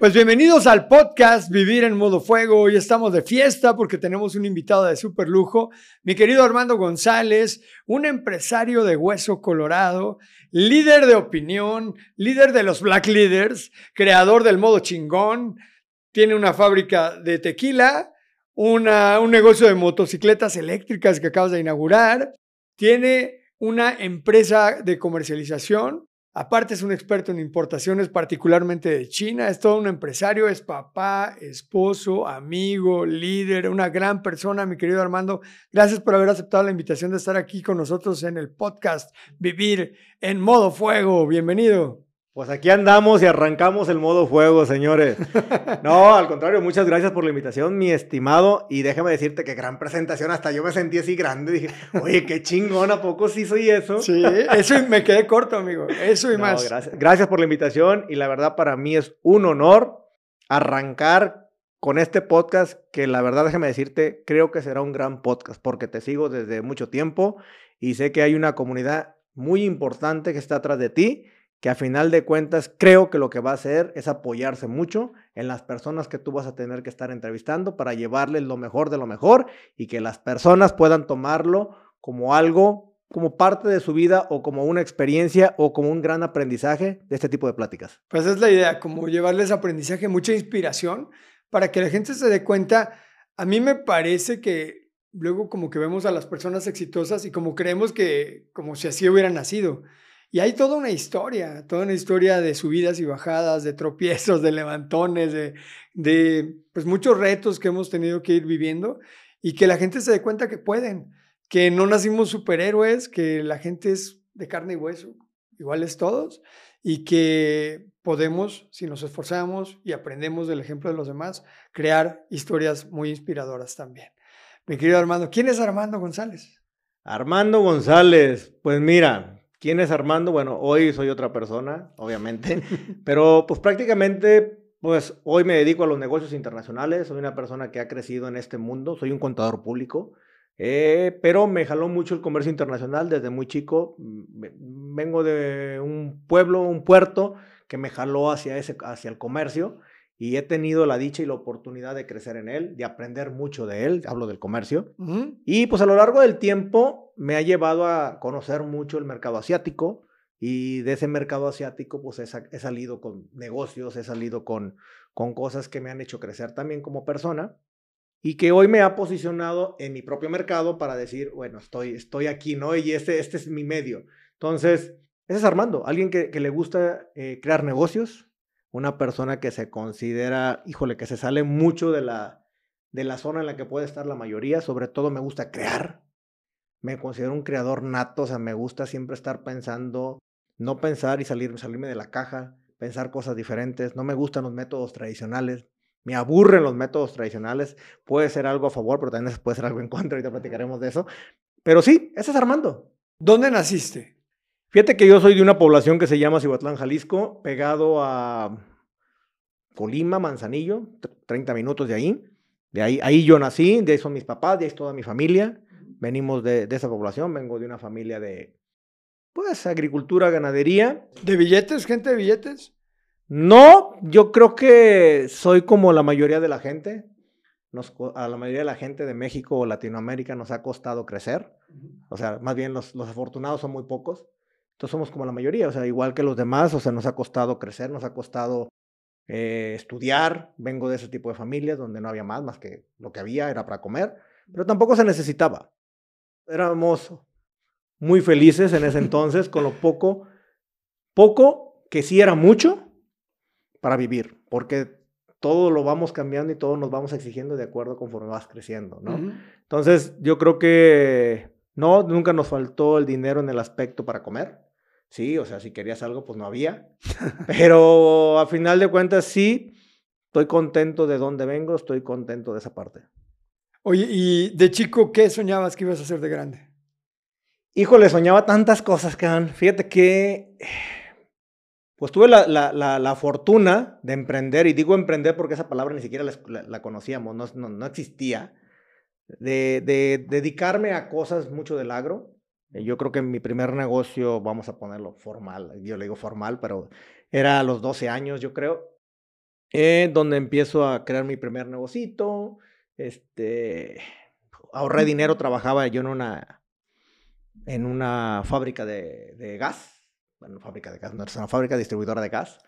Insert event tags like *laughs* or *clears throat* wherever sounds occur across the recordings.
Pues bienvenidos al podcast Vivir en Modo Fuego. Hoy estamos de fiesta porque tenemos un invitado de super lujo, mi querido Armando González, un empresario de hueso colorado, líder de opinión, líder de los Black Leaders, creador del modo chingón, tiene una fábrica de tequila, una, un negocio de motocicletas eléctricas que acabas de inaugurar, tiene una empresa de comercialización Aparte es un experto en importaciones, particularmente de China. Es todo un empresario, es papá, esposo, amigo, líder, una gran persona, mi querido Armando. Gracias por haber aceptado la invitación de estar aquí con nosotros en el podcast Vivir en modo fuego. Bienvenido. Pues aquí andamos y arrancamos el modo fuego, señores. *laughs* No, al contrario, muchas gracias por la invitación, mi estimado. Y déjame decirte que gran presentación, hasta yo me sentí así grande. Dije, oye, qué chingón, ¿a poco sí soy eso? Sí, eso y me quedé corto, amigo. Eso y más. Gracias, gracias por la invitación y la verdad para mí es un honor arrancar con este podcast que la verdad, déjame decirte, creo que será un gran podcast porque te sigo desde mucho tiempo y sé que hay una comunidad muy importante que está atrás de ti que a final de cuentas creo que lo que va a hacer es apoyarse mucho en las personas que tú vas a tener que estar entrevistando para llevarles lo mejor de lo mejor y que las personas puedan tomarlo como algo, como parte de su vida o como una experiencia o como un gran aprendizaje de este tipo de pláticas. Pues es la idea, como llevarles aprendizaje, mucha inspiración para que la gente se dé cuenta. A mí me parece que luego como que vemos a las personas exitosas y como creemos que como si así hubieran nacido. Y hay toda una historia, toda una historia de subidas y bajadas, de tropiezos, de levantones, de, pues muchos retos que hemos tenido que ir viviendo y que la gente se dé cuenta que pueden, que no nacimos superhéroes, que la gente es de carne y hueso, iguales todos, y que podemos, si nos esforzamos y aprendemos del ejemplo de los demás, crear historias muy inspiradoras también. Mi querido Armando, ¿quién es Armando González? Armando González, pues mira, ¿Quién es Armando? Bueno, hoy soy otra persona, obviamente, *laughs* pero pues prácticamente, pues hoy me dedico a los negocios internacionales, soy una persona que ha crecido en este mundo, soy un contador público, eh, pero me jaló mucho el comercio internacional desde muy chico, mm, vengo de un pueblo, un puerto que me jaló hacia, ese, hacia el comercio y he tenido la dicha y la oportunidad de crecer en él, de aprender mucho de él, hablo del comercio. Y pues a lo largo del tiempo me ha llevado a conocer mucho el mercado asiático y de ese mercado asiático pues he, salido con negocios, he salido con, con cosas que me han hecho crecer también como persona y que hoy me ha posicionado en mi propio mercado para decir, bueno, estoy, estoy aquí, ¿no? Y este, este es mi medio. Entonces, ese es Armando, alguien que, que le gusta eh, crear negocios, una persona que se considera, híjole, que se sale mucho de la, de la zona en la que puede estar la mayoría, sobre todo me gusta crear, me considero un creador nato, o sea, me gusta siempre estar pensando, no pensar y salir, salirme de la caja, pensar cosas diferentes, no me gustan los métodos tradicionales, me aburren los métodos tradicionales, puede ser algo a favor, pero también puede ser algo en contra, ahorita platicaremos de eso, pero sí, ese es Armando. ¿Dónde naciste? Fíjate que yo soy de una población que se llama Cihuatlán, Jalisco, pegado a Colima, Manzanillo, 30 minutos de ahí. De ahí, ahí yo nací, de ahí son mis papás, de ahí es toda mi familia. Venimos de, de esa población, vengo de una familia de, pues, agricultura, ganadería. ¿De billetes, gente de billetes? No, yo creo que soy como la mayoría de la gente. Nos, a la mayoría de la gente de México o Latinoamérica nos ha costado crecer. O sea, más bien los, los afortunados son muy pocos. Entonces somos como la mayoría, o sea, igual que los demás, o sea, nos ha costado crecer, nos ha costado eh, estudiar. Vengo de ese tipo de familias donde no había más, más que lo que había era para comer, pero tampoco se necesitaba. Éramos muy felices en ese *laughs* entonces con lo poco, poco que sí era mucho para vivir, porque todo lo vamos cambiando y todo nos vamos exigiendo de acuerdo conforme vas creciendo, ¿no? Entonces, yo creo que no, nunca nos faltó el dinero en el aspecto para comer Sí, o sea, si querías algo, pues no había. Pero a final de cuentas, sí, estoy contento de dónde vengo, estoy contento de esa parte. Oye, ¿y de chico qué soñabas que ibas a hacer de grande? Híjole, soñaba tantas cosas, han. Fíjate que, pues tuve la, la, la, fortuna de emprender, y digo emprender porque esa palabra ni siquiera la, conocíamos, no, no, no existía, de, de, dedicarme a cosas mucho del agro. Yo creo que mi primer negocio, vamos a ponerlo formal, yo le digo formal, pero era a los 12 años, yo creo, eh, donde empiezo a crear mi primer negocito, este, ahorré dinero, trabajaba yo en una, en una fábrica de, de gas, bueno, fábrica de gas, no es una fábrica distribuidora de gas.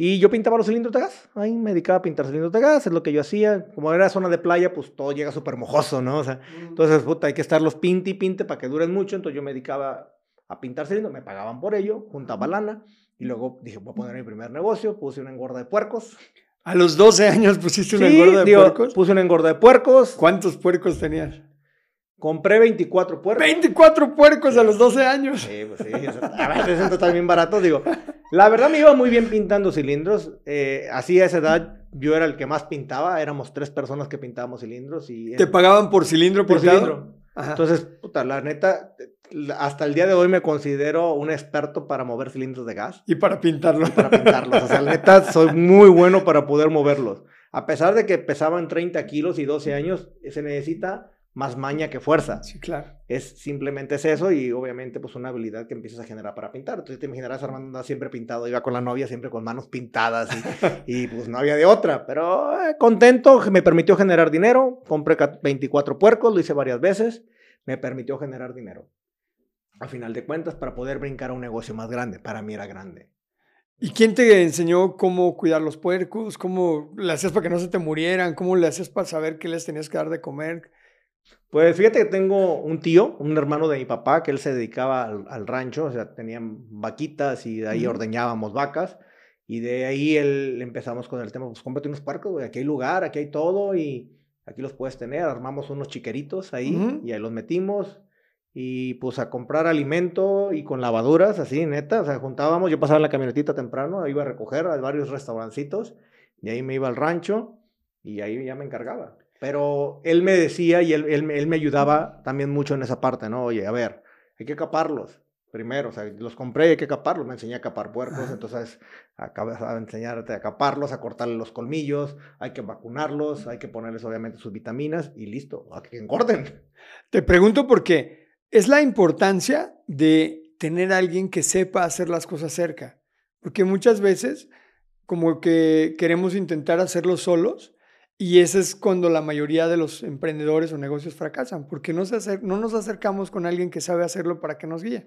Y yo pintaba los cilindros de gas. Ahí me dedicaba a pintar cilindros de gas, es lo que yo hacía. Como era zona de playa, pues todo llega súper mojoso, ¿no? O sea, entonces, puta, hay que estarlos pinte y pinte para que duren mucho. Entonces yo me dedicaba a pintar cilindros, me pagaban por ello, juntaba lana. Y luego dije, voy a poner mi primer negocio, puse una engorda de puercos. ¿A los 12 años pusiste una engorda de puercos? Puse una engorda de puercos. ¿Cuántos puercos tenías? Compré 24 puercos. 24 puercos a los 12 años. Sí, pues sí. a veces está también barato. Digo, la verdad me iba muy bien pintando cilindros. Eh, así a esa edad yo era el que más pintaba. Éramos tres personas que pintábamos cilindros. y ¿Te pagaban por cilindro por cilindro? Entonces, puta, la neta, hasta el día de hoy me considero un experto para mover cilindros de gas. Y para pintarlos. para pintarlos. O sea, la neta, soy muy bueno para poder moverlos. A pesar de que pesaban 30 kilos y 12 años, se necesita más maña que fuerza. Sí, claro. Es simplemente es eso y obviamente pues una habilidad que empiezas a generar para pintar. Entonces te imaginarás Armando siempre pintado, iba con la novia siempre con manos pintadas *laughs* y, pues no había de otra, pero eh, contento, me permitió generar dinero, compré 24 puercos, lo hice varias veces, me permitió generar dinero. A final de cuentas, para poder brincar a un negocio más grande, para mí era grande. ¿Y quién te enseñó cómo cuidar los puercos? ¿Cómo le hacías para que no se te murieran? ¿Cómo le hacías para saber qué les tenías que dar de comer? Pues fíjate que tengo un tío, un hermano de mi papá, que él se dedicaba al, rancho, o sea, tenían vaquitas y de ahí ordeñábamos vacas. Y de ahí él empezamos con el tema, pues cómprate unos puercos, güey, aquí hay lugar, aquí hay todo y aquí los puedes tener. Armamos unos chiqueritos ahí y ahí los metimos. Y pues a comprar alimento y con lavaduras, así, neta. O sea, juntábamos, yo pasaba en la camionetita temprano, iba a recoger a varios restaurancitos y ahí me iba al rancho y ahí ya me encargaba. Pero él me decía y él, él, él, me ayudaba también mucho en esa parte, ¿no? Oye, a ver, hay que caparlos primero, o sea, los compré y hay que caparlos, me enseñé a capar puercos, entonces acabas a enseñarte a caparlos, a cortarle los colmillos, hay que vacunarlos, hay que ponerles obviamente sus vitaminas y listo, a que engorden. Te pregunto porque es la importancia de tener a alguien que sepa hacer las cosas cerca, porque muchas veces como que queremos intentar hacerlo solos y ese es cuando la mayoría de los emprendedores o negocios fracasan, porque no, se no nos acercamos con alguien que sabe hacerlo para que nos guíe.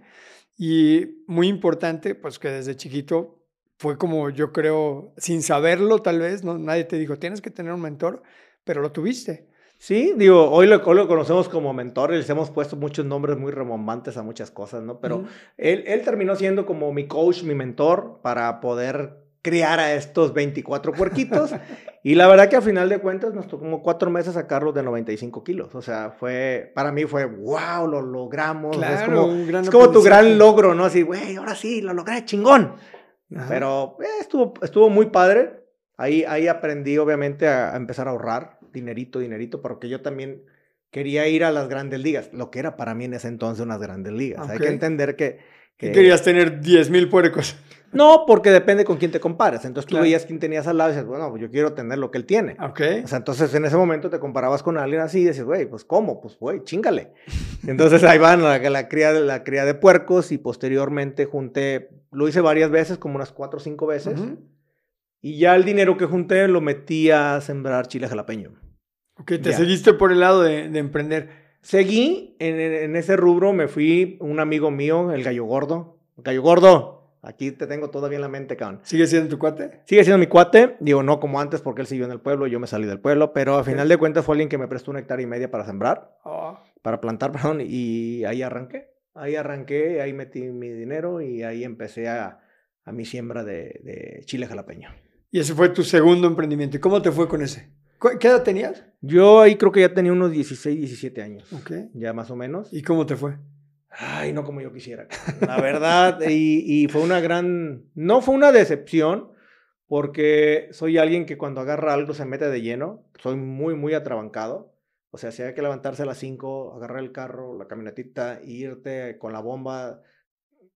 Y muy importante, pues que desde chiquito fue como yo creo, sin saberlo tal vez, no, nadie te dijo, tienes que tener un mentor, pero lo tuviste. Sí, digo, hoy lo, lo conocemos como mentor, les hemos puesto muchos nombres muy remombantes a muchas cosas, ¿no? Pero él, él terminó siendo como mi coach, mi mentor, para poder criar a estos 24 puerquitos. *laughs* y la verdad que a final de cuentas nos tomó como cuatro meses sacarlos de 95 kilos. O sea, fue, para mí fue, wow, lo logramos. es como, es como tu gran logro, ¿no? Así, güey, ahora sí, lo logré, chingón. Pero eh, estuvo, estuvo muy padre. Ahí, ahí aprendí, obviamente, a, empezar a ahorrar dinerito, dinerito, porque yo también quería ir a las grandes ligas, lo que era para mí en ese entonces unas grandes ligas. Hay que entender que Querías tener 10 mil puercos. *laughs* No, porque depende con quién te compares. Entonces tú veías quién tenías al lado y dices, bueno, pues yo quiero tener lo que él tiene. Ok. O sea, entonces en ese momento te comparabas con alguien así y dices, güey, pues ¿cómo? Pues güey, chingale. *laughs* Entonces ahí van la, la, cría, la cría de puercos y posteriormente junté, lo hice varias veces, como unas cuatro o cinco veces. Y ya el dinero que junté lo metí a sembrar chile jalapeño. Ok, te seguiste por el lado de, de emprender. Seguí en, ese rubro, me fui un amigo mío, el gallo gordo. gallo gordo, aquí te tengo todavía en la mente, cabrón. ¿Sigue siendo tu cuate? Sigue siendo mi cuate. Digo, no como antes porque él siguió en el pueblo, yo me salí del pueblo, pero a final de cuentas fue alguien que me prestó una hectárea y media para sembrar, oh. para plantar, *laughs* perdón, y ahí arranqué. Ahí arranqué, ahí metí mi dinero y ahí empecé a, a mi siembra de, de chile jalapeño. Y ese fue tu segundo emprendimiento. ¿Y cómo te fue con ese? ¿Qué edad tenías? Yo ahí creo que ya tenía unos 16, 17 años. Ok. Ya más o menos. ¿Y cómo te fue? Ay, no como yo quisiera. La verdad, y, y, fue una gran, no fue una decepción, porque soy alguien que cuando agarra algo se mete de lleno, soy muy, muy atrabancado. O sea, si hay que levantarse a las 5, agarrar el carro, la camionetita, irte con la bomba,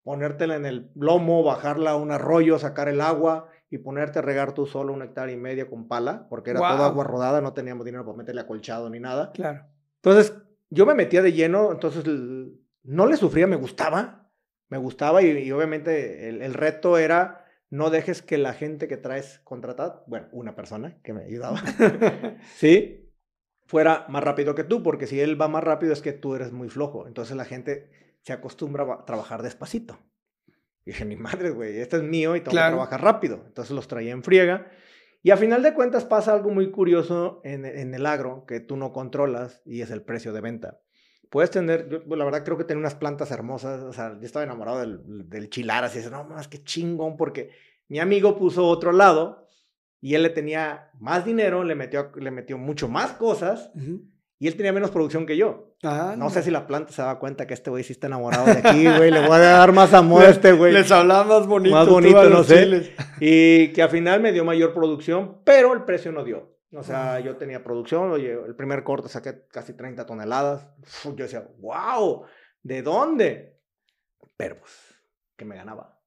ponértela en el lomo, bajarla a un arroyo, sacar el agua y ponerte a regar tú solo un hectárea y medio con pala, porque era toda agua rodada, no teníamos dinero para meterle acolchado ni nada. Claro. Entonces, yo me metía de lleno, entonces no le sufría, me gustaba, me gustaba y, obviamente el, el, reto era no dejes que la gente que traes contratada, bueno, una persona que me ayudaba, *laughs* ¿sí? Fuera más rápido que tú, porque si él va más rápido es que tú eres muy flojo, entonces la gente se acostumbra a trabajar despacito. Y dije, mi madre, güey, este es mío y tengo que trabajar rápido. Entonces los traía en friega. Y a final de cuentas pasa algo muy curioso en, en, el agro que tú no controlas y es el precio de venta. Puedes tener, yo, la verdad creo que tiene unas plantas hermosas, o sea, yo estaba enamorado del, del chilar, así, no, más que chingón, porque mi amigo puso otro lado y él le tenía más dinero, le metió, le metió mucho más cosas y él tenía menos producción que yo. Ah, no, sé si la planta se daba cuenta que este güey sí está enamorado de aquí, güey. Le voy a dar más amor a este güey. Les hablaba más bonito. Más bonito, no sé. Y que al final me dio mayor producción, pero el precio no dio. O sea, yo tenía producción, oye, el primer corte saqué casi 30 toneladas. yo decía, wow, ¿de dónde? Pero pues, que me ganaba.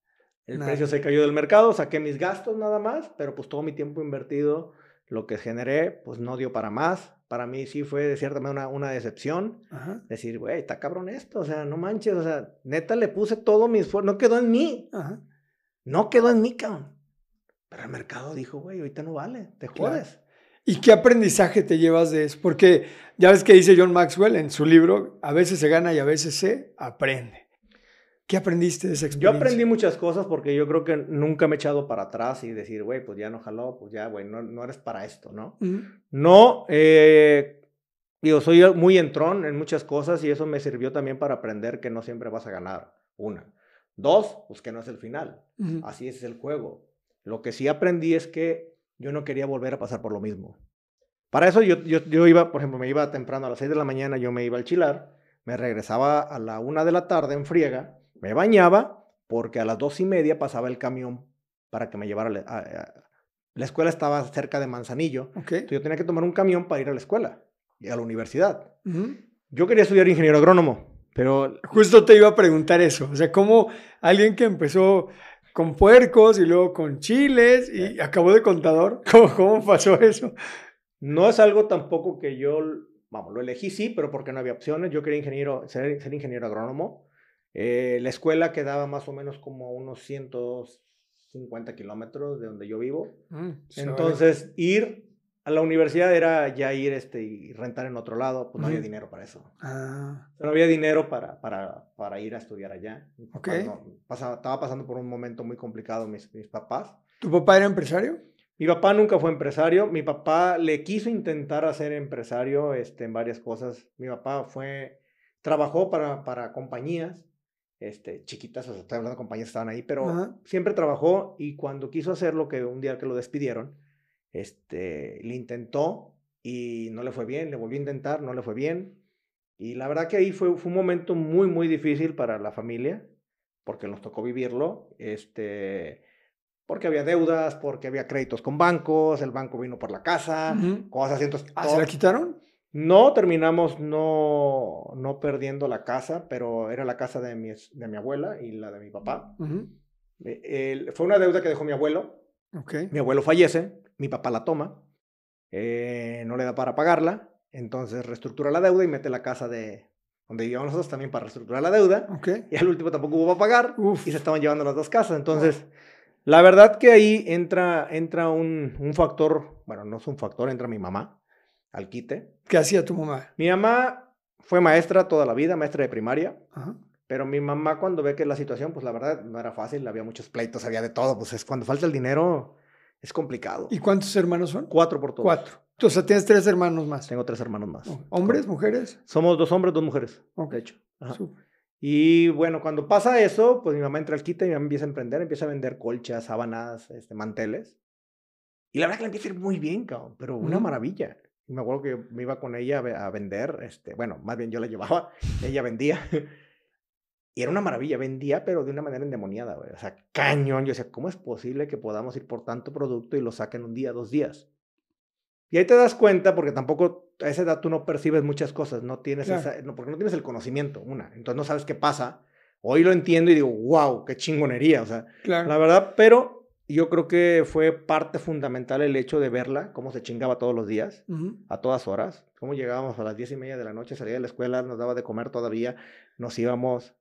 El precio se cayó del mercado, saqué mis gastos nada más, pero pues todo mi tiempo invertido, lo que generé, pues no dio para más para mí sí fue de cierta manera una, una decepción. Decir, güey, está cabrón esto, o sea, no manches, o sea, neta le puse todo mi esfuerzo, no quedó en mí. No quedó en mí, cabrón. Pero el mercado dijo, güey, ahorita no vale, te jodes. ¿Y qué aprendizaje te llevas de eso? Porque ya ves que dice John Maxwell en su libro, a veces se gana y a veces se aprende. ¿Qué aprendiste de esa experiencia? Yo aprendí muchas cosas porque yo creo que nunca me he echado para atrás y decir, güey, pues ya no jaló, pues ya, güey, no, no eres para esto, ¿no? No, eh, digo, soy muy entrón en muchas cosas y eso me sirvió también para aprender que no siempre vas a ganar, una. Dos, pues que no es el final, así es el juego. Lo que sí aprendí es que yo no quería volver a pasar por lo mismo. Para eso yo, yo, yo iba, por ejemplo, me iba temprano a las seis de la mañana, yo me iba al chilar, me regresaba a la una de la tarde en friega, me bañaba porque a las dos y media pasaba el camión para que me llevara a, la escuela estaba cerca de Manzanillo. Entonces yo tenía que tomar un camión para ir a la escuela y a la universidad. Yo quería estudiar ingeniero agrónomo, pero... Justo te iba a preguntar eso. O sea, ¿cómo alguien que empezó con puercos y luego con chiles y acabó de contador? *laughs* ¿Cómo, ¿Cómo pasó eso? No es algo tampoco que yo, vamos, lo elegí sí, pero porque no había opciones. Yo quería ingeniero, ser, ser ingeniero agrónomo. Eh, la escuela quedaba más o menos como unos 150 kilómetros de donde yo vivo. Mm, Entonces, ir a la universidad era ya ir este, y rentar en otro lado, pues no había dinero para eso. Ah. No había dinero para, para, para ir a estudiar allá. estaba pasando por un momento muy complicado mis, mis papás. ¿Tu papá era empresario? Mi papá nunca fue empresario. Mi papá le quiso intentar hacer empresario este, en varias cosas. Mi papá fue, trabajó para, para compañías este, chiquitas, o sea, estoy hablando de compañías que estaban ahí, pero siempre trabajó y cuando quiso hacer lo que un día que lo despidieron, este, le intentó y no le fue bien, le volvió a intentar, no le fue bien. Y la verdad que ahí fue, fue un momento muy, muy difícil para la familia, porque nos tocó vivirlo, este, porque había deudas, porque había créditos con bancos, el banco vino por la casa, cosas así. Entonces, ¿Ah, ¿Se la quitaron? No terminamos no, no perdiendo la casa, pero era la casa de mi, de mi abuela y la de mi papá. Eh, fue una deuda que dejó mi abuelo. Mi abuelo fallece, mi papá la toma, eh, no le da para pagarla, entonces reestructura la deuda y mete la casa de donde vivíamos nosotros también para reestructurar la deuda. Y al último tampoco hubo para pagar y se estaban llevando las dos casas. Entonces, la verdad que ahí entra, entra un, un factor, bueno, no es un factor, entra mi mamá al quite. ¿Qué hacía tu mamá? Mi mamá fue maestra toda la vida, maestra de primaria. Pero mi mamá cuando ve que la situación, pues la verdad no era fácil, había muchos pleitos, había de todo, pues es cuando falta el dinero es complicado. ¿Y cuántos hermanos son? Cuatro por todos. Cuatro. O sea, tienes tres hermanos más. Tengo tres hermanos más. ¿Hombres, mujeres? Somos dos hombres, dos mujeres. De hecho. Y bueno, cuando pasa eso, pues mi mamá entra al quite y mi mamá empieza a emprender, empieza a vender colchas, sábanas, este, manteles. Y la verdad que le empieza a ir muy bien, cabrón, pero una maravilla me acuerdo que me iba con ella a vender, este, bueno, más bien yo la llevaba, *laughs* ella vendía. *laughs* Y era una maravilla, vendía, pero de una manera endemoniada, güey. O sea, cañón. Yo decía, ¿cómo es posible que podamos ir por tanto producto y lo saquen un día, dos días? Y ahí te das cuenta, porque tampoco a esa edad tú no percibes muchas cosas, no tienes esa, no, porque no tienes el conocimiento, una. Entonces no sabes qué pasa. Hoy lo entiendo y digo, wow, qué chingonería. O sea, la verdad, pero yo creo que fue parte fundamental el hecho de verla, cómo se chingaba todos los días, a todas horas, cómo llegábamos a las diez y media de la noche, salía de la escuela, nos daba de comer todavía, nos íbamos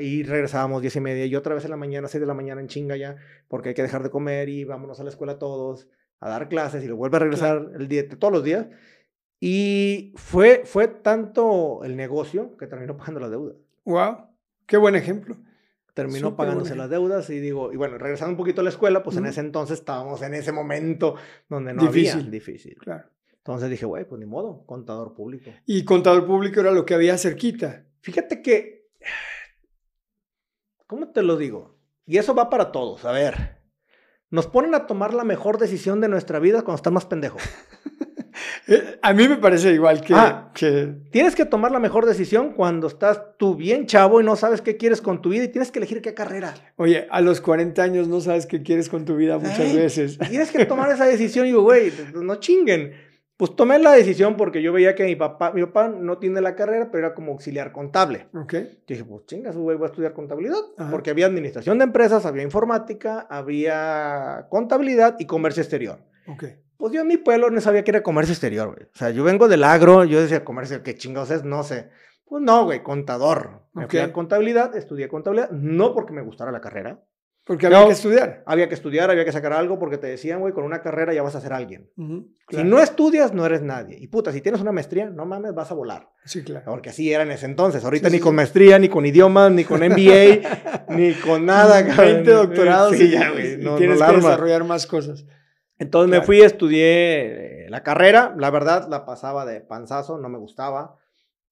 y regresábamos diez y media y otra vez en la mañana, seis de la mañana en chinga ya, porque hay que dejar de comer y vámonos a la escuela todos a dar clases y lo vuelve a regresar el día, todos los días. Y fue, fue tanto el negocio que terminó *laughs* pagando la deuda. ¡Wow! ¡Qué buen ejemplo! Terminó pagándose las deudas y digo, y bueno, regresando un poquito a la escuela, pues en ese entonces estábamos en ese momento donde no difícil. había difícil. Claro. Entonces dije, güey, pues ni modo, contador público. Y contador público era lo que había cerquita. Fíjate que, ¿cómo te lo digo? Y eso va para todos, a ver. Nos ponen a tomar la mejor decisión de nuestra vida cuando estás más pendejo. *laughs* Eh, a mí me parece igual ah, que, Tienes que tomar la mejor decisión cuando estás tú bien chavo y no sabes qué quieres con tu vida y tienes que elegir qué carrera. Oye, a los 40 años no sabes qué quieres con tu vida muchas veces. Tienes que tomar esa decisión y digo, güey, no chinguen. Pues tomé la decisión porque yo veía que mi papá, mi papá no tiene la carrera, pero era como auxiliar contable. Ok. dije, pues chingas, güey, voy a estudiar contabilidad. Porque había administración de empresas, había informática, había contabilidad y comercio exterior. Ok. Pues yo en mi pueblo no sabía que era comercio exterior, güey. O sea, yo vengo del agro, yo decía comercio, ¿qué chingados es? No sé. Pues no, güey, contador. Me fui a contabilidad, estudié contabilidad, no porque me gustara la carrera. Porque había que estudiar. Había que estudiar, había que sacar algo porque te decían, güey, con una carrera ya vas a ser alguien. Si no estudias, no eres nadie. Y puta, si tienes una maestría, no mames, vas a volar. Sí, claro. Porque así era en ese entonces. Ahorita ni con maestría, ni con idiomas, ni con MBA, *laughs* ni con nada. 20 doctorados y ya, güey. No, tienes que desarrollar más cosas. Entonces me fui, estudié eh, la carrera, la verdad la pasaba de panzazo, no me gustaba.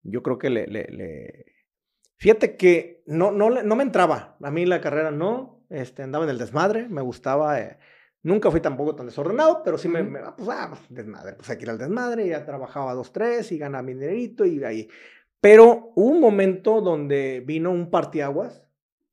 Yo creo que le... le, Fíjate que no, no, no me entraba, a mí la carrera no, este, andaba en el desmadre, me gustaba... Eh, nunca fui tampoco tan desordenado, pero sí me, pues, ah, pues, desmadre, pues aquí era el desmadre, ya trabajaba dos, tres y ganaba mi dinerito y ahí. Pero hubo un momento donde vino un partiaguas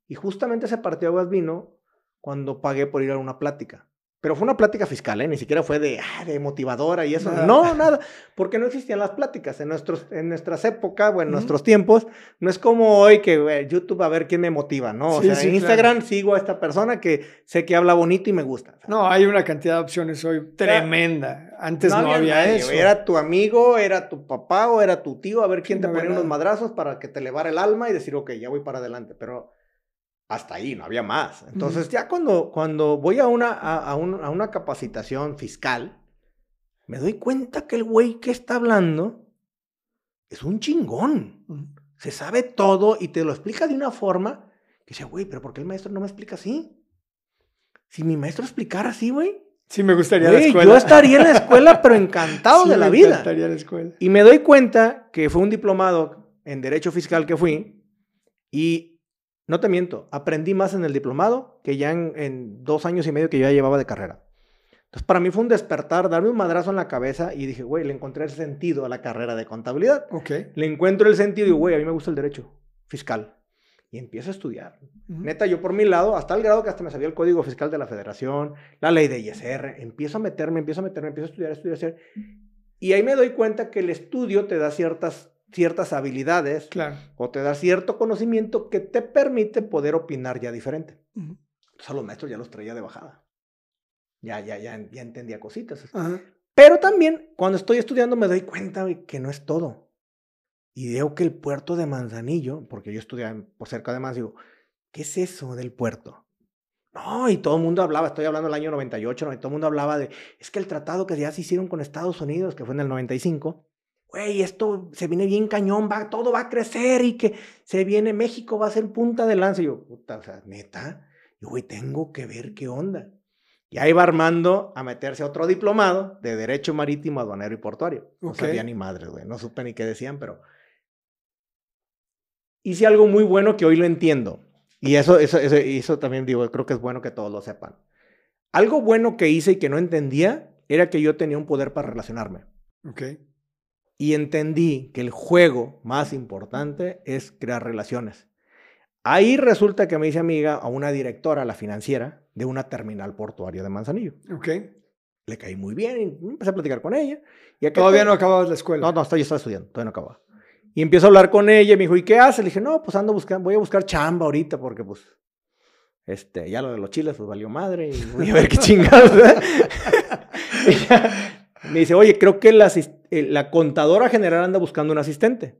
y justamente ese partiaguas vino cuando pagué por ir a una plática. Pero fue una plática fiscal, ¿eh? Ni siquiera fue de, ah, de motivadora y eso. No, nada. Porque no existían las pláticas. En, nuestros, en nuestras épocas o en nuestros tiempos, no es como hoy que YouTube a ver quién me motiva, ¿no? O sea, en Instagram sigo a esta persona que sé que habla bonito y me gusta. No, hay una cantidad de opciones hoy tremenda. Antes no, había, eso. Era tu amigo, era tu papá o era tu tío, a ver quién te ponía unos madrazos para que te elevara el alma y decir, ok, ya voy para adelante. Pero hasta ahí, no había más. Entonces, ya cuando, cuando voy a una, a, una capacitación fiscal, me doy cuenta que el güey que está hablando es un chingón. Se sabe todo y te lo explica de una forma que dice, güey, pero ¿por qué el maestro no me explica así? Si mi maestro explicara así, güey. Sí, me gustaría la escuela. Yo estaría en la escuela, pero *laughs* encantado de la me vida. En la escuela. Y me doy cuenta que fue un diplomado en Derecho Fiscal que fui y no te miento, aprendí más en el diplomado que ya en, dos años y medio que yo ya llevaba de carrera. Entonces, para mí fue un despertar, darme un madrazo en la cabeza y dije, güey, le encontré el sentido a la carrera de contabilidad. Ok. Le encuentro el sentido y, güey, a mí me gusta el derecho fiscal. Y empiezo a estudiar. Neta, yo por mi lado, hasta el grado que hasta me sabía el código fiscal de la federación, la ley de ISR, empiezo a meterme, empiezo a meterme, empiezo a estudiar, estudiar, estudiar. Y ahí me doy cuenta que el estudio te da ciertas ciertas habilidades o te da cierto conocimiento que te permite poder opinar ya diferente. Entonces a los maestros ya los traía de bajada. Ya, ya, ya, ya entendía cositas. Pero también cuando estoy estudiando me doy cuenta que no es todo. Y veo que el puerto de Manzanillo, porque yo estudiaba por cerca de digo, ¿qué es eso del puerto? No, y todo el mundo hablaba, estoy hablando del año 98, ¿no? y todo el mundo hablaba de, es que el tratado que ya se hicieron con Estados Unidos, que fue en el 95, güey, esto se viene bien cañón, va, todo va a crecer y que se viene México, va a ser punta de lanza. Y yo, puta, o sea, neta, yo, güey, tengo que ver qué onda. Y ahí va Armando a meterse a otro diplomado de Derecho Marítimo, Aduanero y Portuario. No sabía ni madre, güey, no supe ni qué decían, pero hice algo muy bueno que hoy lo entiendo. Y eso, eso, eso, eso también digo, creo que es bueno que todos lo sepan. Algo bueno que hice y que no entendía era que yo tenía un poder para relacionarme. Ok y entendí que el juego más importante es crear relaciones. Ahí resulta que me hice amiga a una directora, la financiera, de una terminal portuaria de Manzanillo. Ok. Le caí muy bien y empecé a platicar con ella. Y Todavía estoy- no acababas la escuela. No, no, yo estaba estudiando, todavía no acababa. Y empiezo a hablar con ella y me dijo, ¿y qué haces? Le dije, no, pues ando buscando, voy a buscar chamba ahorita porque pues, este, ya lo de los chiles pues valió madre y voy a ver qué *laughs* chingados. ¿verdad?". *laughs* Y ya me dice, oye, creo que la, la contadora general anda buscando un asistente.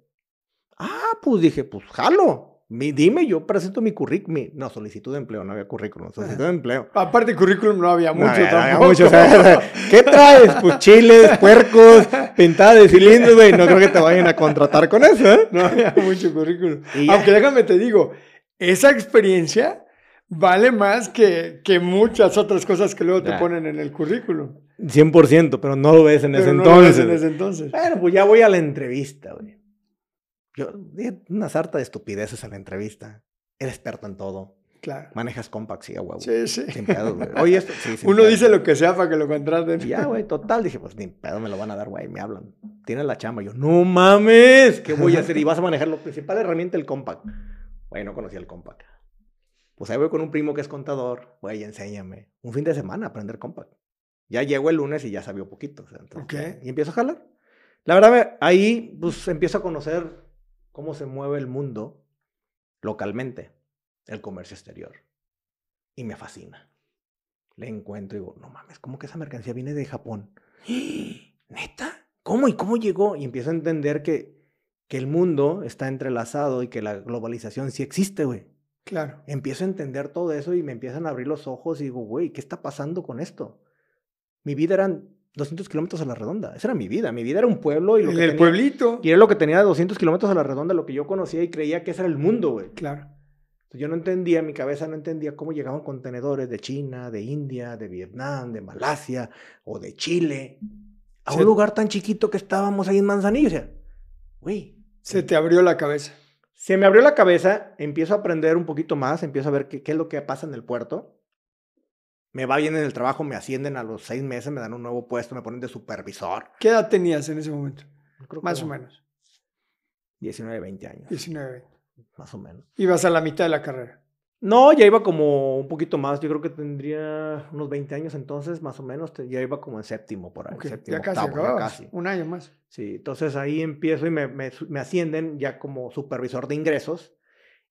Ah, pues dije, pues jalo. Mi- dime, yo presento mi currículum. No, solicitud de empleo, no había currículum, solicitud de empleo. Aparte, currículum no había mucho No, había- había tampoco. mucho, o sea, ¿Qué traes? Pues chiles, puercos, pintada de cilindros, güey. No creo que te vayan a contratar con eso, ¿eh? No había mucho currículum. Aunque déjame te digo, esa experiencia vale más que, que muchas otras cosas que luego te ponen en el currículum. 100%, pero no lo ves en ese Pero no lo ves entonces. en ese entonces. Bueno, pues ya voy a la entrevista, güey. Yo dije una sarta de estupideces a la entrevista. Eres experto en todo. Claro. Manejas compact, sí, huevo. Sí, sí. Sin pedos, güey. Oye, esto, sí, *laughs* Uno dice lo que sea para que lo contraten. Y ya, güey, total. Dije, pues ni pedo me lo van a dar, güey. Me hablan. Tienes la chamba. Yo, no mames. ¿Qué voy a hacer? Y vas a manejar la principal herramienta, el compact. Güey, no conocía el compact. Pues ahí voy con un primo que es contador. Güey, enséñame. Un fin de semana a aprender compact. Ya llego el lunes y ya sabía poquito. o sea, entonces, Ok. Y empiezo a jalar. La verdad, ahí pues empiezo a conocer cómo se mueve el mundo localmente, el comercio exterior. Y me fascina. Le encuentro y digo, no mames, ¿cómo que esa mercancía viene de Japón? *gasps* ¿Neta? ¿Cómo y cómo llegó? Y empiezo a entender que, que el mundo está entrelazado y que la globalización sí existe, güey. Claro. Empiezo a entender todo eso y me empiezan a abrir los ojos y digo, güey, ¿qué está pasando con esto? Mi vida eran 200 kilómetros a la redonda. Esa era mi vida. Mi vida era un pueblo y lo que el tenía- pueblito. y era lo que tenía de 200 kilómetros a la redonda, lo que yo conocía y creía que ese era el mundo, güey. Claro. Yo no entendía, mi cabeza no entendía cómo llegaban contenedores de China, de India, de Vietnam, de Malasia o de Chile a un lugar tan chiquito que estábamos ahí en Manzanillo. O sea, güey, Se te abrió la cabeza. Se me abrió la cabeza, empiezo a aprender un poquito más, empiezo a ver qué, qué es lo que pasa en el puerto. Me va bien en el trabajo, me ascienden a los seis meses, me dan un nuevo puesto, me ponen de supervisor. ¿Qué edad tenías en ese momento? Creo Más o menos. 19, 20 años, 19. más o menos. Ibas a la mitad de la carrera. No, ya iba como un poquito más. Yo creo que tendría unos 20 años entonces, más o menos. Ya iba como en séptimo por ahí. Séptimo, ya casi octavo, ya casi. Un año más. Sí, entonces ahí empiezo y me, me, me ascienden ya como supervisor de ingresos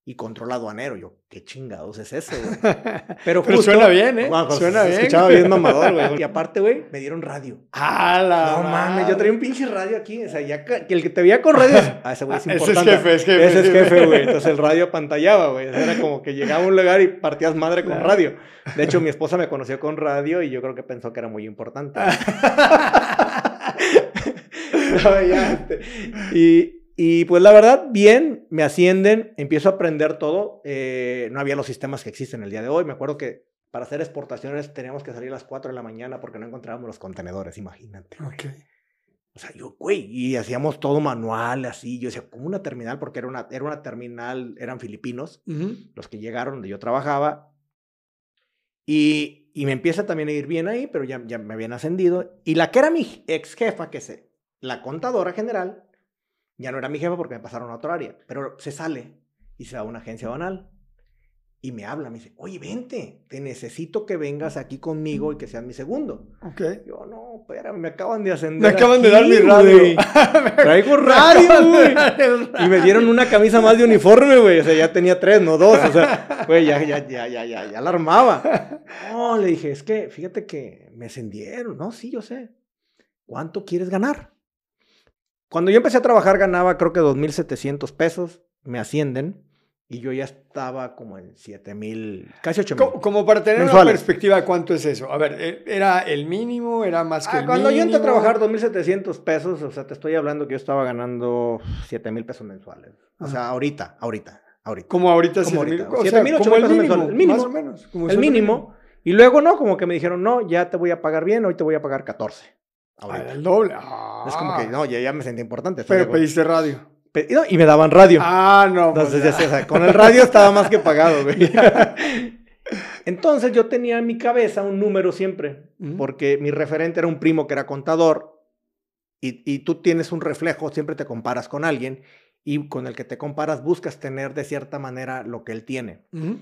y control aduanero. Yo, ¿qué chingados es eso? güey? *laughs* Pero, Pero justo- suena bien, ¿eh? Bueno, pues, Suena se bien. Escuchaba bien mamador, güey. *laughs* Y aparte, güey, me dieron radio. ¡Hala! No mames, yo traía un pinche radio aquí. O sea, ya que el que te veía con radio. Ah, ese güey es *laughs* Ese es importante. jefe, es jefe, Ese es jefe, güey. Entonces el radio pantallaba, güey. Era como que llegaba a un lugar y partías madre con radio. De hecho, mi esposa me conoció con radio y yo creo que pensó que era muy importante. No, ya, este, y, y, pues la verdad, bien, me ascienden, empiezo a aprender todo. eh, no había los sistemas que existen el día de hoy. Me acuerdo que para hacer exportaciones teníamos que salir a las 4 de la mañana porque no encontrábamos los contenedores, imagínate. güey. Ok. O sea, yo, güey, y hacíamos todo manual, así. Yo decía, como una terminal, porque era una, era una terminal, eran filipinos, Ujú. los que llegaron donde yo trabajaba. Y, y me empieza también a ir bien ahí, pero ya, ya me habían ascendido. Y la que era mi ex jefa, que es la contadora general, ya no era mi jefa porque me pasaron a otra área, pero se sale y se va a una agencia banal. Y me habla, me dice, oye, vente, te necesito que vengas aquí conmigo y que seas mi segundo. Ok. Yo, no, espérame, me acaban de ascender. Me acaban de dar mi radio. *laughs* Traigo radio, güey. Y me dieron una camisa más de uniforme, güey. O sea, ya tenía tres, no dos. O sea, güey, ya, ya, ya, ya, ya, ya la armaba. No, le dije, es que fíjate que me ascendieron. No, sí, yo sé. ¿Cuánto quieres ganar? Cuando yo empecé a trabajar ganaba creo que 2.700 pesos. Me ascienden. Y yo ya estaba como en 7.000, casi 8.000. Co- Como para tener Mensuales. una perspectiva, ¿cuánto es eso? A ver, ¿e- ¿era el mínimo? ¿Era más que Ah, el cuando yo entré a mínimo? trabajar 2.700 pesos, o sea, te estoy hablando que yo estaba ganando 7.000 pesos mensuales. O sea, Ajá. ahorita, ahorita, ahorita. Como ahorita, Como siete mil- ahorita, o siete sea, mil, ocho como mil el pesos mínimo, mensuales, el mínimo. más o menos. como el mínimo. Y luego no, como que me dijeron, no, ya te voy a pagar bien, hoy te voy a pagar 14. Ah, Ahorita. el doble. Es como que, Ah. no, ya, ya me sentí importante. ¿estás de Pero pediste radio. Pe- y no, y me daban radio. Ah, no. pues Entonces, ya ya. sé, o sea, con el radio estaba más que pagado, *laughs* güey. Entonces yo tenía en mi cabeza un número siempre, Ujú. porque mi referente era un primo que era contador, y, y tú tienes un reflejo, siempre te comparas con alguien, y con el que te comparas buscas tener de cierta manera lo que él tiene. Ujú.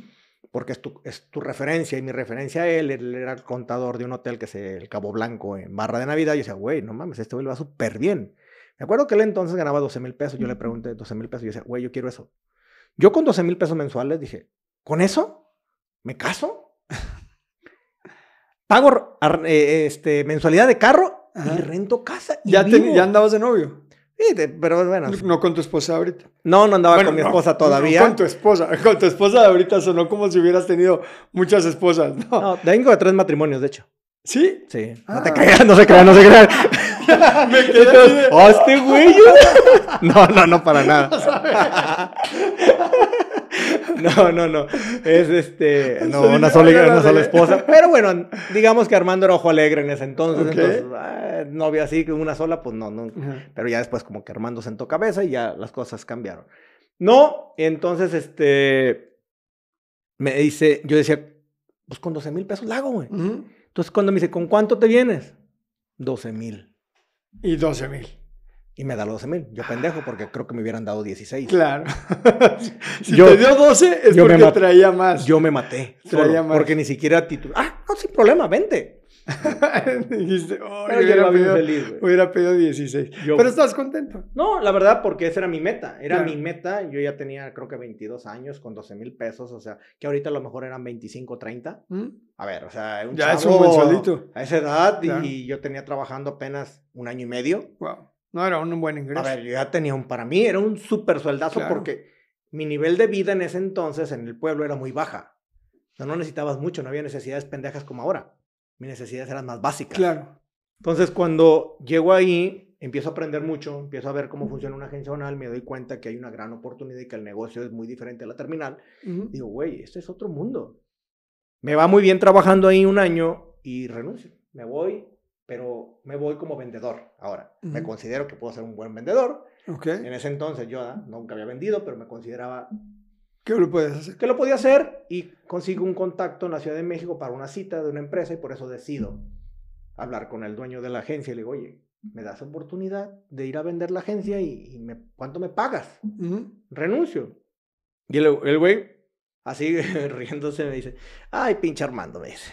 Porque es tu, es tu referencia y mi referencia a él, él era el contador de un hotel que es el Cabo Blanco en Barra de Navidad. Y yo decía, güey, no mames, este güey le va súper bien. Me acuerdo que él entonces ganaba 12 mil pesos. Yo le pregunté 12 mil pesos y yo decía, güey, yo quiero eso. Yo con 12 mil pesos mensuales dije, ¿con eso? ¿Me caso? *laughs* Pago eh, este, mensualidad de carro Ajá. y rento casa. Y ¿Ya, te- vivo". ¿Ya andabas de novio? Sí, pero bueno. No con tu esposa ahorita. No, no andaba Bueno, con mi no, esposa no todavía. con tu esposa. *laughs* Con tu esposa ahorita sonó como si hubieras tenido muchas esposas. ¿no? No, vengo de tres matrimonios, de hecho. ¿Sí? Sí. Ah. No te creas, no se crean, no se crean. *laughs* Me quedé de- *laughs* ¡Oh, este güey! No, no, no, para nada. No, no, no. Es este. *laughs* No, una sola, una sola esposa. *laughs* Pero bueno, digamos que Armando era ojo alegre en ese entonces. Entonces, ah, novia así, una sola, pues no, no. Pero ya después, como que Armando sentó cabeza y ya las cosas cambiaron. No, entonces, este. Me dice, yo decía, pues con 12 mil pesos la hago, güey. Entonces, cuando me dice, ¿con cuánto te vienes? 12 mil. Y 12 mil. Y me da los 12 mil. Yo pendejo, porque creo que me hubieran dado 16. Claro. *laughs* si Yo- te dio 12 es porque traía más. Yo me maté. Traía más. porque ni siquiera título. Ah, no, sin problema, vente. *laughs* Dijiste, "Oh, Pero yo hubiera, pedido, feliz, hubiera pedido 16. Yo- Pero estás contento. No, la verdad, porque esa era mi meta. Era Claro. mi meta. Yo ya tenía, creo que 22 años con 12 mil pesos. O sea, que ahorita a lo mejor eran 25, 30. ¿Mm? A ver, o sea, un Ya es un buen. A esa edad, Claro. y yo tenía trabajando apenas un año y medio. Wow. No era un buen ingreso. A ver, yo ya tenía un, para mí era un súper sueldazo Claro. porque mi nivel de vida en ese entonces en el pueblo era muy baja. O sea, no necesitabas mucho, no había necesidades pendejas como ahora. Mis necesidades eran más básicas. Claro. Entonces, cuando llego ahí, empiezo a aprender mucho, empiezo a ver cómo funciona una agencia zonal, me doy cuenta que hay una gran oportunidad y que el negocio es muy diferente a la terminal. Ujú. Digo, güey, este es otro mundo. Me va muy bien trabajando ahí un año y renuncio. Me voy, pero me voy como vendedor ahora. Me Ujú. considero que puedo ser un buen vendedor. Ok. En ese entonces yo ah, nunca había vendido, pero me consideraba ¿Qué lo puedes hacer? que lo podía hacer y consigo un contacto en la Ciudad de México para una cita de una empresa y por eso decido hablar con el dueño de la agencia y le digo, oye, ¿me das oportunidad de ir a vender la agencia y, y me, cuánto me pagas? Ujú. Renuncio. Y el, el güey, así *laughs* riéndose, me dice, ay, pinche Armando, me dice,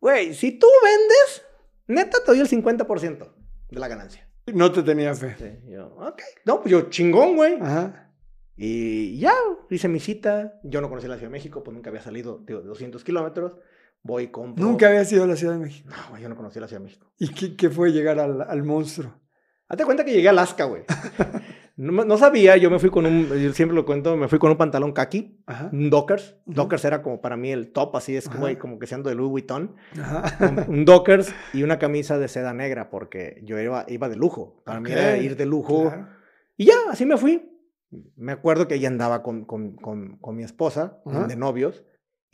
güey, si tú vendes, neta te doy el 50% de la ganancia. No te tenía fe. Sí, yo, ok. No, pues yo chingón, güey. Ajá. Y ya, hice mi cita. Yo no conocía la Ciudad de México, pues nunca había salido de 200 kilómetros. Voy, compro. Nunca había sido a la Ciudad de México. No, güey, yo no conocía la Ciudad de México. ¿Y qué, qué fue llegar al, al monstruo? Hazte cuenta que llegué a Alaska, güey. *laughs* No, no sabía, yo me fui con un, yo siempre lo cuento, me fui con un pantalón kaki, Ajá. un Dockers. Dockers era como para mí el top, así es, güey, como que siendo de Louis Vuitton. Ajá. Un, un Dockers y una camisa de seda negra, porque yo iba, iba de lujo. Para mí era ir de lujo. Claro. Y ya, así me fui. Me acuerdo que ella andaba con, con, con, con mi esposa, Ajá. de novios,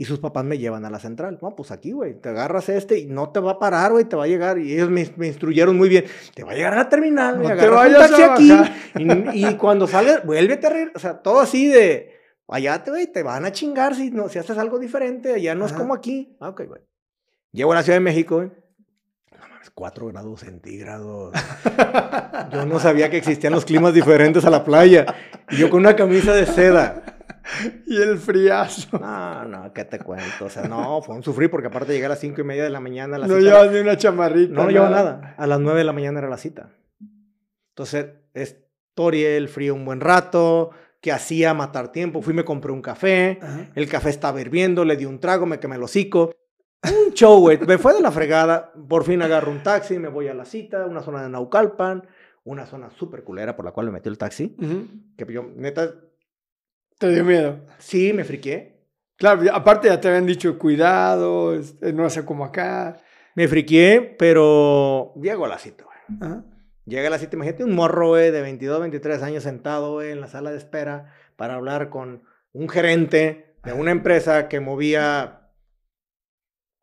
y sus papás me llevan a la central. No, pues aquí, güey, te agarras este y no te va a parar, güey, te va a llegar. Y ellos me, me instruyeron muy bien. Te va a llegar a la terminal, No te vayas a aquí. Y, y *laughs* cuando sales, vuélvete a reír. O sea, todo así de, allá te, güey, te van a chingar si, no, si haces algo diferente. Allá no es Ajá. como aquí. Ah, ok, güey. Llego a la Ciudad de México, güey. No mames, 4 grados centígrados. Yo no sabía que existían los climas diferentes a la playa. Y yo con una camisa de seda. Y el friazo. No, no, ¿qué te cuento? O sea, no, fue un sufrir porque aparte llegué a las cinco y media de la mañana. a la No cita- llevas ni una chamarrita. no, no llevaba nada. A las 9 de la mañana era la cita. Entonces, historia, el frío un buen rato, que hacía matar tiempo. Fui, me compré un café. Ajá. El café estaba hirviendo, le di un trago, me quemé el hocico. Un show, güey. Me fue de la fregada. Por fin agarro un taxi, me voy a la cita, una zona de Naucalpan, una zona súper culera por la cual me metí el taxi. Ujú. Que yo, neta, Te dio miedo. sí me friqué. Claro, aparte ya te habían dicho cuidado, este, no hace como acá. Me friqué, pero llego a la cita, güey. Ajá. Llega a la cita, imagínate un morro, güey, de 22, 23 años sentado, güey, en la sala de espera para hablar con un gerente de una empresa que movía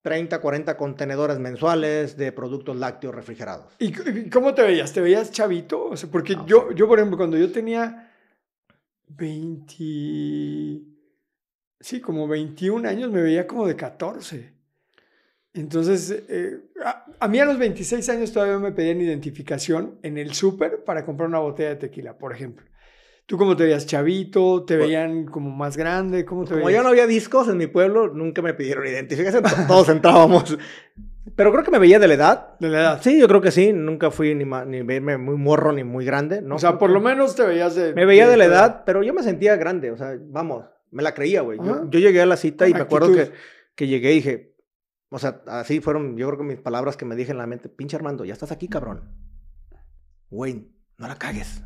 30, 40 contenedores mensuales de productos lácteos refrigerados. ¿Y cómo te veías? ¿Te veías chavito? O sea, porque No, yo, sí. yo, por ejemplo, cuando yo tenía 20... Sí, como 21 años, me veía como de 14. Entonces, eh, a, a mí a los 26 años todavía me pedían identificación en el súper para comprar una botella de tequila, por ejemplo. ¿Tú cómo te veías chavito? ¿Te veían como más grande? ¿Cómo te Como veías? ya no había discos en mi pueblo, nunca me pidieron identificación, to- todos entrábamos. Pero creo que me veía de la edad. De la edad. Sí, yo creo que sí, nunca fui ni, ni verme muy morro ni muy grande, ¿no? O sea, por lo menos te veías de... Me veía de la edad, pero yo me sentía grande, o sea, vamos, me la creía, güey. Yo, yo llegué a la cita y me acuerdo que, que llegué y dije, o sea, así fueron, yo creo que mis palabras que me dije en la mente, pinche Armando, ya estás aquí, cabrón. Güey, no la cagues.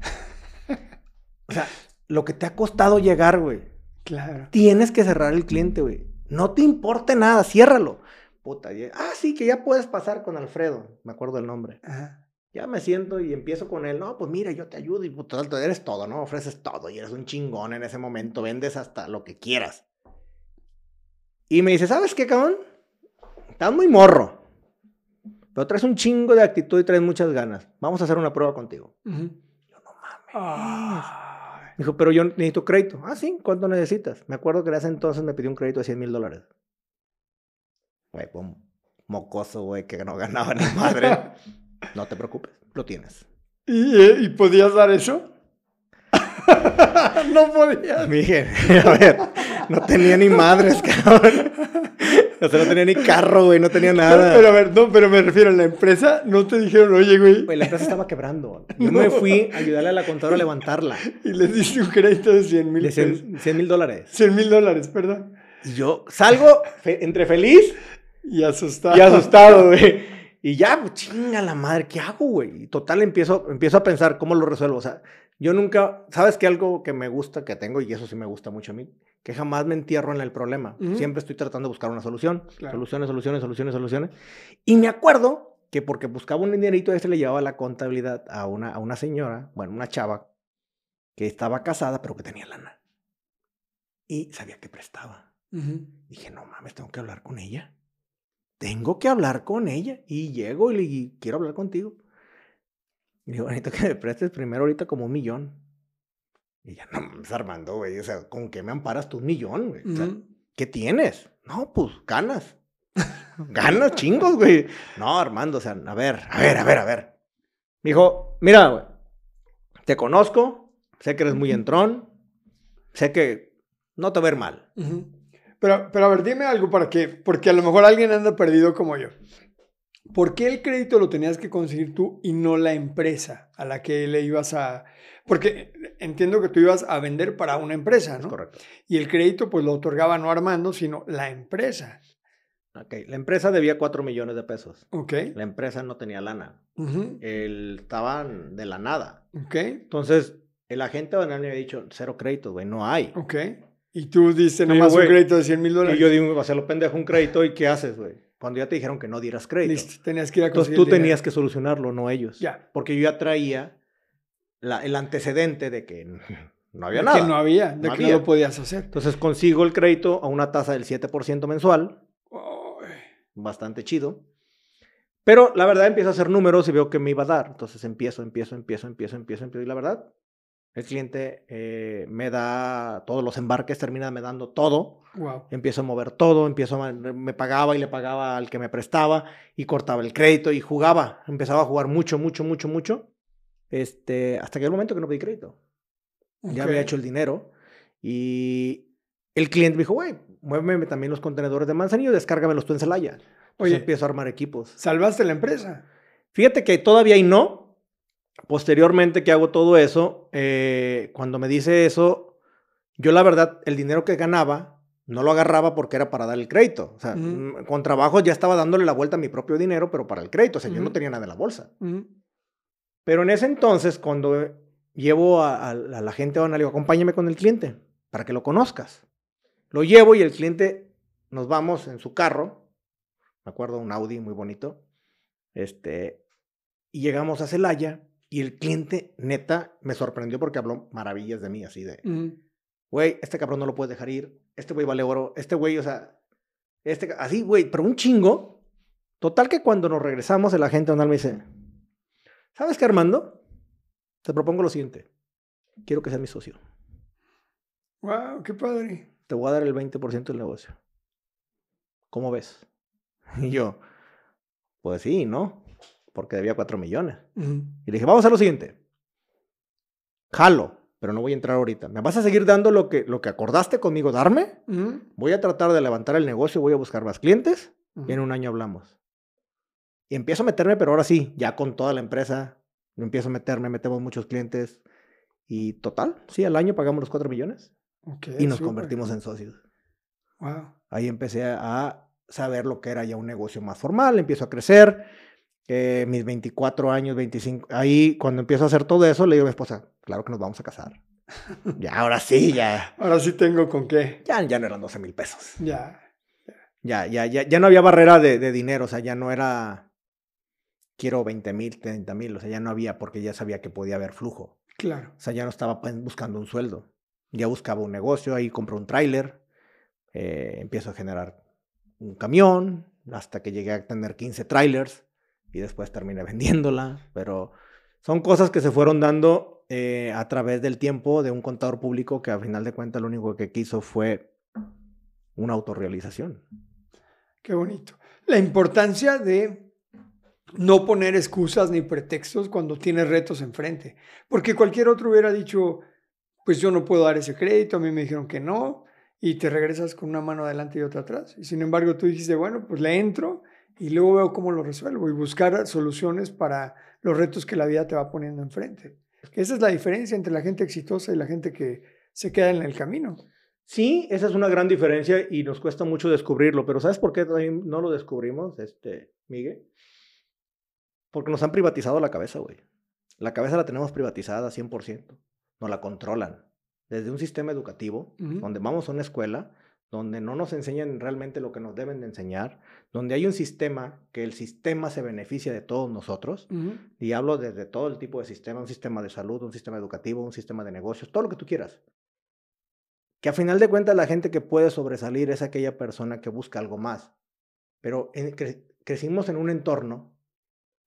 *laughs* o sea, lo que te ha costado llegar, güey. Claro. Tienes que cerrar el cliente, güey. No te importe nada, ciérralo. Puta, ya- ah, sí, que ya puedes pasar con Alfredo, me acuerdo el nombre. Ajá. Ya me siento y empiezo con él. No, pues mira, yo te ayudo y puta, eres todo, ¿no? Ofreces todo y eres un chingón en ese momento. Vendes hasta lo que quieras. Y me dice, ¿sabes qué, cabrón? Estás muy morro. Pero traes un chingo de actitud y traes muchas ganas. Vamos a hacer una prueba contigo. Ujú. Yo, no mames. Dijo, pero yo necesito crédito. Ah, sí, ¿cuánto necesitas? Me acuerdo que en ese entonces me pidió un crédito de 100 mil dólares. Güey, un mocoso, güey, que no *laughs* ganaba ni madre. *laughs* no te preocupes, lo tienes. ¿Y, eh, ¿Y podías dar eso? *laughs* no podías. Miguel, a ver, no tenía ni madres, cabrón. O sea, no tenía ni carro, güey, no tenía nada. Pero a ver, no, pero me refiero a la empresa. No te dijeron, oye, güey, Güey, la empresa estaba quebrando. Yo me fui a ayudarle a la contadora a levantarla. y les diste un crédito de 100 mil De pesos. 100 mil dólares. 100 mil dólares, perdón. Y yo salgo fe- entre feliz Y asustado. y asustado, güey. Y ya, pues, chinga la madre, ¿qué hago, güey? Y total empiezo, empiezo a pensar cómo lo resuelvo. O sea, yo nunca, ¿sabes qué? Algo que me gusta, que tengo, y eso sí me gusta mucho a mí, que jamás me entierro en el problema. Ujú. Siempre estoy tratando de buscar una solución. Claro. Soluciones, soluciones, soluciones, soluciones. Y me acuerdo que porque buscaba un dinerito, este le llevaba la contabilidad a una, a una señora, bueno, una chava, que estaba casada, pero que tenía lana. Y sabía que prestaba. Ujú. Dije, no mames, tengo que hablar con ella. Tengo que hablar con ella. Y llego y le digo, quiero hablar contigo. Y digo, necesito que me prestes primero ahorita como un millón. Y ya, *laughs* no mames, Armando, güey. O sea, ¿con qué me amparas tú un millón, güey? O sea, Ujú. ¿qué tienes? No, pues, ganas. *laughs* ganas chingos, güey. No, Armando, o sea, a ver, a ver, a ver, a ver. Me dijo, mira, güey, te conozco, sé que eres muy entrón, sé que no te va a ver mal. Pero, pero a ver, dime algo para que, porque a lo mejor alguien anda perdido como yo. ¿Por qué el crédito lo tenías que conseguir tú y no la empresa a la que le ibas a... Porque entiendo que tú ibas a vender para una empresa, Es ¿no? correcto. Y el crédito pues lo otorgaba no Armando, sino la empresa. Ok, la empresa debía 4 millones de pesos. ¿Ok? La empresa no tenía lana. Ujú. Él estaban de la nada. ¿Ok? Entonces, el agente banal me había dicho, cero créditos, güey, no hay. ¿Ok? Y tú diste nomás yo, un crédito de 100 mil dólares. Y yo digo, va a ser lo pendejo un crédito, ¿y qué haces, güey? Cuando ya te dijeron que no dieras crédito. Listo, tenías que ir a Entonces tú dinero. tenías que solucionarlo, no ellos. Ya. Porque yo ya traía la- el antecedente de que *laughs* no había De nada. Que no había, de No que había. no lo podías hacer. Entonces consigo el crédito a una tasa del 7% mensual, bastante chido. Pero la verdad empiezo a hacer números y veo que me iba a dar. Entonces empiezo, empiezo, empiezo, empiezo, empiezo, empiezo. Y la verdad, el cliente eh, me da todos los embarques, termina me dando todo. Wow. Empiezo a mover todo, empiezo a, me pagaba y le pagaba al que me prestaba y cortaba el crédito y jugaba. Empezaba a jugar mucho, mucho, mucho, mucho. Este, hasta que el momento que no pedí crédito. Ya había hecho el dinero y el cliente me dijo, güey, muéveme también los contenedores de Manzanillo, descárgamelos tú en Celaya. Entonces Oye. empiezo a armar equipos. Salvaste la empresa. Fíjate que todavía y no. Posteriormente que hago todo eso, eh, cuando me dice eso, yo la verdad, el dinero que ganaba, no lo agarraba porque era para dar el crédito. O sea, Ujú. mm, con trabajo ya estaba dándole la vuelta a mi propio dinero, pero para el crédito. O sea, yo no tenía nada en la bolsa. Ujú. Pero en ese entonces, cuando llevo a, a- a la gente a le digo, acompáñame con el cliente para que lo conozcas. Lo llevo y el cliente, nos vamos en su carro, me acuerdo, un Audi muy bonito, este, y llegamos a Celaya y el cliente, neta, me sorprendió porque habló maravillas de mí, así de, güey, este cabrón no lo puedes dejar ir, este güey vale oro, este güey, o sea, este, así, güey, pero un chingo. Total que cuando nos regresamos, el agente donal me dice, ¿sabes qué, Armando? Te propongo lo siguiente, quiero que seas mi socio, Wow, qué padre. te voy a dar el 20% del negocio. ¿Cómo ves? *laughs* Y yo, pues sí, ¿no? Porque debía 4 millones. Y le dije, vamos a lo siguiente. Jalo, pero no voy a entrar ahorita. ¿Me vas a seguir dando lo que, lo que acordaste conmigo darme? Voy a tratar de levantar el negocio, voy a buscar más clientes y en un año hablamos. Y empiezo a meterme, pero ahora sí, ya con toda la empresa, empiezo a meterme, metemos muchos clientes. Y total, sí, al año pagamos los 4 millones. y nos convertimos en socios. Wow. Ahí empecé a saber lo que era ya un negocio más formal, empiezo a crecer. Mis 24 años, 25, ahí cuando empiezo a hacer todo eso, le digo a mi esposa, claro que nos vamos a casar. *laughs* ya, ahora sí, ya. Ahora sí tengo con qué. Ya, ya no eran 12 mil pesos. Ya. Ya, ya, ya, ya no había barrera de, de dinero, o sea, ya no era, quiero 20 mil, 30 mil, o sea, ya no había porque ya sabía que podía haber flujo. Claro. O sea, ya no estaba pues, buscando un sueldo, ya buscaba un negocio, ahí compré un tráiler, eh, empiezo a generar un camión, hasta que llegué a tener 15 trailers y después terminé *laughs* vendiéndola, pero son cosas que se fueron dando eh, a través del tiempo de un contador público que a final de cuentas lo único que quiso fue una autorrealización. Qué bonito. La importancia de no poner excusas ni pretextos cuando tienes retos enfrente, porque cualquier otro hubiera dicho, pues yo no puedo dar ese crédito, a mí me dijeron que no, y te regresas con una mano adelante y otra atrás. Y sin embargo tú dijiste, bueno, pues le entro y luego veo cómo lo resuelvo y buscar soluciones para los retos que la vida te va poniendo enfrente. Esa es la diferencia entre la gente exitosa y la gente que se queda en el camino. Sí, esa es una gran diferencia y nos cuesta mucho descubrirlo, pero ¿sabes por qué no lo descubrimos, este, Miguel? Porque nos han privatizado la cabeza, güey. La cabeza la tenemos privatizada 100%. Nos la controlan. Desde un sistema educativo, donde vamos a una escuela, donde no nos enseñan realmente lo que nos deben de enseñar, donde hay un sistema que el sistema se beneficia de todos nosotros, y hablo desde todo el tipo de sistema, un sistema de salud, un sistema educativo, un sistema de negocios, todo lo que tú quieras. Que a final de cuentas la gente que puede sobresalir es aquella persona que busca algo más. Pero crecimos en un entorno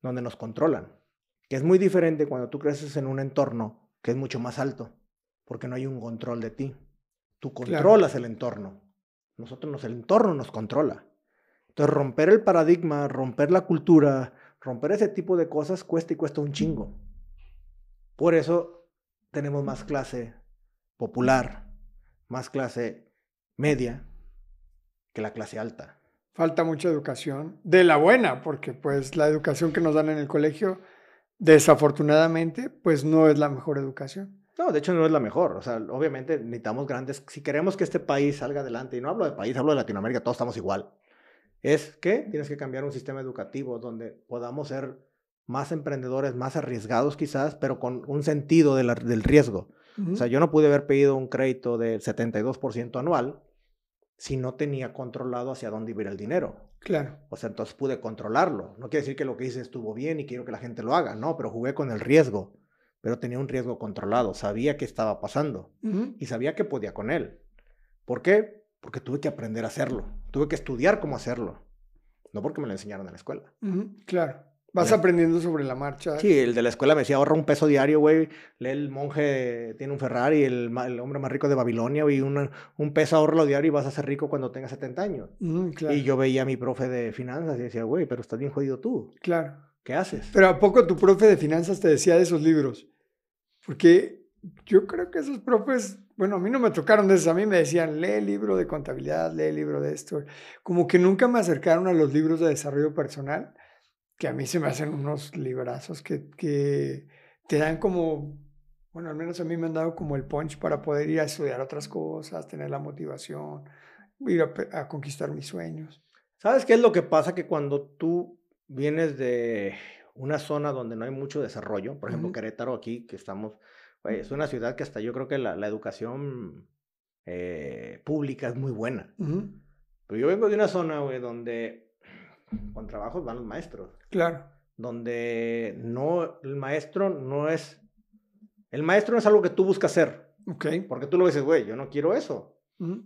donde nos controlan, que es muy diferente cuando tú creces en un entorno que es mucho más alto, porque no hay un control de ti. Tú controlas el entorno. Nosotros nos, el entorno nos controla. Entonces, romper el paradigma, romper la cultura, romper ese tipo de cosas cuesta y cuesta un chingo. Por eso tenemos más clase popular, más clase media que la clase alta falta mucha educación, de la buena, porque pues la educación que nos dan en el colegio, desafortunadamente, pues no es la mejor educación. No, de hecho no es la mejor. O sea, obviamente necesitamos grandes, si queremos que este país salga adelante, y no hablo de país, hablo de Latinoamérica, todos estamos igual, es que tienes que cambiar un sistema educativo donde podamos ser más emprendedores, más arriesgados quizás, pero con un sentido del riesgo. O sea, yo no pude haber pedido un crédito del 72% anual si no tenía controlado hacia dónde iba el dinero. Claro. O sea, entonces pude controlarlo. No quiere decir que lo que hice estuvo bien y quiero que la gente lo haga, no, pero jugué con el riesgo. Pero tenía un riesgo controlado, sabía qué estaba pasando y sabía que podía con él. ¿Por qué? Porque tuve que aprender a hacerlo, tuve que estudiar cómo hacerlo, no porque me lo enseñaron en la escuela. Claro. Vas aprendiendo sobre la marcha. Sí, el de la escuela me decía, ahorra un peso diario, güey. Lee el monje, tiene un Ferrari, el, el hombre más rico de Babilonia, güey. Un, un peso ahorralo diario y vas a ser rico cuando tengas 70 años. Y yo veía a mi profe de finanzas y decía, güey, pero estás bien jodido tú. Claro. ¿Qué haces? Pero ¿a poco tu profe de finanzas te decía de esos libros? Porque yo creo que esos profes, bueno, a mí no me tocaron de esos, a mí me decían, lee el libro de contabilidad, lee el libro de esto. Como que nunca me acercaron a los libros de desarrollo personal que a mí se me hacen unos librazos que, que te dan como, bueno, al menos a mí me han dado como el punch para poder ir a estudiar otras cosas, tener la motivación, ir a, conquistar mis sueños. ¿Sabes qué es lo que pasa? Que cuando tú vienes de una zona donde no hay mucho desarrollo, por ejemplo, Querétaro aquí, que estamos, es una ciudad que hasta yo creo que la, la educación eh, pública es muy buena. Pero yo vengo de una zona, güey, donde con trabajos van los maestros. Claro. Donde no, el maestro no es, el maestro no es algo que tú buscas ser. Ok. Porque tú lo dices, güey, yo no quiero eso.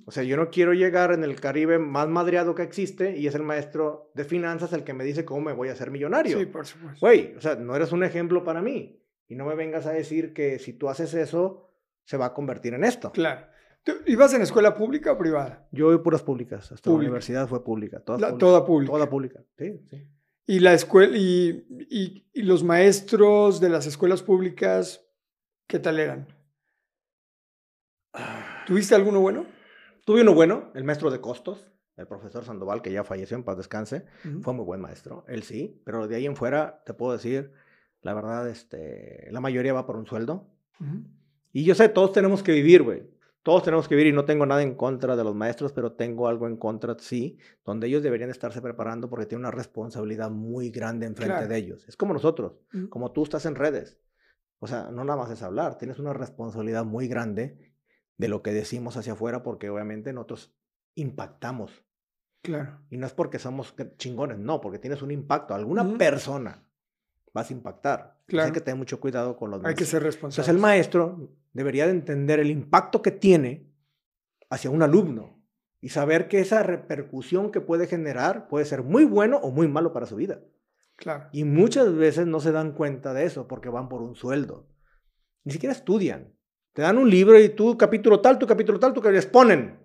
O sea, yo no quiero llegar en el Caribe más madreado que existe y es el maestro de finanzas el que me dice cómo me voy a hacer millonario. Sí, por supuesto. Güey, o sea, no eres un ejemplo para mí. Y no me vengas a decir que si tú haces eso, se va a convertir en esto. Claro. ¿Ibas en escuela pública o privada? Yo voy puras públicas. Hasta la universidad fue pública. Toda, toda pública. Toda pública, sí, sí. Y la escuela y, y, los maestros de las escuelas públicas, ¿qué tal eran? ¿Tuviste alguno bueno? Tuve uno bueno, el maestro de costos, el profesor Sandoval, que ya falleció en paz descanse. Fue muy buen maestro, él sí, pero de ahí en fuera te puedo decir, la verdad, este, la mayoría va por un sueldo. Y yo sé, todos tenemos que vivir, güey. Todos tenemos que vivir y no tengo nada en contra de los maestros, pero tengo algo en contra, sí, donde ellos deberían estarse preparando porque tienen una responsabilidad muy grande enfrente de ellos. Es como nosotros, como tú estás en redes. O sea, no nada más es hablar, tienes una responsabilidad muy grande de lo que decimos hacia afuera porque obviamente nosotros impactamos. Claro. Y no es porque somos chingones, no, porque tienes un impacto. Alguna persona vas a impactar. Claro. hay que tener mucho cuidado con los Hay que ser responsable. Entonces el maestro debería de entender el impacto que tiene hacia un alumno y saber que esa repercusión que puede generar puede ser muy bueno o muy malo para su vida. Claro. Y muchas veces no se dan cuenta de eso porque van por un sueldo. Ni siquiera estudian. Te dan un libro y tú capítulo tal, tu capítulo tal, tú que les ponen.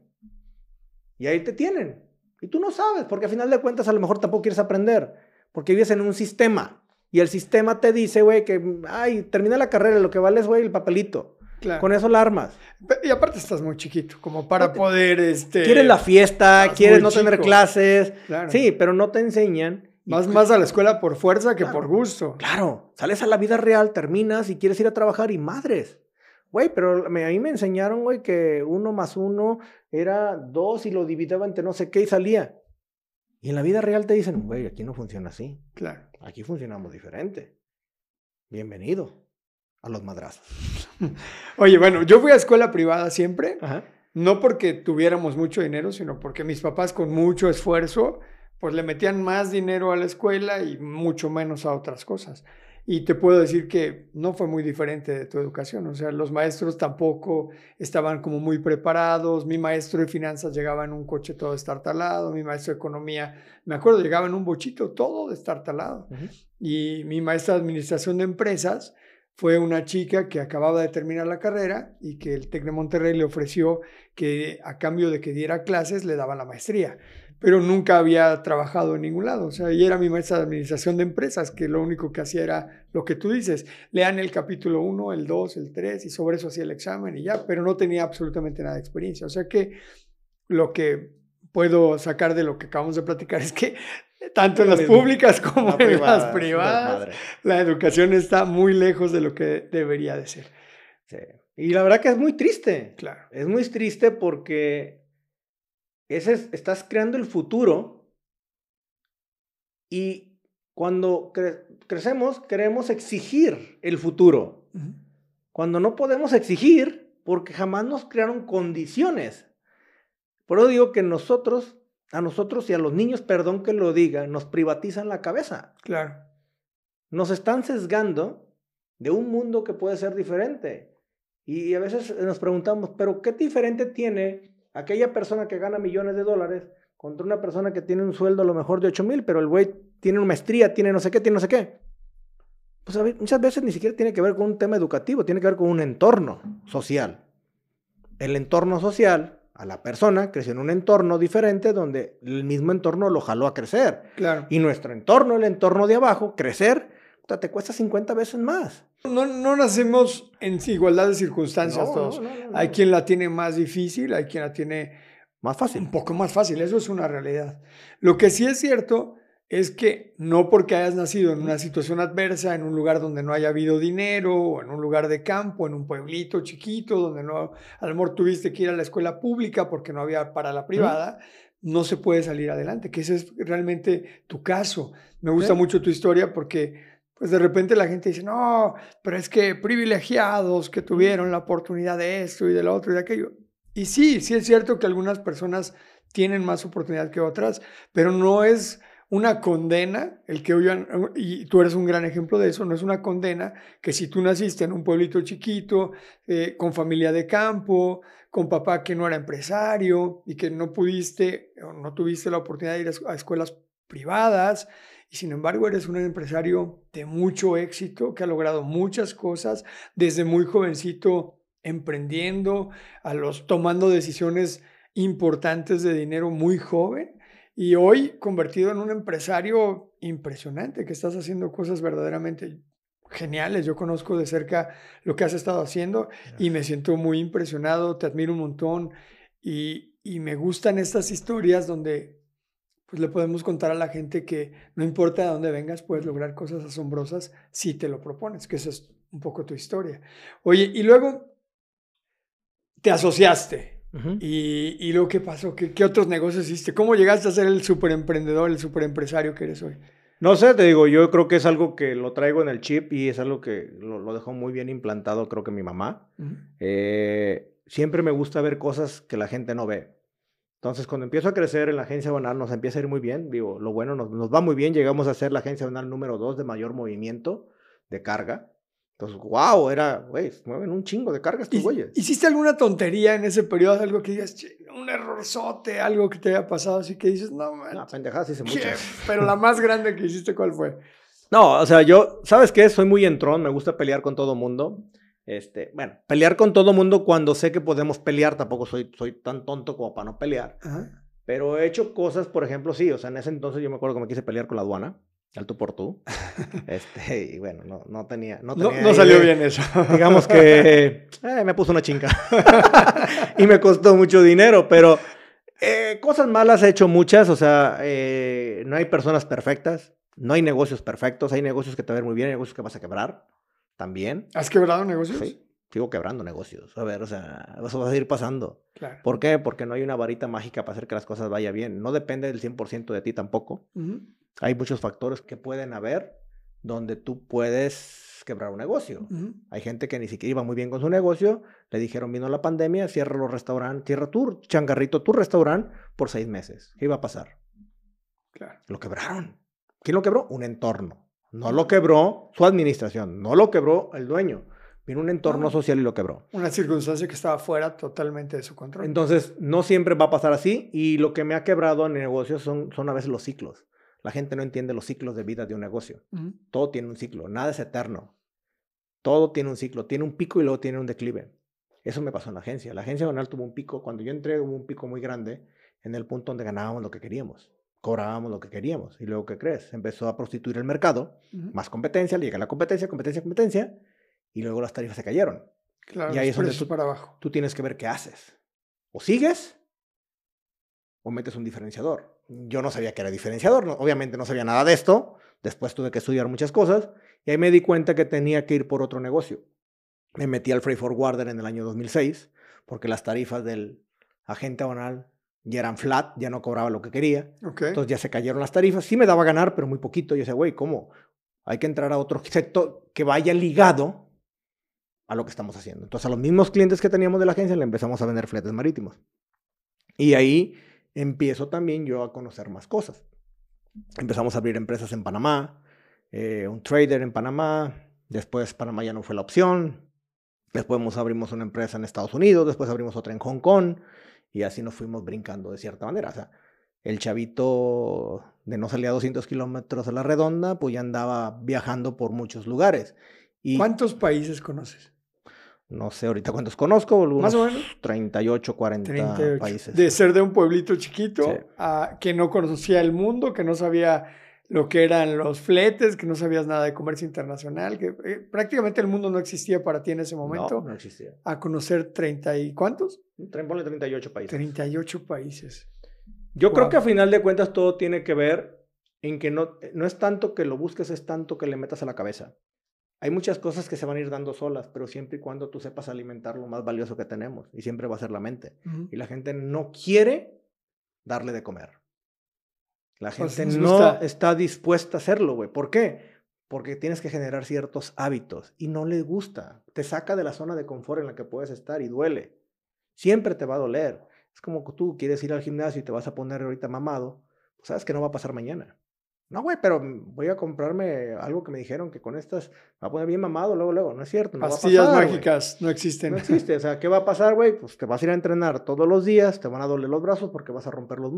Y ahí te tienen. Y tú no sabes, porque al final de cuentas a lo mejor tampoco quieres aprender, porque vives en un sistema. Y el sistema te dice, güey, que, ay, termina la carrera, lo que vale es, güey, el papelito. Con eso la armas. Y aparte estás muy chiquito, como para poder, este... Quieres la fiesta, quieres no tener clases. Sí, pero no te enseñan. Más, más a la escuela por fuerza que por gusto. Claro, sales a la vida real, terminas y quieres ir a trabajar y madres. Güey, pero a mí me enseñaron, güey, que uno más uno era dos y lo dividía entre no sé qué y salía. Y en la vida real te dicen, güey, aquí no funciona así. Claro. Aquí funcionamos diferente. Bienvenido a los madrazos. *laughs* Oye, bueno, yo fui a escuela privada siempre. No porque tuviéramos mucho dinero, sino porque mis papás con mucho esfuerzo, pues le metían más dinero a la escuela y mucho menos a otras cosas. Y te puedo decir que no fue muy diferente de tu educación. O sea, los maestros tampoco estaban como muy preparados. Mi maestro de finanzas llegaba en un coche todo estartalado. Mi maestro de economía, me acuerdo, llegaba en un bochito todo destartalado. Y mi maestra de administración de empresas fue una chica que acababa de terminar la carrera y que el TEC de Monterrey le ofreció que a cambio de que diera clases le daba la maestría pero nunca había trabajado en ningún lado. O sea, y era mi maestra de administración de empresas, que lo único que hacía era lo que tú dices, lean el capítulo 1, el 2, el 3, y sobre eso hacía el examen y ya, pero no tenía absolutamente nada de experiencia. O sea que lo que puedo sacar de lo que acabamos de platicar *laughs* es que tanto en las públicas como en las privadas, la educación está muy lejos de lo que debería de ser. Sí. Y la verdad que es muy triste. Claro. Es muy triste porque estás creando el futuro y cuando crecemos queremos exigir el futuro. Cuando no podemos exigir porque jamás nos crearon condiciones. Por eso digo que nosotros, a nosotros y a los niños, perdón que lo diga, nos privatizan la cabeza. Claro. Nos están sesgando de un mundo que puede ser diferente. Y a veces nos preguntamos, pero ¿qué diferente tiene aquella persona que gana millones de dólares contra una persona que tiene un sueldo a lo mejor de 8 mil, pero el güey tiene una maestría, tiene no sé qué, tiene no sé qué. Pues muchas veces ni siquiera tiene que ver con un tema educativo, tiene que ver con un entorno social. El entorno social, a la persona creció en un entorno diferente donde el mismo entorno lo jaló a crecer. Claro. Y nuestro entorno, el entorno de abajo, crecer, te cuesta 50 veces más. No, no nacemos en igualdad de circunstancias todos. hay quien la tiene más difícil, hay quien la tiene más fácil. Un poco más fácil, eso es una realidad. Lo que sí es cierto es que no porque hayas nacido en una situación adversa, en un lugar donde no haya habido dinero, o en un lugar de campo, en un pueblito chiquito, donde no, a lo mejor tuviste que ir a la escuela pública porque no había para la privada, no se puede salir adelante, que ese es realmente tu caso. Me gusta mucho tu historia porque pues de repente la gente dice, no, pero es que privilegiados que tuvieron la oportunidad de esto y de lo otro y de aquello. Y sí, sí es cierto que algunas personas tienen más oportunidad que otras, pero no es una condena, el que oigan, y tú eres un gran ejemplo de eso, no es una condena que si tú naciste en un pueblito chiquito, eh, con familia de campo, con papá que no era empresario y que no pudiste o no tuviste la oportunidad de ir a escuelas privadas y sin embargo eres un empresario de mucho éxito que ha logrado muchas cosas desde muy jovencito emprendiendo, a los tomando decisiones importantes de dinero muy joven y hoy convertido en un empresario impresionante que estás haciendo cosas verdaderamente geniales. Yo conozco de cerca lo que has estado haciendo y me siento muy impresionado, te admiro un montón y, y me gustan estas historias donde pues le podemos contar a la gente que no importa de dónde vengas, puedes lograr cosas asombrosas si te lo propones, que esa es un poco tu historia. Oye, y luego te asociaste. y, y, luego, ¿qué pasó? ¿Qué, ¿Qué, otros negocios hiciste? ¿Cómo llegaste a ser el super emprendedor, el super empresario que eres hoy? No sé, te digo, yo creo que es algo que lo traigo en el chip y es algo que lo, lo dejó muy bien implantado, creo que mi mamá. eh, siempre me gusta ver cosas que la gente no ve. Entonces, cuando empiezo a crecer en la agencia banal, nos empieza a ir muy bien. Digo, lo bueno, nos, nos va muy bien. Llegamos a ser la agencia banal número dos de mayor movimiento de carga. Entonces, wow, era, güey, mueven un chingo de cargas tus güeyes. ¿Hiciste alguna tontería en ese periodo? Algo que digas, un errorzote, algo que te haya pasado, así que dices, no, man. No, pendejadas hice muchas. Pero la más grande que hiciste, ¿cuál fue? No, o sea, yo, ¿sabes qué? Soy muy entrón, me gusta pelear con todo mundo. Este, bueno, pelear con todo mundo cuando sé que podemos pelear, tampoco soy, soy tan tonto como para no pelear. Ajá. Pero he hecho cosas, por ejemplo, sí, o sea, en ese entonces yo me acuerdo que me quise pelear con la aduana. Al tú por tú. *laughs* Este, y bueno, no, no tenía. No, tenía no, no salió bien eso. Digamos que eh, me puso una chinga. *laughs* y me costó mucho dinero, pero eh, cosas malas he hecho muchas. O sea, eh, no hay personas perfectas, no hay negocios perfectos. Hay negocios que te van muy bien, hay negocios que vas a quebrar también. ¿Has quebrado negocios? Sí. Sigo quebrando negocios. A ver, o sea, eso va a seguir pasando. Claro. ¿Por qué? Porque no hay una varita mágica para hacer que las cosas vayan bien. No depende del 100% de ti tampoco. Uh -huh. Hay muchos factores que pueden haber donde tú puedes quebrar un negocio. Uh -huh. Hay gente que ni siquiera iba muy bien con su negocio, le dijeron vino la pandemia, cierra los restaurantes, cierra tu changarrito, tu restaurante por seis meses. ¿Qué iba a pasar? Claro. Lo quebraron. ¿Quién lo quebró? Un entorno. No lo quebró su administración, no lo quebró el dueño. Vino un entorno Ah. social y lo quebró. Una circunstancia que estaba fuera totalmente de su control. Entonces, no siempre va a pasar así y lo que me ha quebrado en negocios son, son a veces los ciclos. La gente no entiende los ciclos de vida de un negocio. Uh -huh. Todo tiene un ciclo, nada es eterno. Todo tiene un ciclo, tiene un pico y luego tiene un declive. Eso me pasó en la agencia. La agencia banal tuvo un pico, cuando yo entré hubo un pico muy grande en el punto donde ganábamos lo que queríamos, cobrábamos lo que queríamos. Y luego, ¿qué crees? Empezó a prostituir el mercado, uh -huh. más competencia, llega la competencia, competencia, competencia, y luego las tarifas se cayeron. Claro, y ahí es donde tú, para abajo. tú tienes que ver qué haces. O sigues o metes un diferenciador. Yo no sabía que era diferenciador, no, obviamente no sabía nada de esto. Después tuve que estudiar muchas cosas y ahí me di cuenta que tenía que ir por otro negocio. Me metí al Freight Forwarder en el año 2006 porque las tarifas del agente banal ya eran flat, ya no cobraba lo que quería. Okay. Entonces ya se cayeron las tarifas. Sí me daba a ganar, pero muy poquito. Yo decía, güey, ¿cómo? Hay que entrar a otro sector que vaya ligado a lo que estamos haciendo. Entonces a los mismos clientes que teníamos de la agencia le empezamos a vender fletes marítimos. Y ahí empiezo también yo a conocer más cosas. Empezamos a abrir empresas en Panamá, eh, un trader en Panamá, después Panamá ya no fue la opción, después abrimos una empresa en Estados Unidos, después abrimos otra en Hong Kong, y así nos fuimos brincando de cierta manera. O sea, el chavito de no salir a 200 kilómetros a la redonda, pues ya andaba viajando por muchos lugares. Y ¿Cuántos países conoces? No sé ahorita cuántos conozco, más o menos 38, 40 38. países. De ser de un pueblito chiquito sí. a que no conocía el mundo, que no sabía lo que eran los fletes, que no sabías nada de comercio internacional, que eh, prácticamente el mundo no existía para ti en ese momento. No, no existía. A conocer 30 y cuántos? Ponle 38 países. 38 países. Yo wow. creo que a final de cuentas todo tiene que ver en que no, no es tanto que lo busques, es tanto que le metas a la cabeza. Hay muchas cosas que se van a ir dando solas, pero siempre y cuando tú sepas alimentar lo más valioso que tenemos, y siempre va a ser la mente. Uh -huh. Y la gente no quiere darle de comer. La gente pues no está dispuesta a hacerlo, güey. ¿Por qué? Porque tienes que generar ciertos hábitos y no le gusta. Te saca de la zona de confort en la que puedes estar y duele. Siempre te va a doler. Es como que tú quieres ir al gimnasio y te vas a poner ahorita mamado. Pues sabes que no va a pasar mañana. No, güey, pero voy a comprarme algo que me dijeron que con estas me va a poner bien mamado luego, luego. No es cierto. No Pastillas va a pasar, mágicas wey. no existen. No existe. O sea, ¿qué va a pasar, güey? Pues te vas a ir a entrenar todos los días, te van a doler los brazos porque vas a romper los,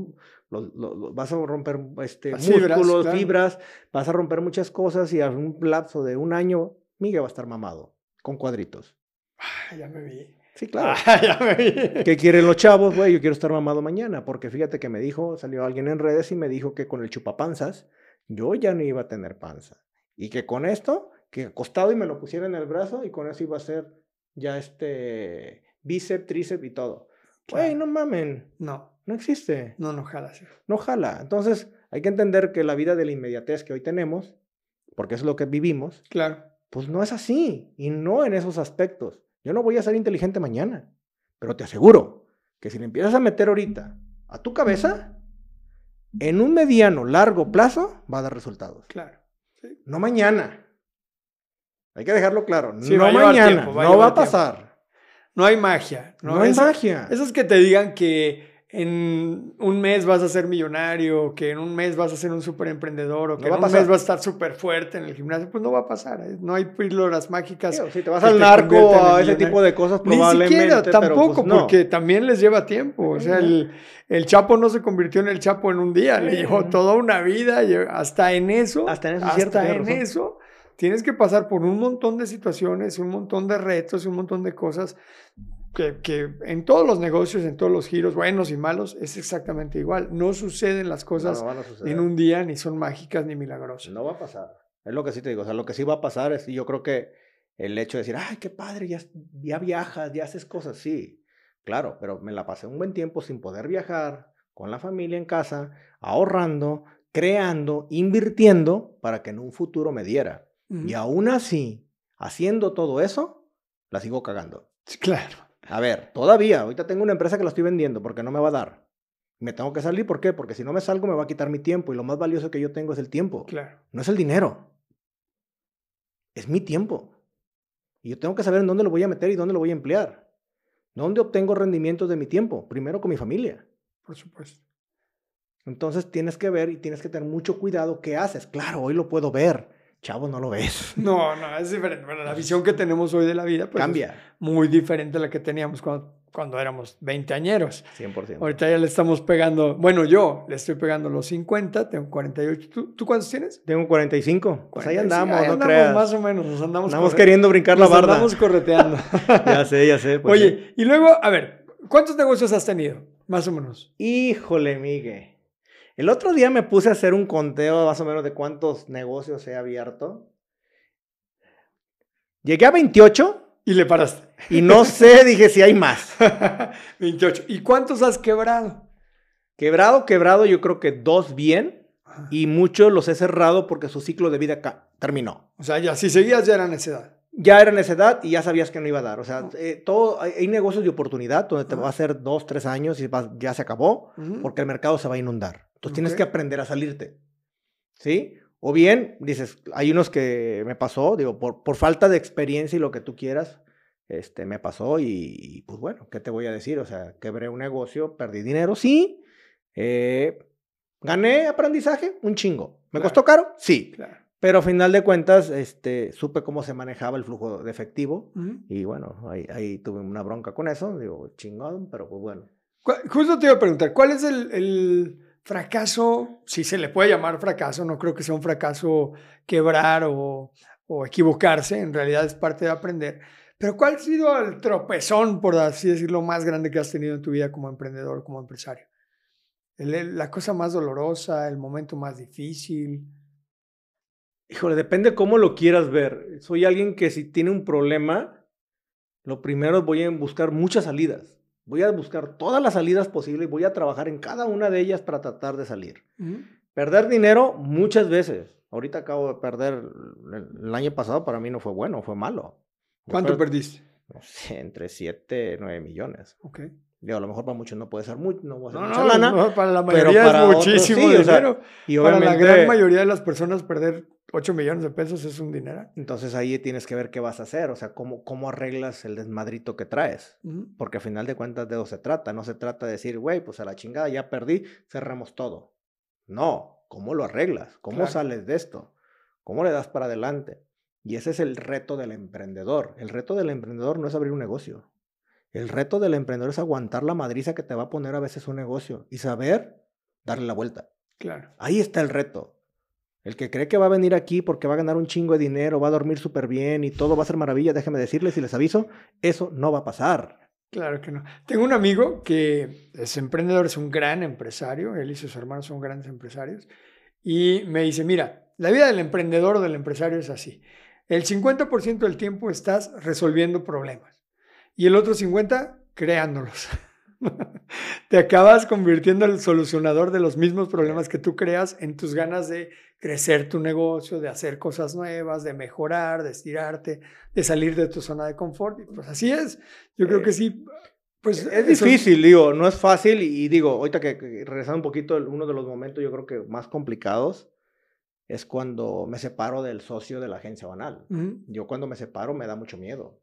los, los, los vas a romper este, Las músculos, fibras, claro. fibras, vas a romper muchas cosas y a un lapso de un año, Miguel va a estar mamado, con cuadritos. Ah, ya me vi. Sí, *laughs* claro. Ah, ya me vi. ¿Qué quieren los chavos, güey? Yo quiero estar mamado mañana, porque fíjate que me dijo, salió alguien en redes y me dijo que con el chupapanzas yo ya no iba a tener panza. Y que con esto que acostado y me lo pusiera en el brazo y con eso iba a ser ya este bíceps, tríceps y todo. Güey, Claro. no mamen, No, no existe, no, no jala así. no jala. Entonces hay que entender que la vida de la inmediatez que hoy tenemos, porque es lo que vivimos, Claro. pues no es así y no en esos aspectos. Yo no voy a ser inteligente mañana, pero te aseguro que si le empiezas a meter ahorita a tu cabeza, en un mediano, largo plazo va a dar resultados. Claro. Sí. No mañana. Hay que dejarlo claro. Sí, no va mañana. tiempo, va a no va a pasar. No hay magia. No, No, hay magia. Esos que te digan que en un mes vas a ser millonario, que en un mes vas a ser un súper emprendedor o que No va en un pasar. mes vas a estar súper fuerte en el gimnasio, pues no va a pasar. ¿eh? No hay píldoras mágicas. Tío, si te vas al te narco a ese tipo de cosas, Ni probablemente. siquiera, pero, tampoco, pues, no. porque también les lleva tiempo. O sea, el, el Chapo no se convirtió en el Chapo en un día, le llevó toda una vida, hasta en eso, Hasta en eso cierto, hasta en eso, tienes que pasar por un montón de situaciones, un montón de retos, un montón de cosas que, que en todos los negocios, en todos los giros, buenos y malos, es exactamente igual. No suceden las cosas no en un día, ni son mágicas ni milagrosas. No va a pasar. Es lo que sí te digo. O sea, lo que sí va a pasar es, y yo creo que el hecho de decir, ay, qué padre, ya, ya viajas, ya haces cosas, sí. Claro, pero me la pasé un buen tiempo sin poder viajar, con la familia en casa, ahorrando, creando, invirtiendo para que en un futuro me diera. Y aún así, haciendo todo eso, la sigo cagando. Claro. A ver, todavía, ahorita tengo una empresa que la estoy vendiendo porque no me va a dar. Me tengo que salir, ¿por qué? Porque si no me salgo me va a quitar mi tiempo y lo más valioso que yo tengo es el tiempo. Claro. No es el dinero. Es mi tiempo. Y yo tengo que saber en dónde lo voy a meter y dónde lo voy a emplear. ¿Dónde obtengo rendimientos de mi tiempo? Primero con mi familia. Por supuesto. Entonces tienes que ver y tienes que tener mucho cuidado qué haces. Claro, hoy lo puedo ver. Chavo, no lo ves. *laughs* No, no, es diferente. Bueno, la visión que tenemos hoy de la vida pues, es Cambia. muy diferente a la que teníamos cuando, cuando éramos veinteañeros. 100%. Ahorita ya le estamos pegando, bueno, yo le estoy pegando los 50, tengo 48. ¿Tú, tú cuántos tienes? Tengo 45. Pues ahí 45. andamos, Ahí no andamos creas. más o menos, nos andamos, Andamos corre- queriendo brincar la nos barda. andamos correteando. *laughs* Ya sé, ya sé. pues sí. Oye, y luego, a ver, ¿cuántos negocios has tenido? Más o menos. Híjole, Migue. El otro día me puse a hacer un conteo más o menos de cuántos negocios he abierto. Llegué a 28 Y le paraste. y no *laughs* sé, dije si hay más. *laughs* 28. ¿Y cuántos has quebrado? Quebrado, quebrado, yo creo que dos bien y muchos los he cerrado porque su ciclo de vida terminó. O sea, ya, si seguías ya era necedad. Ya era en esa edad y ya sabías que no iba a dar. O sea, eh, todo, hay, hay negocios de oportunidad donde te Ajá. va a hacer dos, tres años y vas- ya se acabó. Porque el mercado se va a inundar. Entonces tienes Ok. que aprender a salirte. ¿Sí? O bien, dices, hay unos que me pasó, digo, por, por falta de experiencia y lo que tú quieras, este, me pasó y, y, pues bueno, ¿qué te voy a decir? O sea, quebré un negocio, perdí dinero, sí. eh, gané aprendizaje, un chingo. ¿Me Claro. costó caro? Sí. Claro. Pero a final de cuentas, este, supe cómo se manejaba el flujo de efectivo Ujú. y bueno, ahí, ahí tuve una bronca con eso, digo, chingón, pero pues bueno. Justo te iba a preguntar, ¿cuál es el, el fracaso, si se le puede llamar fracaso, no creo que sea un fracaso quebrar o, o equivocarse, en realidad es parte de aprender, pero ¿cuál ha sido el tropezón, por así decirlo, más grande que has tenido en tu vida como emprendedor, como empresario? La cosa más dolorosa, el momento más difícil. Híjole, depende cómo lo quieras ver. Soy alguien que si tiene un problema, lo primero voy a buscar muchas salidas. Voy a buscar todas las salidas posibles y voy a trabajar en cada una de ellas para tratar de salir. Perder dinero muchas veces. Ahorita acabo de perder el, año pasado, para mí no fue bueno, fue malo. ¿Cuánto perdiste? No sé, entre 7 y 9 millones. Ok. Digo, a lo mejor para muchos no puede ser mucho, no va a ser No, mucha no, lana. no, para la mayoría para es otros muchísimo sí, o sea, dinero. y para la gran mayoría de las personas perder 8 millones de pesos es un dinero. entonces ahí tienes que ver qué vas a hacer, o sea, cómo, cómo arreglas el desmadrito que traes. Porque a final de cuentas de eso se trata. No se trata de decir, güey, pues a la chingada ya perdí, cerramos todo. No, ¿cómo lo arreglas? ¿Cómo Claro. sales de esto? ¿Cómo le das para adelante? Y ese es el reto del emprendedor. El reto del emprendedor no es abrir un negocio. El reto del emprendedor es aguantar la madriza que te va a poner a veces un negocio y saber darle la vuelta. Claro. Ahí está el reto. El que cree que va a venir aquí porque va a ganar un chingo de dinero, va a dormir súper bien y todo va a ser maravilla, déjenme decirles y les aviso, eso no va a pasar. Claro que no. Tengo un amigo que es emprendedor, es un gran empresario, él y sus hermanos son grandes empresarios, y me dice, mira, la vida del emprendedor o del empresario es así. el 50% del tiempo estás resolviendo problemas y el otro 50% creándolos. *laughs* Te acabas convirtiendo en el solucionador de los mismos problemas que tú creas en tus ganas de crecer tu negocio, de hacer cosas nuevas, de mejorar, de estirarte, de salir de tu zona de confort. Y pues así es. Yo creo que Eh, sí. Pues Es eso- difícil, digo, no es fácil y digo, ahorita que, que regresando un poquito, uno de los momentos yo creo que más complicados es cuando me separo del socio de la agencia banal. Yo cuando me separo me da mucho miedo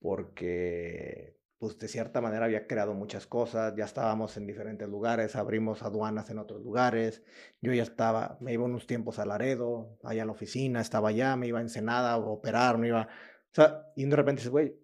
porque pues de cierta manera había creado muchas cosas, ya estábamos en diferentes lugares, abrimos aduanas en otros lugares, yo ya estaba, me iba unos tiempos a Laredo, allá a la oficina, estaba allá, me iba a Ensenada a operar, me iba, o sea, y de repente dices, güey,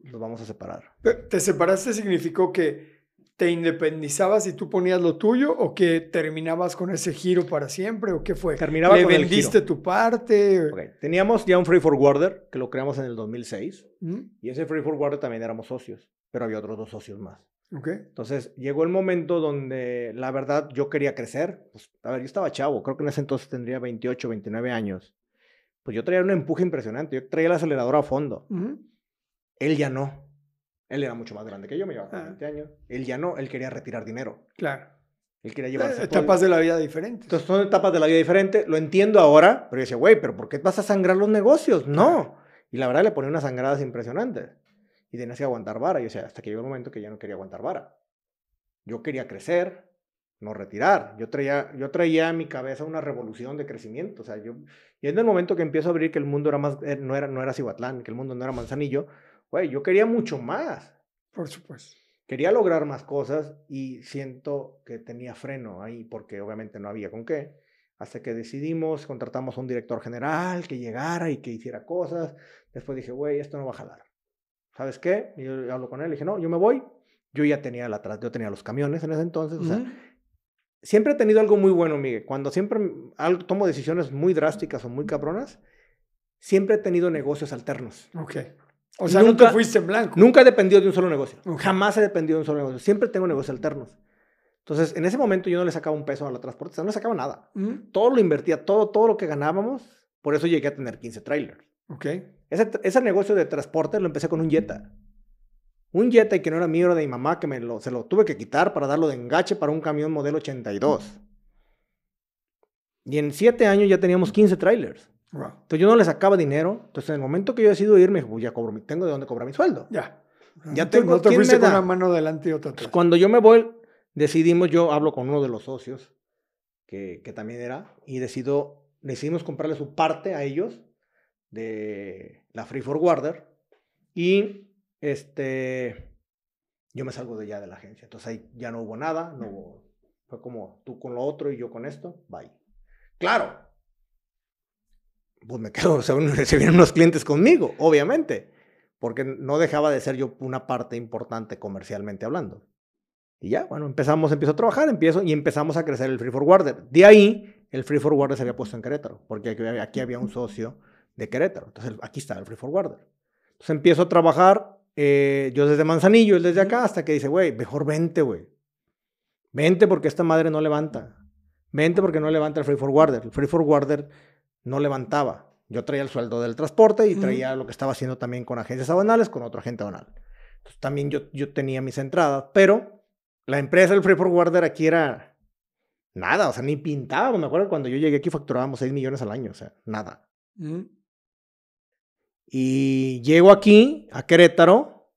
nos vamos a separar. ¿Te separaste significó que te independizabas y tú ponías lo tuyo o que terminabas con ese giro para siempre o qué fue? Terminaba ¿Le con el vendiste giro. tu parte? Ok, Teníamos ya un Free Forwarder que lo creamos en el 2006 Ujú. y ese Free Forwarder también éramos socios, pero había otros dos socios más. Ok. Entonces llegó el momento donde la verdad yo quería crecer. Pues, a ver, yo estaba chavo, creo que en ese entonces tendría 28, 29 años. Pues yo traía un empuje impresionante, yo traía el acelerador a fondo. Él ya no. Él era mucho más grande que yo, me llevaba Ah. 20 años. Él ya no, él quería retirar dinero. Claro. Él quería llevarse el- Etapas de la vida diferentes. Entonces son etapas de la vida diferentes. Lo entiendo ahora, pero yo decía, güey, ¿pero por qué vas a sangrar los negocios? No. Y la verdad le ponía unas sangradas impresionantes. Y tenías que aguantar vara. Y o sea, hasta que llegó el momento que ya no quería aguantar vara. Yo quería crecer, no retirar. Yo traía, yo traía en mi cabeza una revolución de crecimiento. O sea, yo, y en el momento que empiezo a abrir que el mundo era más, eh, no era, no era Cihuatlán, que el mundo no era Manzanillo, güey, yo quería mucho más Por supuesto. quería lograr más cosas y siento que tenía freno ahí porque obviamente no había con qué. Hasta que decidimos, contratamos a un director general que llegara y que hiciera cosas. Después dije, güey, esto no va a jalar. ¿Sabes qué? Y yo hablo con él y dije, no, yo me voy. Yo ya tenía la yo tenía los camiones en ese entonces. O sea, siempre he tenido algo muy bueno, Miguel. Cuando siempre algo, tomo decisiones muy drásticas o muy cabronas, siempre he tenido negocios alternos. Ok. O sea, no Nunca- te fuiste en blanco. Nunca he dependido de un solo negocio. Jamás he dependido de un solo negocio. Siempre tengo negocios alternos. Entonces, en ese momento yo no le sacaba un peso a la transportista, no le sacaba nada. Ujú. Todo lo invertía, todo, todo lo que ganábamos. Por eso llegué a tener 15 trailers. Ok. Ese, ese negocio de transporte lo empecé con un Jetta. Un Jetta que no era mío, era de mi mamá, que me lo, se lo tuve que quitar para darlo de engache para un camión modelo 82. Y en 7 años ya teníamos 15 trailers. Wow. Entonces yo no le sacaba dinero. Entonces en el momento que yo decido irme, "Pues ya cobro, tengo de dónde cobrar mi sueldo. Ya. Ya no tengo no te quién fuiste me con da. una mano adelante y otra Pues atrás. cuando yo me voy, decidimos, yo hablo con uno de los socios, que, que también era, y decido, decidimos comprarle su parte a ellos de la Free Forwarder, y este, yo me salgo de ya de la agencia. Entonces ahí ya no hubo nada, no hubo, fue como tú con lo otro y yo con esto, bye. Claro, pues me quedo, *laughs* se, se vienen unos clientes conmigo, obviamente, porque no dejaba de ser yo una parte importante comercialmente hablando. Y ya, bueno, empezamos, empiezo a trabajar, empiezo y empezamos a crecer el Free Forwarder. De ahí, el Free Forwarder se había puesto en Querétaro, porque aquí, había- aquí había un socio de Querétaro. Entonces, aquí está el Free Forwarder. Entonces, empiezo a trabajar, eh, yo desde Manzanillo, él desde acá, hasta que dice, güey, mejor vente, güey. Vente porque esta madre no levanta. Vente porque no levanta el Free Forwarder. El Free Forwarder no levantaba. Yo traía el sueldo del transporte y traía lo que estaba haciendo también con agencias aduanales, con otro agente aduanal. Entonces, también yo, yo tenía mis entradas, pero la empresa del Free Forwarder aquí era nada, o sea, ni pintábamos. Me acuerdo cuando yo llegué aquí facturábamos 6 millones al año, o sea, nada. Ujú. Y llego aquí, a Querétaro,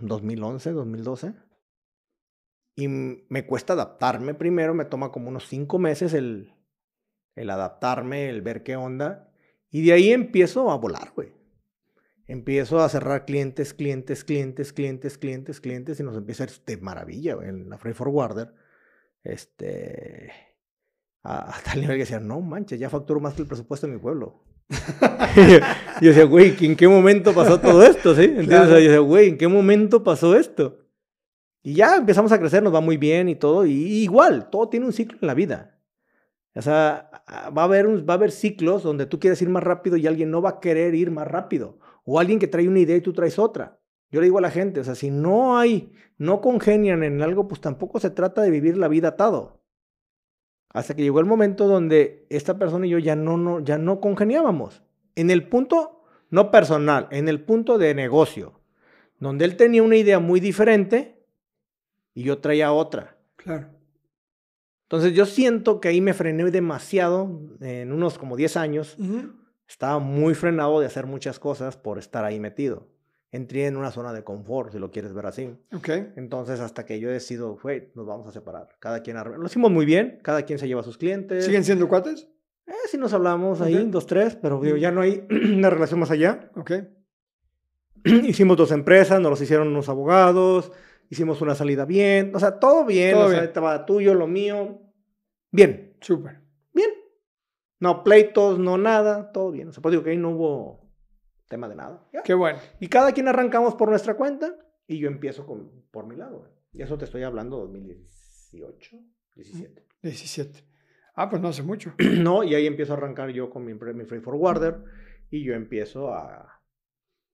2011, 2012, y me cuesta adaptarme primero, me toma como unos 5 meses el, el adaptarme, el ver qué onda, y de ahí empiezo a volar, güey. Empiezo a cerrar clientes, clientes, clientes, clientes, clientes, clientes, y nos empieza a ir de maravilla, güey, en la Free Forwarder. Este. A, a tal nivel que decía, no manches, ya facturo más que el presupuesto de mi pueblo. *laughs* y yo decía, güey, ¿en qué momento pasó todo esto? ¿Sí? Entonces, Claro. yo decía, güey, ¿en qué momento pasó esto? Y ya empezamos a crecer, nos va muy bien y todo. Y, y igual, todo tiene un ciclo en la vida. O sea, a- va a, haber va a haber ciclos donde tú quieres ir más rápido y alguien no va a querer ir más rápido. O alguien que trae una idea y tú traes otra. Yo le digo a la gente, o sea, si no hay, no congenian en algo, pues tampoco se trata de vivir la vida atado. Hasta que llegó el momento donde esta persona y yo ya no, no, ya no congeniábamos. En el punto no personal, en el punto de negocio, donde él tenía una idea muy diferente y yo traía otra. Claro. Entonces yo siento que ahí me frené demasiado, en unos como 10 años, estaba muy frenado de hacer muchas cosas por estar ahí metido. Entré en una zona de confort, si lo quieres ver así. Ok. Entonces, hasta que yo decido, güey, nos vamos a separar. Cada quien Lo hicimos muy bien, cada quien se lleva a sus clientes. ¿Siguen siendo cuates? Eh, sí nos hablamos ahí, Ok. dos, tres, pero digo, ya no hay *clears throat* una relación más allá. Ok. *clears throat* hicimos dos empresas, nos los hicieron unos abogados, hicimos una salida bien, o sea, todo bien, Todo o sea, estaba tuyo, lo mío, bien, Súper. bien. No pleitos, no nada, todo bien. O sea, pues digo que ahí no hubo tema de nada. ya. Qué bueno. Y cada quien arrancamos por nuestra cuenta y yo empiezo con, por mi lado. güey. Y eso te estoy hablando 2018, 17. 17. Ah, pues no hace mucho. *clears throat* ¿no? Y ahí empiezo a arrancar yo con mi, mi Free Forwarder y yo empiezo a,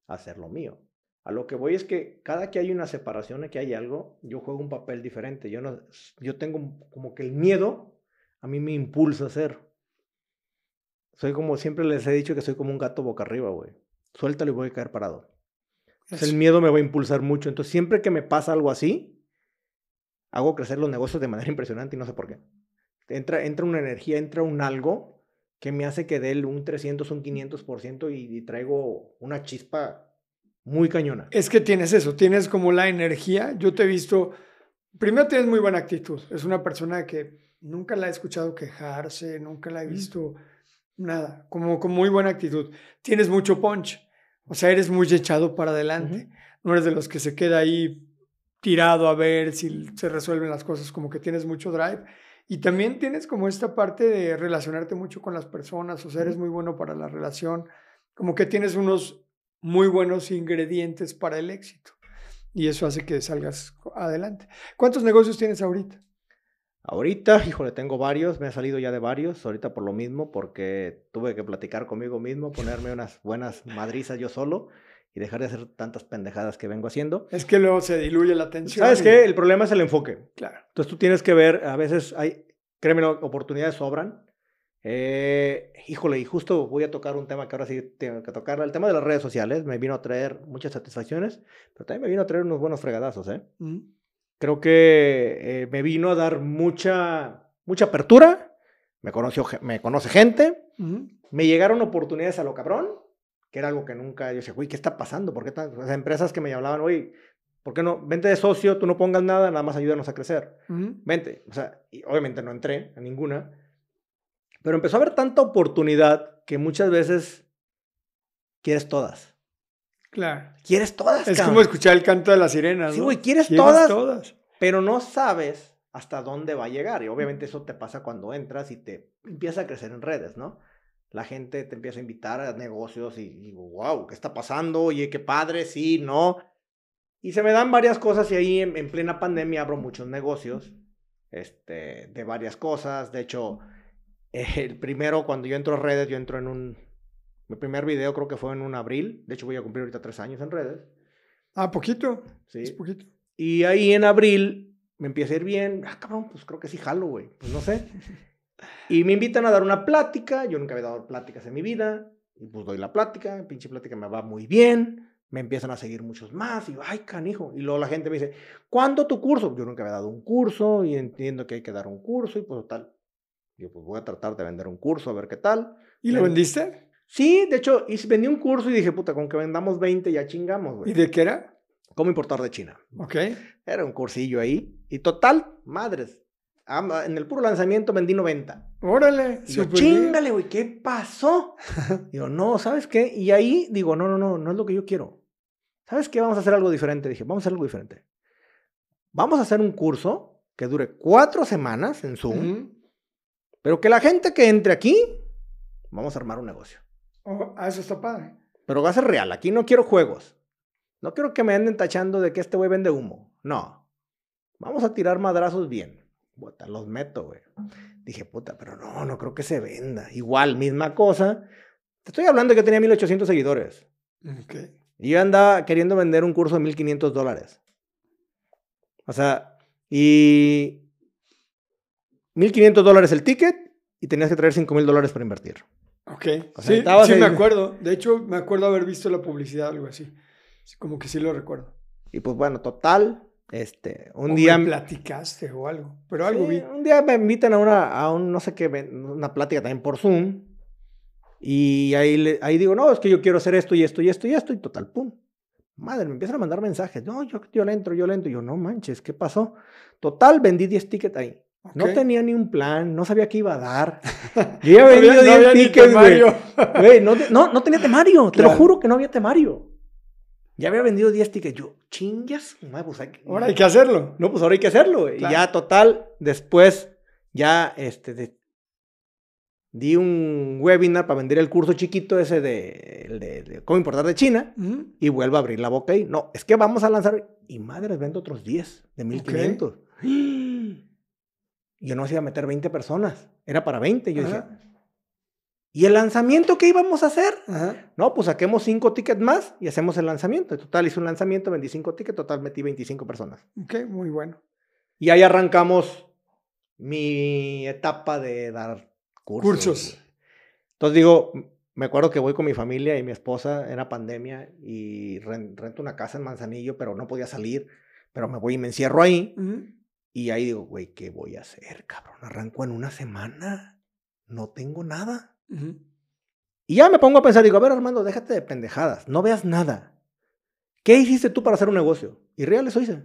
a hacer lo mío. A lo que voy es que cada que hay una separación, que hay algo, yo juego un papel diferente. Yo, no, yo tengo como que el miedo a mí me impulsa a hacer. Soy como, siempre les he dicho que soy como un gato boca arriba, güey. Suéltalo y voy a caer parado. Entonces, el miedo me va a impulsar mucho. Entonces, siempre que me pasa algo así, hago crecer los negocios de manera *laughs* impresionante y no sé por qué. Entra, entra una energía, entra un algo que me hace que dé un 300, un 500% y, y traigo una chispa muy cañona. Es que tienes eso, tienes como la energía. Yo te he visto, primero tienes muy buena actitud. Es una persona que nunca la he escuchado quejarse, nunca la he visto nada, como con muy buena actitud. Tienes mucho punch, o sea, eres muy echado para adelante. No eres de los que se queda ahí tirado a ver si se resuelven las cosas, como que tienes mucho drive. Y también tienes como esta parte de relacionarte mucho con las personas, o sea, eres muy bueno para la relación, como que tienes unos muy buenos ingredientes para el éxito. Y eso hace que salgas adelante. ¿Cuántos negocios tienes ahorita? Ahorita, híjole, tengo varios, me he salido ya de varios, ahorita por lo mismo, porque tuve que platicar conmigo mismo, ponerme unas buenas madrizas yo solo y dejar de hacer tantas pendejadas que vengo haciendo. Es que luego se diluye la atención. ¿Sabes y- qué? El problema es el enfoque. Claro. Entonces tú tienes que ver, a veces hay, créeme, oportunidades sobran. Eh, híjole, y justo voy a tocar un tema que ahora sí tengo que tocar. El tema de las redes sociales me vino a traer muchas satisfacciones, pero también me vino a traer unos buenos fregadazos, ¿eh? Mm. Creo que eh, me vino a dar mucha, mucha apertura. Me, conoció, me conoce gente. Me llegaron oportunidades a lo cabrón, que era algo que nunca yo decía, güey, ¿qué está pasando? ¿Por qué tan-?" O sea, empresas que me hablaban, oye, ¿por qué no? Vente de socio, tú no pongas nada, nada más ayúdanos a crecer. Ujú. Vente. O sea, y obviamente no entré a ninguna. Pero empezó a haber tanta oportunidad que muchas veces quieres todas. Claro. Quieres todas. Es cabrón. como escuchar el canto de las sirenas. Sí, ¿no? güey, quieres Quieres todas, todas. pero no sabes hasta dónde va a llegar. Y obviamente eso te pasa cuando entras y te empieza a crecer en redes, ¿no? La gente te empieza a invitar a negocios y digo, wow, ¿qué está pasando? Oye, qué padre, sí, no. Y se me dan varias cosas y ahí en, en plena pandemia abro muchos negocios este, de varias cosas. De hecho, el primero, cuando yo entro a redes, yo entro en un... Mi primer video creo que fue en un abril. De hecho, voy a cumplir ahorita tres años en redes. Ah, poquito. Sí. Es poquito. Y ahí en abril me empieza a ir bien. Ah, cabrón, pues creo que sí jalo, güey. Pues no sé. Y me invitan a dar una plática. Yo nunca había dado pláticas en mi vida. Y pues doy la plática. Pinche plática me va muy bien. Me empiezan a seguir muchos más. Y yo, ay, canijo. Y luego la gente me dice, ¿cuándo tu curso? Yo nunca había dado un curso. Y entiendo que hay que dar un curso. Y pues tal. Yo pues voy a tratar de vender un curso, a ver qué tal. ¿Y lo Ven- vendiste? Sí, de hecho, vendí un curso y dije, puta, con que vendamos 20 ya chingamos, ¿Y güey. de qué era? ¿Cómo importar de China? Ok. Era un cursillo ahí. Y total, madres. En el puro lanzamiento vendí 90. Órale. Y yo, chingale, güey, ¿qué pasó? *laughs* digo, no, ¿sabes qué? Y ahí digo, no, no, no, no es lo que yo quiero. ¿Sabes qué? Vamos a hacer algo diferente. Dije, vamos a hacer algo diferente. Vamos a hacer un curso que dure cuatro semanas en Zoom. Pero que la gente que entre aquí, vamos a armar un negocio. Oh, eso está padre. Pero va a ser real. Aquí no quiero juegos. No quiero que me anden tachando de que este güey vende humo. No. Vamos a tirar madrazos bien. Puta, los meto, güey. Dije, puta, pero no, no creo que se venda. Igual, misma cosa. Te estoy hablando que tenía 1800 seguidores. Ok. Y yo andaba queriendo vender un curso de 1500 dólares. O sea, y 1500 dólares el ticket y tenías que traer 5000 dólares para invertir. Ok. O sea, sí, estabas sí ahí- me acuerdo. De hecho, me acuerdo haber visto la publicidad, algo así. Sí, Como que sí lo recuerdo. Y pues bueno, total, este, un O día... me platicaste o algo. Pero algo Sí, vi. Un día me invitan a una, a un, no sé qué, una plática también por Zoom. Y ahí, le- ahí digo, no, es que yo quiero hacer esto y esto y esto y esto. Y total, pum. Madre, me empiezan a mandar mensajes. No, yo, yo le entro, yo le entro. Y yo, no manches, ¿qué pasó? Total, vendí 10 tickets ahí. No tenía ni un plan, no sabía qué iba a dar. *laughs* Yo ya No vendido había- no 10 había ni tickets, güey. temario. *laughs* Güey, no, no, no tenía temario, te lo juro que no había temario. Ya había vendido 10 tickets. Yo, chingas, pues hay Ahora hay que hacerlo. no, pues ahora hay que hacerlo. Claro. Y ya total, después ya este, de- di un webinar para vender el curso chiquito ese de, de, de cómo importar de China Ujú. y vuelvo a abrir la boca ahí. No, es que vamos a lanzar y madres, vendo otros 10 de 1500. *gasps* *laughs* Yo no iba a meter 20 personas, era para 20. Yo dije, Ajá. ¿y el lanzamiento qué íbamos a hacer? Ajá. No, pues saquemos 5 tickets más y hacemos el lanzamiento. En total hice un lanzamiento, vendí 5 tickets, total metí 25 personas. Ok, muy bueno. Y ahí arrancamos mi etapa de dar cursos. Cursos. Entonces digo, me acuerdo que voy con mi familia y mi esposa, era pandemia, y ren- rento una casa en Manzanillo, pero no podía salir, pero me voy y me encierro ahí. Ujú. Y ahí digo, güey, ¿qué voy a hacer, cabrón? Arranco en una semana, no tengo nada. Y ya me pongo a pensar, digo, a ver, Armando, déjate de pendejadas, no veas nada. ¿Qué hiciste tú para hacer un negocio? Y real eso hice.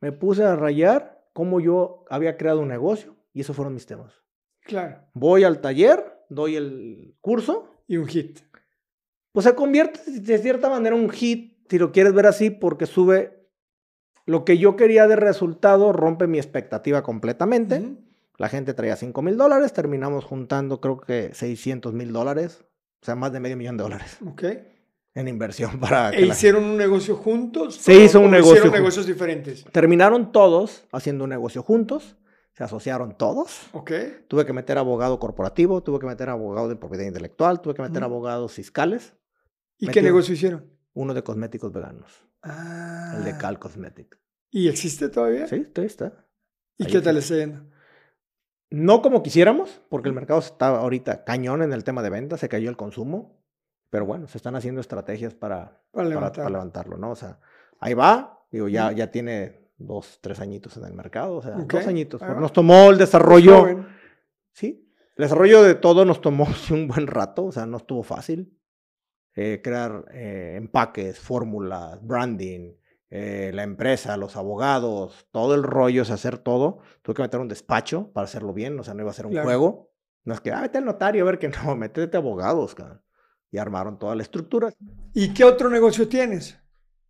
Me puse a rayar cómo yo había creado un negocio y esos fueron mis temas. Claro. Voy al taller, doy el curso, Y un hit. pues se convierte de cierta manera en un hit, si lo quieres ver así, porque sube lo que yo quería de resultado, rompe mi expectativa completamente. La gente traía 5 mil dólares, terminamos juntando creo que 600 mil dólares, o sea, más de medio millón de dólares Ok. en inversión *laughs* para... que ¿E la- hicieron un negocio juntos? Se hizo un negocio Hicieron juntos. negocios diferentes. Terminaron todos haciendo un negocio juntos, se asociaron todos. Ok. Tuve que meter abogado corporativo, tuve que meter abogado de propiedad intelectual, tuve que meter abogados fiscales, ¿Y qué negocio hicieron? uno de cosméticos veganos, Ah. el de Cal Cosmetic. ¿Y existe todavía? Sí, ahí está. ¿Y ahí qué tal está yendo? No como quisiéramos, porque el mercado está ahorita cañón en el tema de venta, se cayó el consumo, pero bueno, se están haciendo estrategias para, Para para, levantar. para levantarlo, ¿no? O sea, ahí va, digo, ya, ya tiene dos, tres añitos en el mercado, o sea, Ok, dos añitos. pero va. Nos tomó el desarrollo, sí, el desarrollo de todo nos tomó *laughs* un buen rato, o sea, no estuvo fácil. Eh, crear eh, empaques, fórmulas, branding, eh, la empresa, los abogados, todo el rollo, sea, hacer todo. Tuve que meter un despacho para hacerlo bien, o sea, no iba a ser un Claro. juego. No es que, ah, vete al notario a ver que *laughs* no, métete abogados, cabrón. Y armaron toda la estructura. ¿Y qué otro negocio tienes?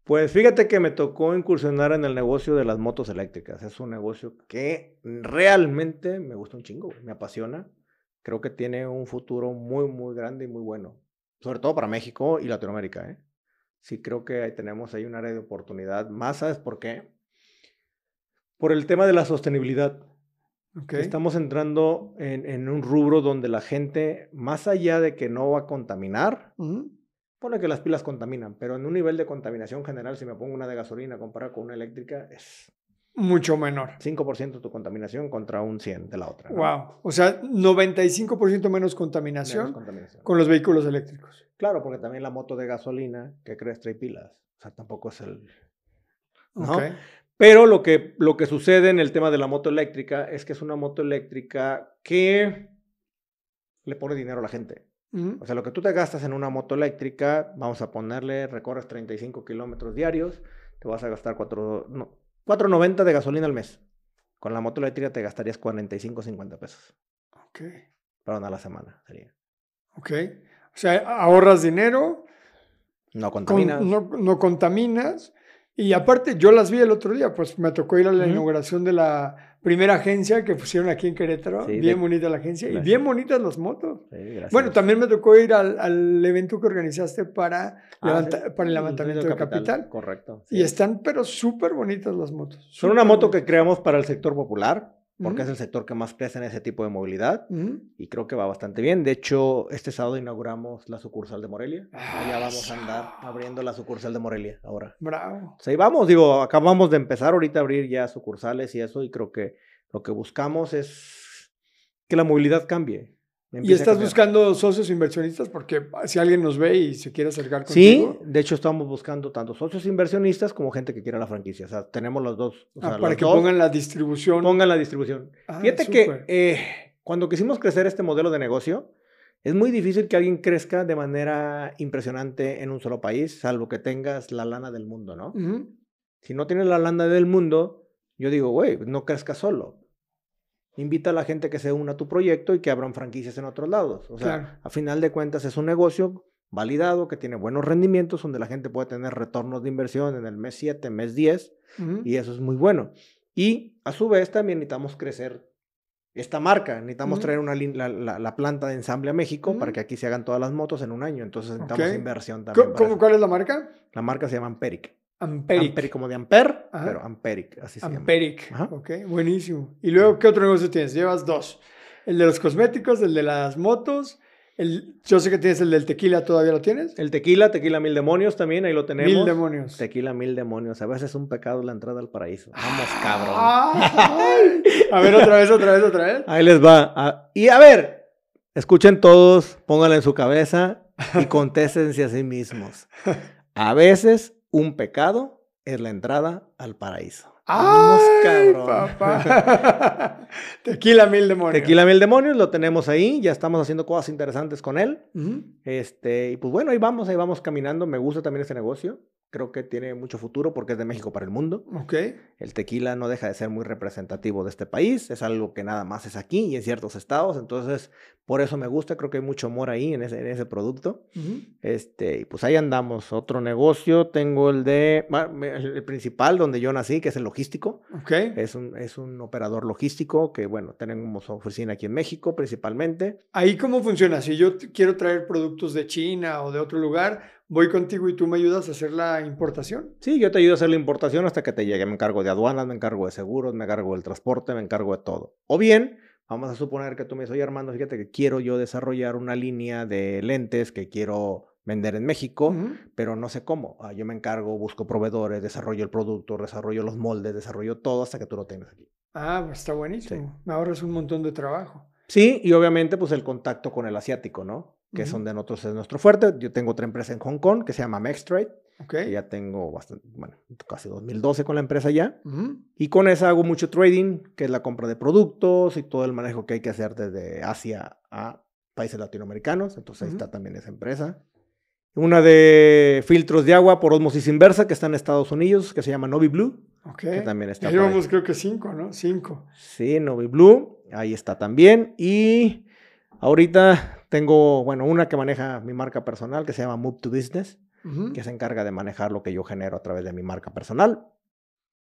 Pues fíjate que me tocó incursionar en el negocio de las motos eléctricas. Es un negocio que realmente me gusta un chingo, me apasiona. Creo que tiene un futuro muy, muy grande y muy bueno. Sobre todo para México y Latinoamérica, ¿eh? Sí, creo que ahí tenemos ahí un área de oportunidad. Más, ¿sabes por qué? Por el tema de la sostenibilidad. Ok. Estamos entrando en, en un rubro donde la gente, más allá de que no va a contaminar, Ujú. Pone que las pilas contaminan, pero en un nivel de contaminación general, si me pongo una de gasolina comparada con una eléctrica, es Mucho menor. 5% tu contaminación contra un 100 de la otra. ¿no? Wow. O sea, 95% menos contaminación Menos contaminación. con los vehículos eléctricos. Claro, porque también la moto de gasolina, que crees, trae pilas. O sea, tampoco es el... ¿no? Pero lo que, lo que sucede en el tema de la moto eléctrica es que es una moto eléctrica que le pone dinero a la gente. O sea, lo que tú te gastas en una moto eléctrica, vamos a ponerle, recorres 35 kilómetros diarios, te vas a gastar 4, no, 4.90 de gasolina al mes. Con la moto eléctrica te gastarías 45, 50 pesos. Ok. Perdón, a la semana sería. Ok. O sea, ahorras dinero, No con- contaminas. no, no contaminas. Y aparte, yo las vi el otro día, pues me tocó ir a la inauguración de la primera agencia que pusieron aquí en Querétaro. Sí, bien de- bonita la agencia y bien bonitas las motos. Sí. Bueno, también me tocó ir al, al evento que organizaste para, Ah, levanta- sí, para el levantamiento de capital. Correcto. Y están, pero súper bonitas las motos. Son una moto que creamos para el sector popular, porque es el sector que más crece en ese tipo de movilidad. Ujú. Y creo que va bastante bien. De hecho, este sábado inauguramos la sucursal de Morelia. Ah, Allá vamos a andar abriendo la sucursal de Morelia ahora. Bravo. O sea, ahí vamos, digo, acabamos de empezar ahorita a abrir ya sucursales y eso, y creo que lo que buscamos es que la movilidad cambie. ¿Y estás buscando socios inversionistas? Porque si alguien nos ve y se quiere acercar Sí, contigo. de hecho estamos buscando tanto socios inversionistas como gente que quiera la franquicia. O sea, tenemos los dos. o Ah, para los que dos pongan la distribución. pongan la distribución. Ah, Fíjate que eh, cuando quisimos crecer este modelo de negocio, es muy difícil que alguien crezca de manera impresionante en un solo país, salvo que tengas la lana del mundo, ¿no? Si no tienes la lana del mundo, yo digo, güey, no crezcas solo. Invita a la gente que se una a tu proyecto y que abran franquicias en otros lados. O sea, Claro. a final de cuentas es un negocio validado, que tiene buenos rendimientos, donde la gente puede tener retornos de inversión en el mes 7, mes 10, Ujú. y eso es muy bueno. Y a su vez también necesitamos crecer esta marca. Necesitamos Ujú. traer una, la, la- la planta de ensamble a México para Ujú. que aquí se hagan todas las motos en un año. Entonces necesitamos inversión también. ¿Cómo- para. ¿Cuál es la marca? La marca se llama Amperic. Amperic. Amperic como de Amper, Ajá. pero Amperic, así se llama. Amperic. Ok, buenísimo. ¿Y luego qué otro negocio tienes? Llevas dos. El de los cosméticos, el de las motos. El, yo sé que tienes el del tequila, ¿todavía lo tienes? El tequila, tequila mil demonios también, ahí lo tenemos. Mil demonios. Tequila mil demonios. A veces es un pecado la entrada al paraíso. Vamos, cabrón. Ay. A ver, otra vez, otra vez, otra vez. Ahí les va. Ah, Y a ver, escuchen todos, pónganla en su cabeza y *laughs* contéstense a sí mismos. A veces un pecado es la entrada al paraíso. ¡Ay, cabrón. papá! *laughs* Tequila mil demonios. Tequila Mil Demonios lo tenemos ahí, ya estamos haciendo cosas interesantes con él. Este, y pues bueno, ahí vamos, ahí vamos caminando. Me gusta también este negocio. Creo que tiene mucho futuro porque es de México para el mundo. Ok. El tequila no deja de ser muy representativo de este país, es algo que nada más es aquí y en ciertos estados, entonces por eso me gusta, creo que hay mucho amor ahí en ese, en ese producto. Ujú. Este, y pues ahí andamos. Otro negocio, tengo el de, el principal donde yo nací, que es el logístico. Ok. Es un, es un operador logístico que, bueno, tenemos oficina aquí en México principalmente. Ahí cómo funciona. Si yo quiero traer productos de China o de otro lugar, voy contigo y tú me ayudas a hacer la importación. Sí, yo te ayudo a hacer la importación hasta que te llegue. Me encargo de aduanas, me encargo de seguros, me encargo del transporte, me encargo de todo. O bien, vamos a suponer que tú me dices, oye Armando, fíjate que quiero yo desarrollar una línea de lentes que quiero vender en México, pero no sé cómo. Ah, yo me encargo, busco proveedores, desarrollo el producto, desarrollo los moldes, desarrollo todo hasta que tú lo tengas aquí. Ah, pues está buenísimo. Me ahorras un montón de trabajo. Sí, y obviamente pues el contacto con el asiático, ¿no? Que es Ujú. donde nosotros es nuestro fuerte. Yo tengo otra empresa en Hong Kong que se llama Mextrade, Ok. que ya tengo bastante, bueno, casi 2012 con la empresa ya. Ujú. Y con esa hago mucho trading, que es la compra de productos y todo el manejo que hay que hacer desde Asia a países latinoamericanos. Entonces ahí Ujú. está también esa empresa. Una de filtros de agua por osmosis inversa que está en Estados Unidos, que se llama Novi Blue, que también está llevamos creo que cinco, ¿no? Cinco. Sí, Novi Blue, ahí está también. Y ahorita tengo, bueno, una que maneja mi marca personal que se llama Move to Business, que se encarga de manejar lo que yo genero a través de mi marca personal.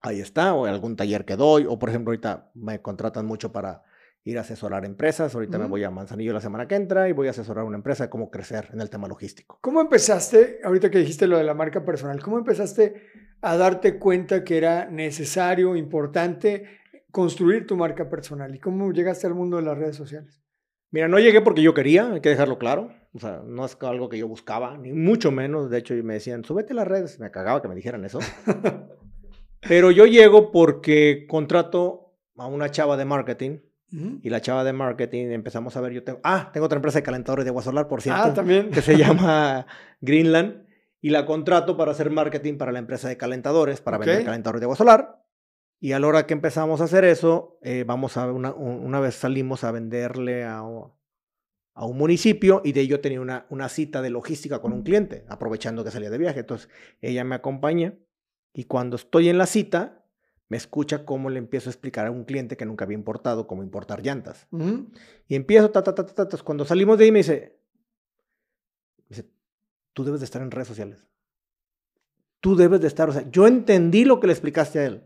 Ahí está, o algún taller que doy, o por ejemplo, ahorita me contratan mucho para ir a asesorar empresas. Ahorita me voy a Manzanillo la semana que entra y voy a asesorar una empresa de cómo crecer en el tema logístico. ¿Cómo empezaste, ahorita que dijiste lo de la marca personal, cómo empezaste a darte cuenta que era necesario, importante construir tu marca personal? ¿Y cómo llegaste al mundo de las redes sociales? Mira, no llegué porque yo quería, hay que dejarlo claro. O sea, no es algo que yo buscaba, ni mucho menos. De hecho, me decían, súbete a las redes. Me cagaba que me dijeran eso. *laughs* Pero yo llego porque contrato a una chava de marketing y la chava de marketing empezamos a ver, yo tengo, ah, tengo otra empresa de calentadores de agua solar, por cierto, Ah, también. que se *laughs* llama Greenland y la contrato para hacer marketing para la empresa de calentadores, para vender calentadores de agua solar. Y a la hora que empezamos a hacer eso, eh, vamos a una, un- una vez salimos a venderle a, a un municipio y de yo tenía una, una cita de logística con un cliente, aprovechando que salía de viaje. Entonces ella me acompaña y cuando estoy en la cita, me escucha cómo le empiezo a explicar a un cliente que nunca había importado cómo importar llantas. Y empiezo, ta, ta, ta, ta, ta, ta. Cuando salimos de ahí me dice, me dice, tú debes de estar en redes sociales. Tú debes de estar, o sea, yo entendí lo que le explicaste a él.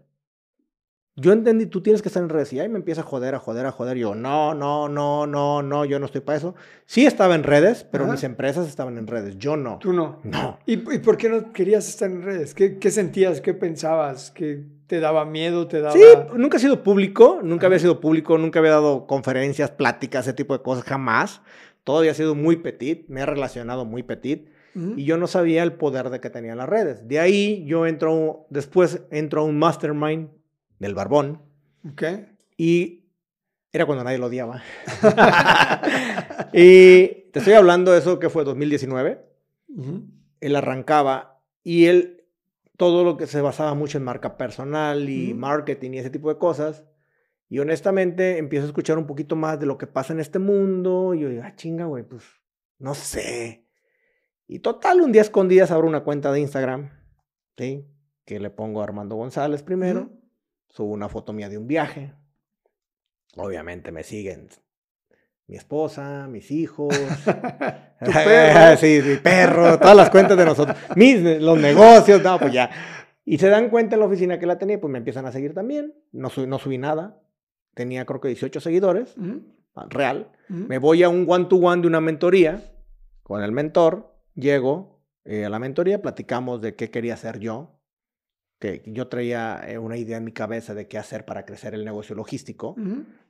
Yo entendí, tú tienes que estar en redes. Y ahí me empieza a joder, a joder, a joder. Y yo, no, no, no, no, no, yo no estoy para eso. Sí estaba en redes, pero Ajá. mis empresas estaban en redes. Yo no. Tú no. No. ¿Y, y por qué no querías estar en redes? ¿Qué, qué sentías? ¿Qué pensabas? ¿Que te daba miedo? ¿Te daba...? Sí, nunca he sido público, nunca había Ajá. sido público, nunca había dado conferencias, pláticas, ese tipo de cosas, jamás. Todo había sido muy petit, me he relacionado muy petit. Y yo no sabía el poder de que tenían las redes. De ahí yo entro, después entro a un mastermind del Barbón Ok. y Era cuando nadie lo odiaba. *laughs* y te estoy hablando de eso que fue 2019. Él arrancaba y él, todo lo que se basaba mucho en marca personal y marketing y ese tipo de cosas. Y honestamente empiezo a escuchar un poquito más de lo que pasa en este mundo. Y yo digo, ah, chinga, güey, pues no sé. Y total, un día escondidas abro una cuenta de Instagram, ¿sí? Que le pongo a Armando González primero. Subo una foto mía de un viaje. Obviamente me siguen mi esposa, mis hijos, *laughs* ¿Tu *laughs* perro? sí, mi perro, todas las cuentas de nosotros, mis, los negocios, no, pues ya. Y se dan cuenta en la oficina que la tenía, pues me empiezan a seguir también. No, subí, no subí nada. Tenía creo que 18 seguidores, ah, real. Me voy a un one-to-one de una mentoría con el mentor. Llego eh, a la mentoría, platicamos de qué quería hacer yo. Que yo traía eh, una idea en mi cabeza de qué hacer para crecer el negocio logístico.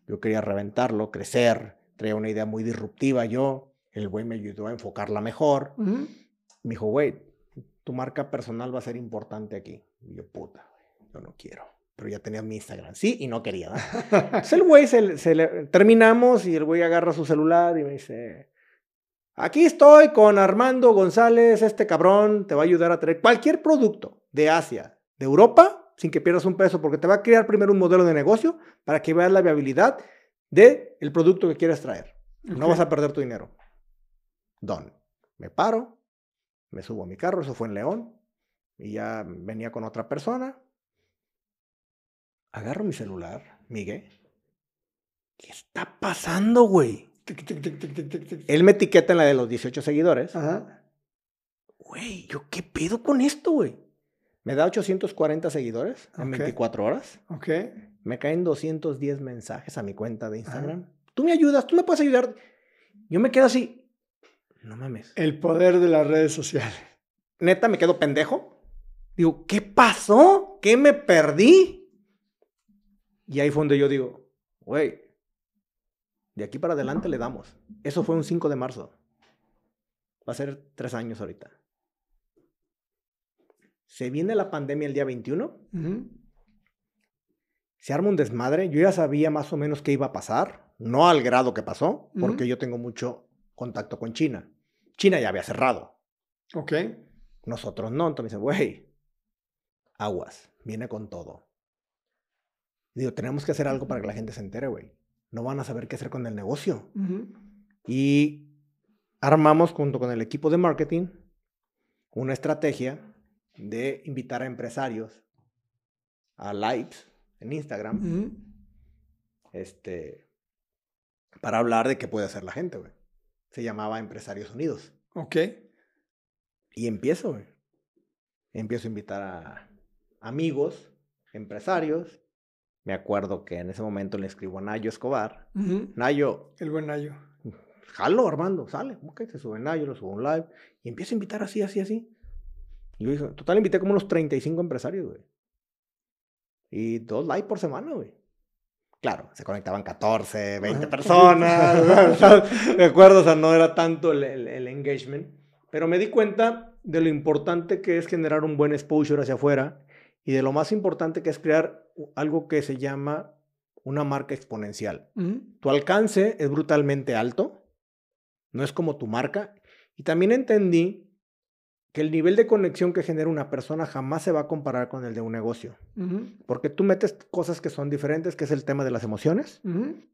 Yo quería reventarlo, crecer, traía una idea muy disruptiva yo. El güey me ayudó a enfocarla mejor. Me dijo, güey, tu marca personal va a ser importante aquí. Y yo, puta, yo no quiero. Pero ya tenía mi Instagram. Sí, y no quería. *laughs* Entonces el güey se, se le, terminamos y el güey agarra su celular y me dice, aquí estoy con Armando González, este cabrón te va a ayudar a traer cualquier producto de Asia, de Europa, sin que pierdas un peso, porque te va a crear primero un modelo de negocio para que veas la viabilidad de el producto que quieres traer. No vas a perder tu dinero. Don. Me paro, me subo a mi carro, eso fue en León, y ya venía con otra persona. Agarro mi celular, Miguel. ¿Qué está pasando, güey? Él me etiqueta en la de los 18 seguidores. Ajá. Güey, ¿yo qué pedo con esto, güey? Me da 840 seguidores en Ok. 24 horas. Ok. Me caen 210 mensajes a mi cuenta de Instagram. Tú me ayudas, tú me puedes ayudar. Yo me quedo así. No mames. El poder de las redes sociales. Neta, me quedo pendejo. Digo, ¿qué pasó? ¿Qué me perdí? Y ahí fue donde yo digo, güey, de aquí para adelante le damos. Eso fue un 5 de marzo. Va a ser tres años ahorita. Se viene la pandemia el día 21. Ujú. Se arma un desmadre. Yo ya sabía más o menos qué iba a pasar. No al grado que pasó, porque yo tengo mucho contacto con China. China ya había cerrado. Ok. Nosotros no. Entonces me dicen, güey, aguas, viene con todo. Y digo, tenemos que hacer algo para que la gente se entere, güey. No van a saber qué hacer con el negocio. Y armamos junto con el equipo de marketing una estrategia de invitar a empresarios a lives en Instagram este, para hablar de qué puede hacer la gente, güey. Se llamaba Empresarios Unidos. Ok. Y empiezo, güey. Empiezo a invitar a amigos, empresarios. Me acuerdo que en ese momento le escribo a Nayo Escobar. Nayo, El buen Nayo. jalo, Armando, sale. Ok, se sube Nayo, lo subo a un live. Y empiezo a invitar así, así, así. Yo dije, total, invité como unos 35 empresarios, güey. Y dos live por semana, güey. Claro, se conectaban 14, 20 Ajá. *laughs* personas. *laughs* ¿De acuerdo? O sea, no era tanto el, el- el engagement. Pero me di cuenta de lo importante que es generar un buen exposure hacia afuera y de lo más importante que es crear algo que se llama una marca exponencial. Ujú. Tu alcance es brutalmente alto, no es como tu marca. Y también entendí que el nivel de conexión que genera una persona jamás se va a comparar con el de un negocio. Porque tú metes cosas que son diferentes, que es el tema de las emociones,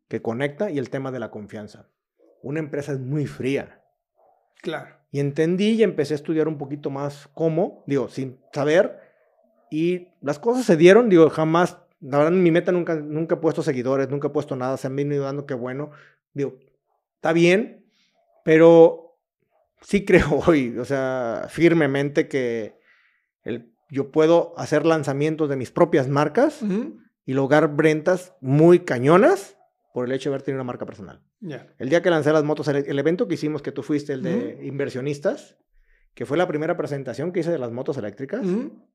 que conecta, y el tema de la confianza. Una empresa es muy fría. Claro. Y entendí y empecé a estudiar un poquito más cómo, digo, sin saber. Y las cosas se dieron, digo, jamás, la verdad, mi meta nunca, nunca he puesto seguidores, nunca he puesto nada, se han venido dando que bueno. Digo, está bien, pero sí creo *laughs* hoy, o sea, firmemente que el, yo puedo hacer lanzamientos de mis propias marcas Ujú. y lograr ventas muy cañonas por el hecho de haber tenido una marca personal. Ya. El día que lancé las motos, el, el evento que hicimos, que tú fuiste, el de inversionistas, que fue la primera presentación que hice de las motos eléctricas, Ujú.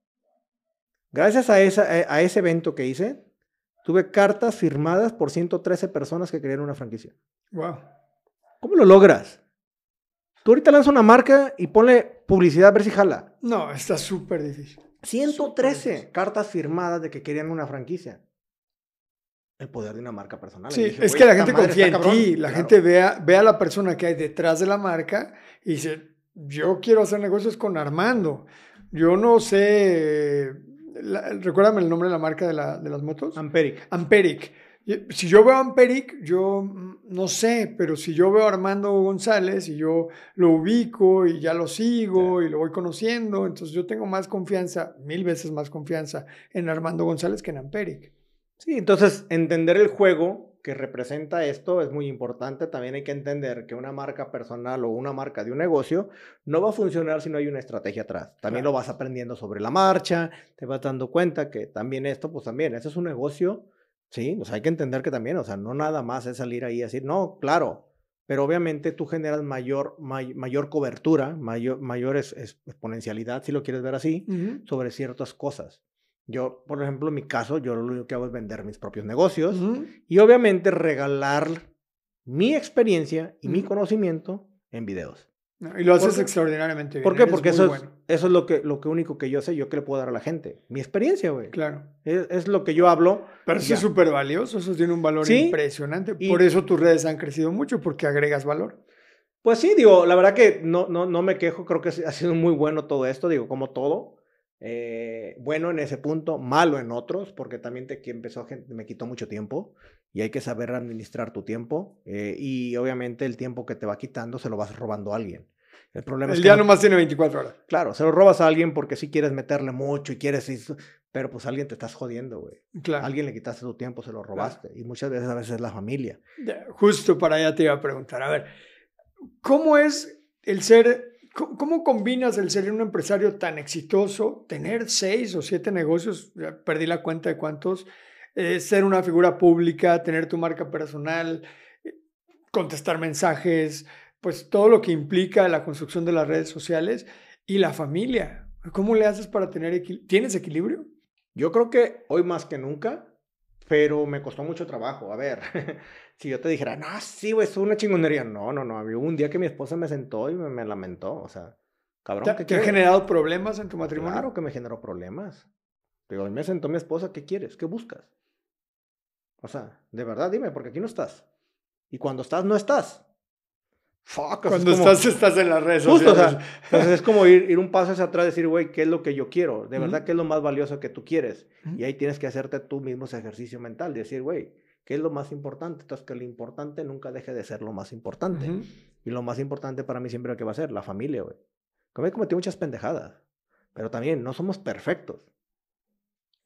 gracias a, esa, a, a ese evento que hice, tuve cartas firmadas por 113 personas que querían una franquicia. Wow. ¿Cómo lo logras? Tú ahorita lanzas una marca y ponle publicidad a ver si jala. No, está súper difícil. 113 difícil. cartas firmadas de que querían una franquicia. el poder de una marca personal. Sí, dije, es "Güey, que la gente confía en cabrón". ti, la Claro. gente ve a, ve a la persona que hay detrás de la marca y dice, yo quiero hacer negocios con Armando. Yo no sé, la- recuérdame el nombre de la marca de, la- de las motos. Amperic. Amperic. Si yo veo a Amperic, yo mm, no sé, pero si yo veo a Armando González y yo lo ubico y ya lo sigo y lo voy conociendo, entonces yo tengo más confianza, mil veces más confianza en Armando González que en Amperic. Sí, entonces entender el juego que representa esto es muy importante. También hay que entender que una marca personal o una marca de un negocio no va a funcionar si no hay una estrategia atrás. También Claro. lo vas aprendiendo sobre la marcha, te vas dando cuenta que también esto, pues también, ese es un negocio, sí, o sea, hay que entender que también, o sea, no nada más es salir ahí y decir, no, claro, pero obviamente tú generas mayor, may- mayor cobertura, mayor, mayor es- es- exponencialidad, si lo quieres ver así, sobre ciertas cosas. Yo, por ejemplo, en mi caso, yo lo único que hago es vender mis propios negocios y obviamente regalar mi experiencia y mi conocimiento en videos. No, Y lo haces extraordinariamente bien. ¿Por qué? eres Porque eso es, eso es lo, que, lo que único que yo sé, yo que le puedo dar a la gente. Mi experiencia, güey. Claro. Es, es lo que yo hablo. Pero eso es súper valioso, eso tiene un valor Sí, impresionante. y- Por eso tus redes han crecido mucho, porque agregas valor. Pues sí, digo, la verdad que no, no, no me quejo, creo que ha sido muy bueno todo esto, digo, como todo. Eh, bueno en ese punto, malo en otros, porque también te, que empezó, me quitó mucho tiempo y hay que saber administrar tu tiempo eh, y obviamente el tiempo que te va quitando se lo vas robando a alguien. El problema El es que día no- nomás tiene 24 horas. Claro, se lo robas a alguien porque si quieres meterle mucho y quieres, pero pues a alguien te estás jodiendo, güey. Claro. A alguien le quitaste tu tiempo, se lo robaste. Y muchas veces a veces es la familia. Justo para allá te iba a preguntar. A ver, ¿cómo es el ser, cómo, cómo combinas el ser un empresario tan exitoso, tener seis o siete negocios, ya perdí la cuenta de cuántos, eh, ser una figura pública, tener tu marca personal, eh, contestar mensajes, pues todo lo que implica la construcción de las redes sociales y la familia? ¿Cómo le haces para tener equilibrio? ¿Tienes equilibrio? Yo creo que hoy más que nunca, pero me costó mucho trabajo. A ver, *laughs* si yo te dijera, no, sí, güey, es una chingonería. No, no, no. Hubo un día que mi esposa me sentó y me, me lamentó. O sea, cabrón, ¿Te, ¿qué te ha generado problemas en tu matrimonio? Claro que me generó problemas. Digo, y me sentó mi esposa, ¿qué quieres? ¿Qué buscas? O sea, de verdad, dime, porque aquí no estás. Y cuando estás, no estás. Fuck, o sea, es Cuando como- estás, estás en las redes Justo, o sea, *laughs* entonces es como ir, ir un paso hacia atrás y decir, güey, ¿qué es lo que yo quiero? De verdad. ¿qué es lo más valioso que tú quieres? Y ahí tienes que hacerte tú mismo ese ejercicio mental, de decir, güey, ¿qué es lo más importante? Entonces, que lo importante nunca deje de ser lo más importante. Y lo más importante para mí siempre que va a ser la familia, güey. Como he cometido muchas pendejadas, pero también no somos perfectos.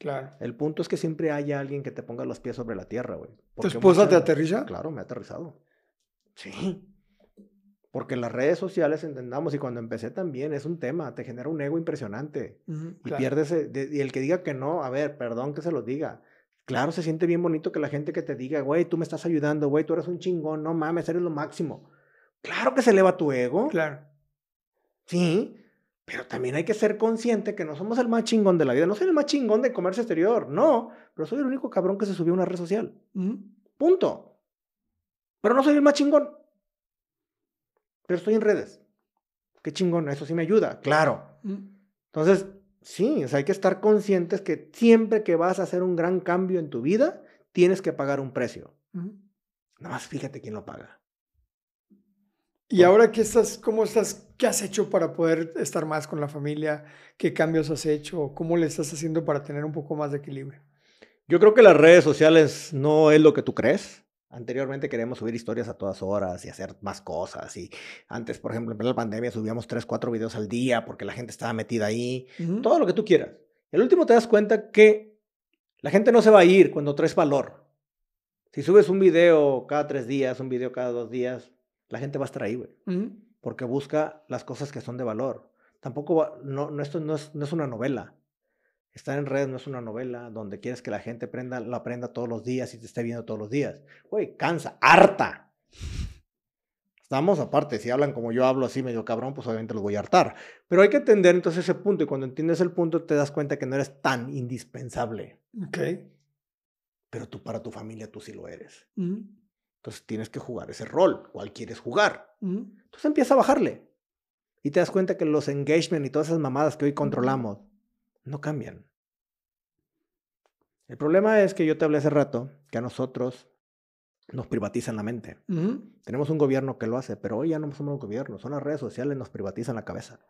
Claro. El punto es que siempre haya alguien que te ponga los pies sobre la tierra, güey. ¿Tu esposa te aterriza? Claro, me ha aterrizado. Sí. Porque las redes sociales, entendamos, y cuando empecé también, es un tema, te genera un ego impresionante. Ujú, Y claro. pierdes, de- y el que diga que no, a ver, perdón que se lo diga. Claro, se siente bien bonito que la gente que te diga, güey, tú me estás ayudando, güey, tú eres un chingón, no mames, eres lo máximo. Claro que se eleva tu ego. Claro. Sí, pero también hay que ser consciente que no somos el más chingón de la vida. No soy el más chingón de comercio exterior, no, pero soy el único cabrón que se subió a una red social. Punto. Pero no soy el más chingón. Pero estoy en redes. Qué chingón, eso sí me ayuda, claro. Entonces, sí, o sea, hay que estar conscientes que siempre que vas a hacer un gran cambio en tu vida, tienes que pagar un precio. Nada más fíjate quién lo paga. Y ahora qué estás, ¿cómo estás? ¿Qué has hecho para poder estar más con la familia? ¿Qué cambios has hecho? ¿Cómo le estás haciendo para tener un poco más de equilibrio? Yo creo que las redes sociales no es lo que tú crees. Anteriormente queríamos subir historias a todas horas y hacer más cosas. Y antes, por ejemplo, en la pandemia subíamos 3, 4 videos al día porque la gente estaba metida ahí. Todo lo que tú quieras. El último te das cuenta que la gente no se va a ir cuando traes valor. Si subes un video cada tres días, un video cada dos días, la gente va a estar ahí, güey. Ujú. Porque busca las cosas que son de valor. Tampoco, va- no, no, esto no es, no es una novela. Estar en redes no es una novela donde quieres que la gente prenda, la aprenda todos los días y te esté viendo todos los días. Güey, cansa, harta. Estamos aparte, si hablan como yo hablo así medio cabrón, pues obviamente los voy a hartar. Pero hay que entender entonces ese punto y cuando entiendes el punto te das cuenta que no eres tan indispensable. Ok. Pero tú para tu familia tú sí lo eres. Ujú. Entonces tienes que jugar ese rol. ¿Cuál quieres jugar? Entonces empieza a bajarle. Y te das cuenta que los engagement y todas esas mamadas que hoy controlamos no cambian. El problema es que yo te hablé hace rato que a nosotros nos privatizan la mente. Tenemos un gobierno que lo hace, pero hoy ya no somos un gobierno, son las redes sociales, nos privatizan la cabeza.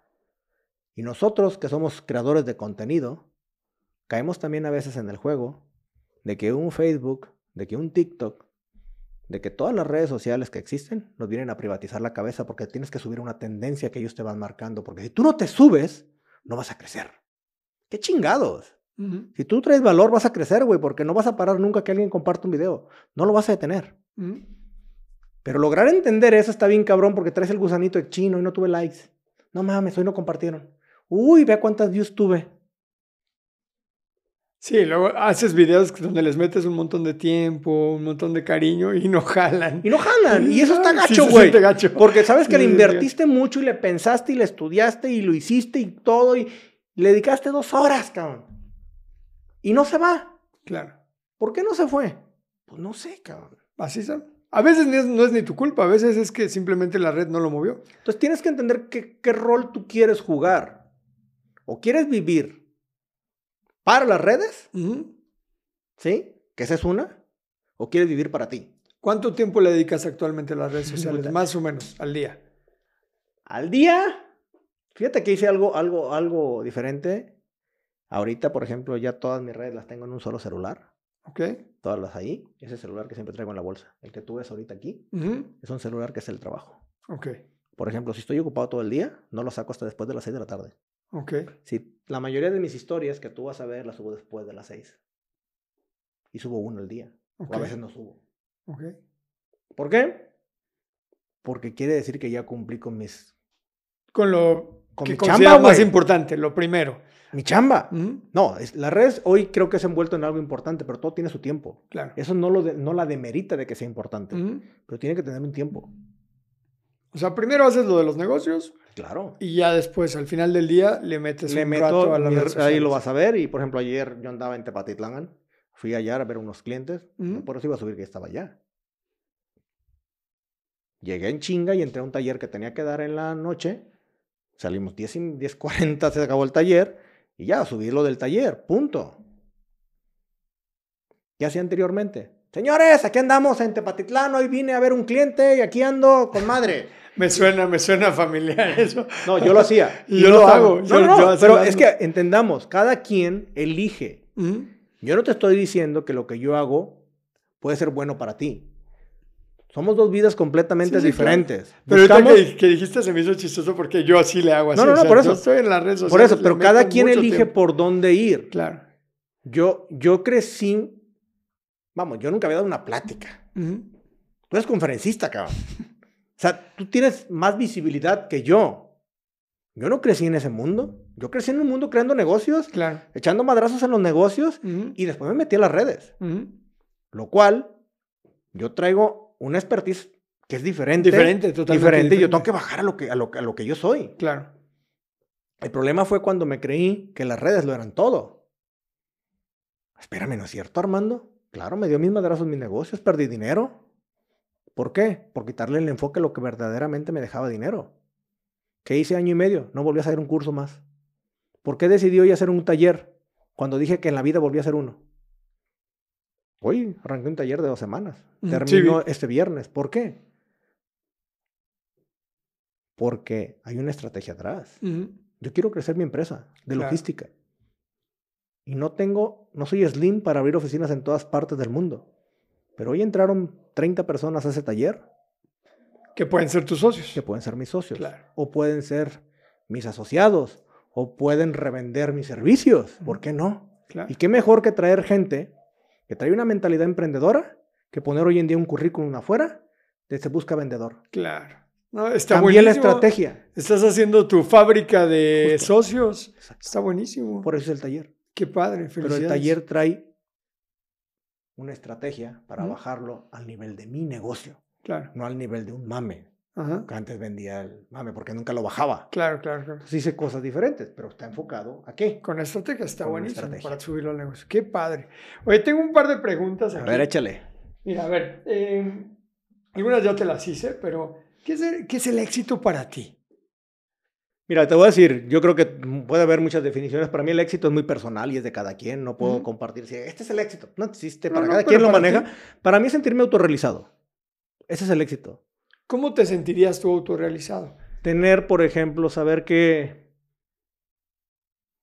Y nosotros, que somos creadores de contenido, caemos también a veces en el juego de que un Facebook, de que un TikTok, de que todas las redes sociales que existen nos vienen a privatizar la cabeza porque tienes que subir una tendencia que ellos te van marcando. Porque si tú no te subes, no vas a crecer. ¡Qué chingados! Si tú traes valor, vas a crecer, güey, porque no vas a parar nunca que alguien comparte un video. No lo vas a detener. Pero lograr entender eso está bien cabrón porque traes el gusanito de chino y no tuve likes. No mames, hoy no compartieron. Uy, vea cuántas views tuve. Sí, luego haces videos donde les metes un montón de tiempo, un montón de cariño y no jalan. Y no jalan. Y eso está gacho, güey. porque sabes que Sí, le sí, invertiste mucho y le pensaste y le estudiaste y lo hiciste y todo y le dedicaste dos horas, cabrón. Y no se va. Claro. ¿Por qué no se fue? Pues no sé, cabrón. Así son. A veces es- no es ni tu culpa, a veces es que simplemente la red no lo movió. Entonces tienes que entender qué, qué rol tú quieres jugar. O quieres vivir para las redes. ¿sí? Que esa es una. O quieres vivir para ti. ¿Cuánto tiempo le dedicas actualmente a las redes *laughs* sociales? Más o menos, al día. Al día, fíjate que hice algo, algo, algo diferente. Ahorita, por ejemplo, ya todas mis redes las tengo en un solo celular. ¿Ok? Todas las ahí. Ese celular que siempre traigo en la bolsa. El que tú ves ahorita aquí es un celular que es el trabajo. Ok. Por ejemplo, si estoy ocupado todo el día, no lo saco hasta después de las 6 de la tarde. Ok. Si la mayoría de mis historias que tú vas a ver las subo después de las 6. Y subo uno al día. Ok. O a veces no subo. ok. ¿Por qué? Porque quiere decir que ya cumplí con mis Con lo Con que mi chamba, más importante, lo primero. mi chamba. Ujú. No, es, las redes hoy creo que se han vuelto en algo importante, pero todo tiene su tiempo. Claro. Eso no, lo de- no la demerita de que sea importante, Ujú. pero tiene que tener un tiempo. O sea, primero haces lo de los negocios Claro. y ya después, al final del día, le metes Le un meto, rato a las mi- redes ahí lo vas a ver. Y por ejemplo, ayer yo andaba en Tepatitlán, fui allá a ver unos clientes, por eso iba a subir que estaba allá. Llegué en chinga y entré a un taller que tenía que dar en la noche. Salimos 10 y 10.40, se acabó el taller y ya, subí lo del taller, punto. ¿Qué hacía anteriormente? Señores, aquí andamos en Tepatitlán, hoy vine a ver un cliente y aquí ando con madre. *laughs* Me suena, me suena familiar *laughs* eso. No, yo lo hacía. *laughs* Yo lo hago, No, yo- no, yo pero es que entendamos, cada quien elige. Yo no te estoy diciendo que lo que yo hago puede ser bueno para ti. Somos dos vidas completamente Sí, sí, claro. diferentes. Pero ahorita Buscamos- que, que dijiste se me hizo chistoso porque yo así le hago así. No, no, o no, sea, por yo eso. estoy en las redes por sociales. eso, le pero cada quien elige tiempo. por dónde ir. Claro. Yo, yo crecí, vamos, yo nunca había dado una plática. Tú eres conferencista, cabrón. O sea, tú tienes más visibilidad que yo. Yo no crecí en ese mundo. Yo crecí en un mundo creando negocios, Claro. echando madrazos en los negocios y después me metí a las redes. Lo cual, yo traigo una expertise que es diferente. Diferente, totalmente. Diferente, y yo tengo que bajar a lo que, a lo, a lo que yo soy. Claro. El problema fue cuando me creí que las redes lo eran todo. Espérame, ¿no es cierto, Armando? Claro, me dio mis madrazos mis negocios, perdí dinero. ¿Por qué? Por quitarle el enfoque a lo que verdaderamente me dejaba dinero. ¿Qué hice año y medio? No volví a hacer un curso más. ¿Por qué decidí hoy hacer un taller cuando dije que en la vida volví a hacer uno? Hoy arranqué un taller de dos semanas. Mm, sí, vi. este viernes. ¿Por qué? Porque hay una estrategia atrás. Yo quiero crecer mi empresa de Claro. logística. Y no tengo, no soy slim para abrir oficinas en todas partes del mundo. Pero hoy entraron 30 personas a ese taller Que pueden ser tus socios. que pueden ser mis socios. Claro. O pueden ser mis asociados. O pueden revender mis servicios. ¿Por qué no? Claro. Y qué mejor que traer gente que trae una mentalidad emprendedora que poner hoy en día un currículum afuera de se busca vendedor. Claro. No, está Cambié la buenísimo. estrategia. Estás haciendo tu fábrica de Justo. socios. Exacto. Está buenísimo. Por eso es el taller. Qué padre. Pero el taller trae una estrategia para Ujú. bajarlo al nivel de mi negocio, Claro. no al nivel de un mame. Ajá. Que antes vendía el mame porque nunca lo bajaba. Claro, claro, claro. Entonces hice cosas diferentes, pero está enfocado a qué. Con estrategia está Con buenísimo estrategia. para subirlo al negocio. Qué padre. Oye, tengo un par de preguntas A aquí. ver, échale. Mira, a ver, eh, algunas ya te las hice, pero ¿qué es, el, qué es el éxito para ti? Mira, te voy a decir, yo creo que puede haber muchas definiciones. Para mí el éxito es muy personal y es de cada quien. No puedo compartir si este es el éxito. No existe, para cada quien lo maneja. Para mí es sentirme autorrealizado. Ese es el éxito. ¿Cómo te sentirías tú autorrealizado? Tener, por ejemplo, saber que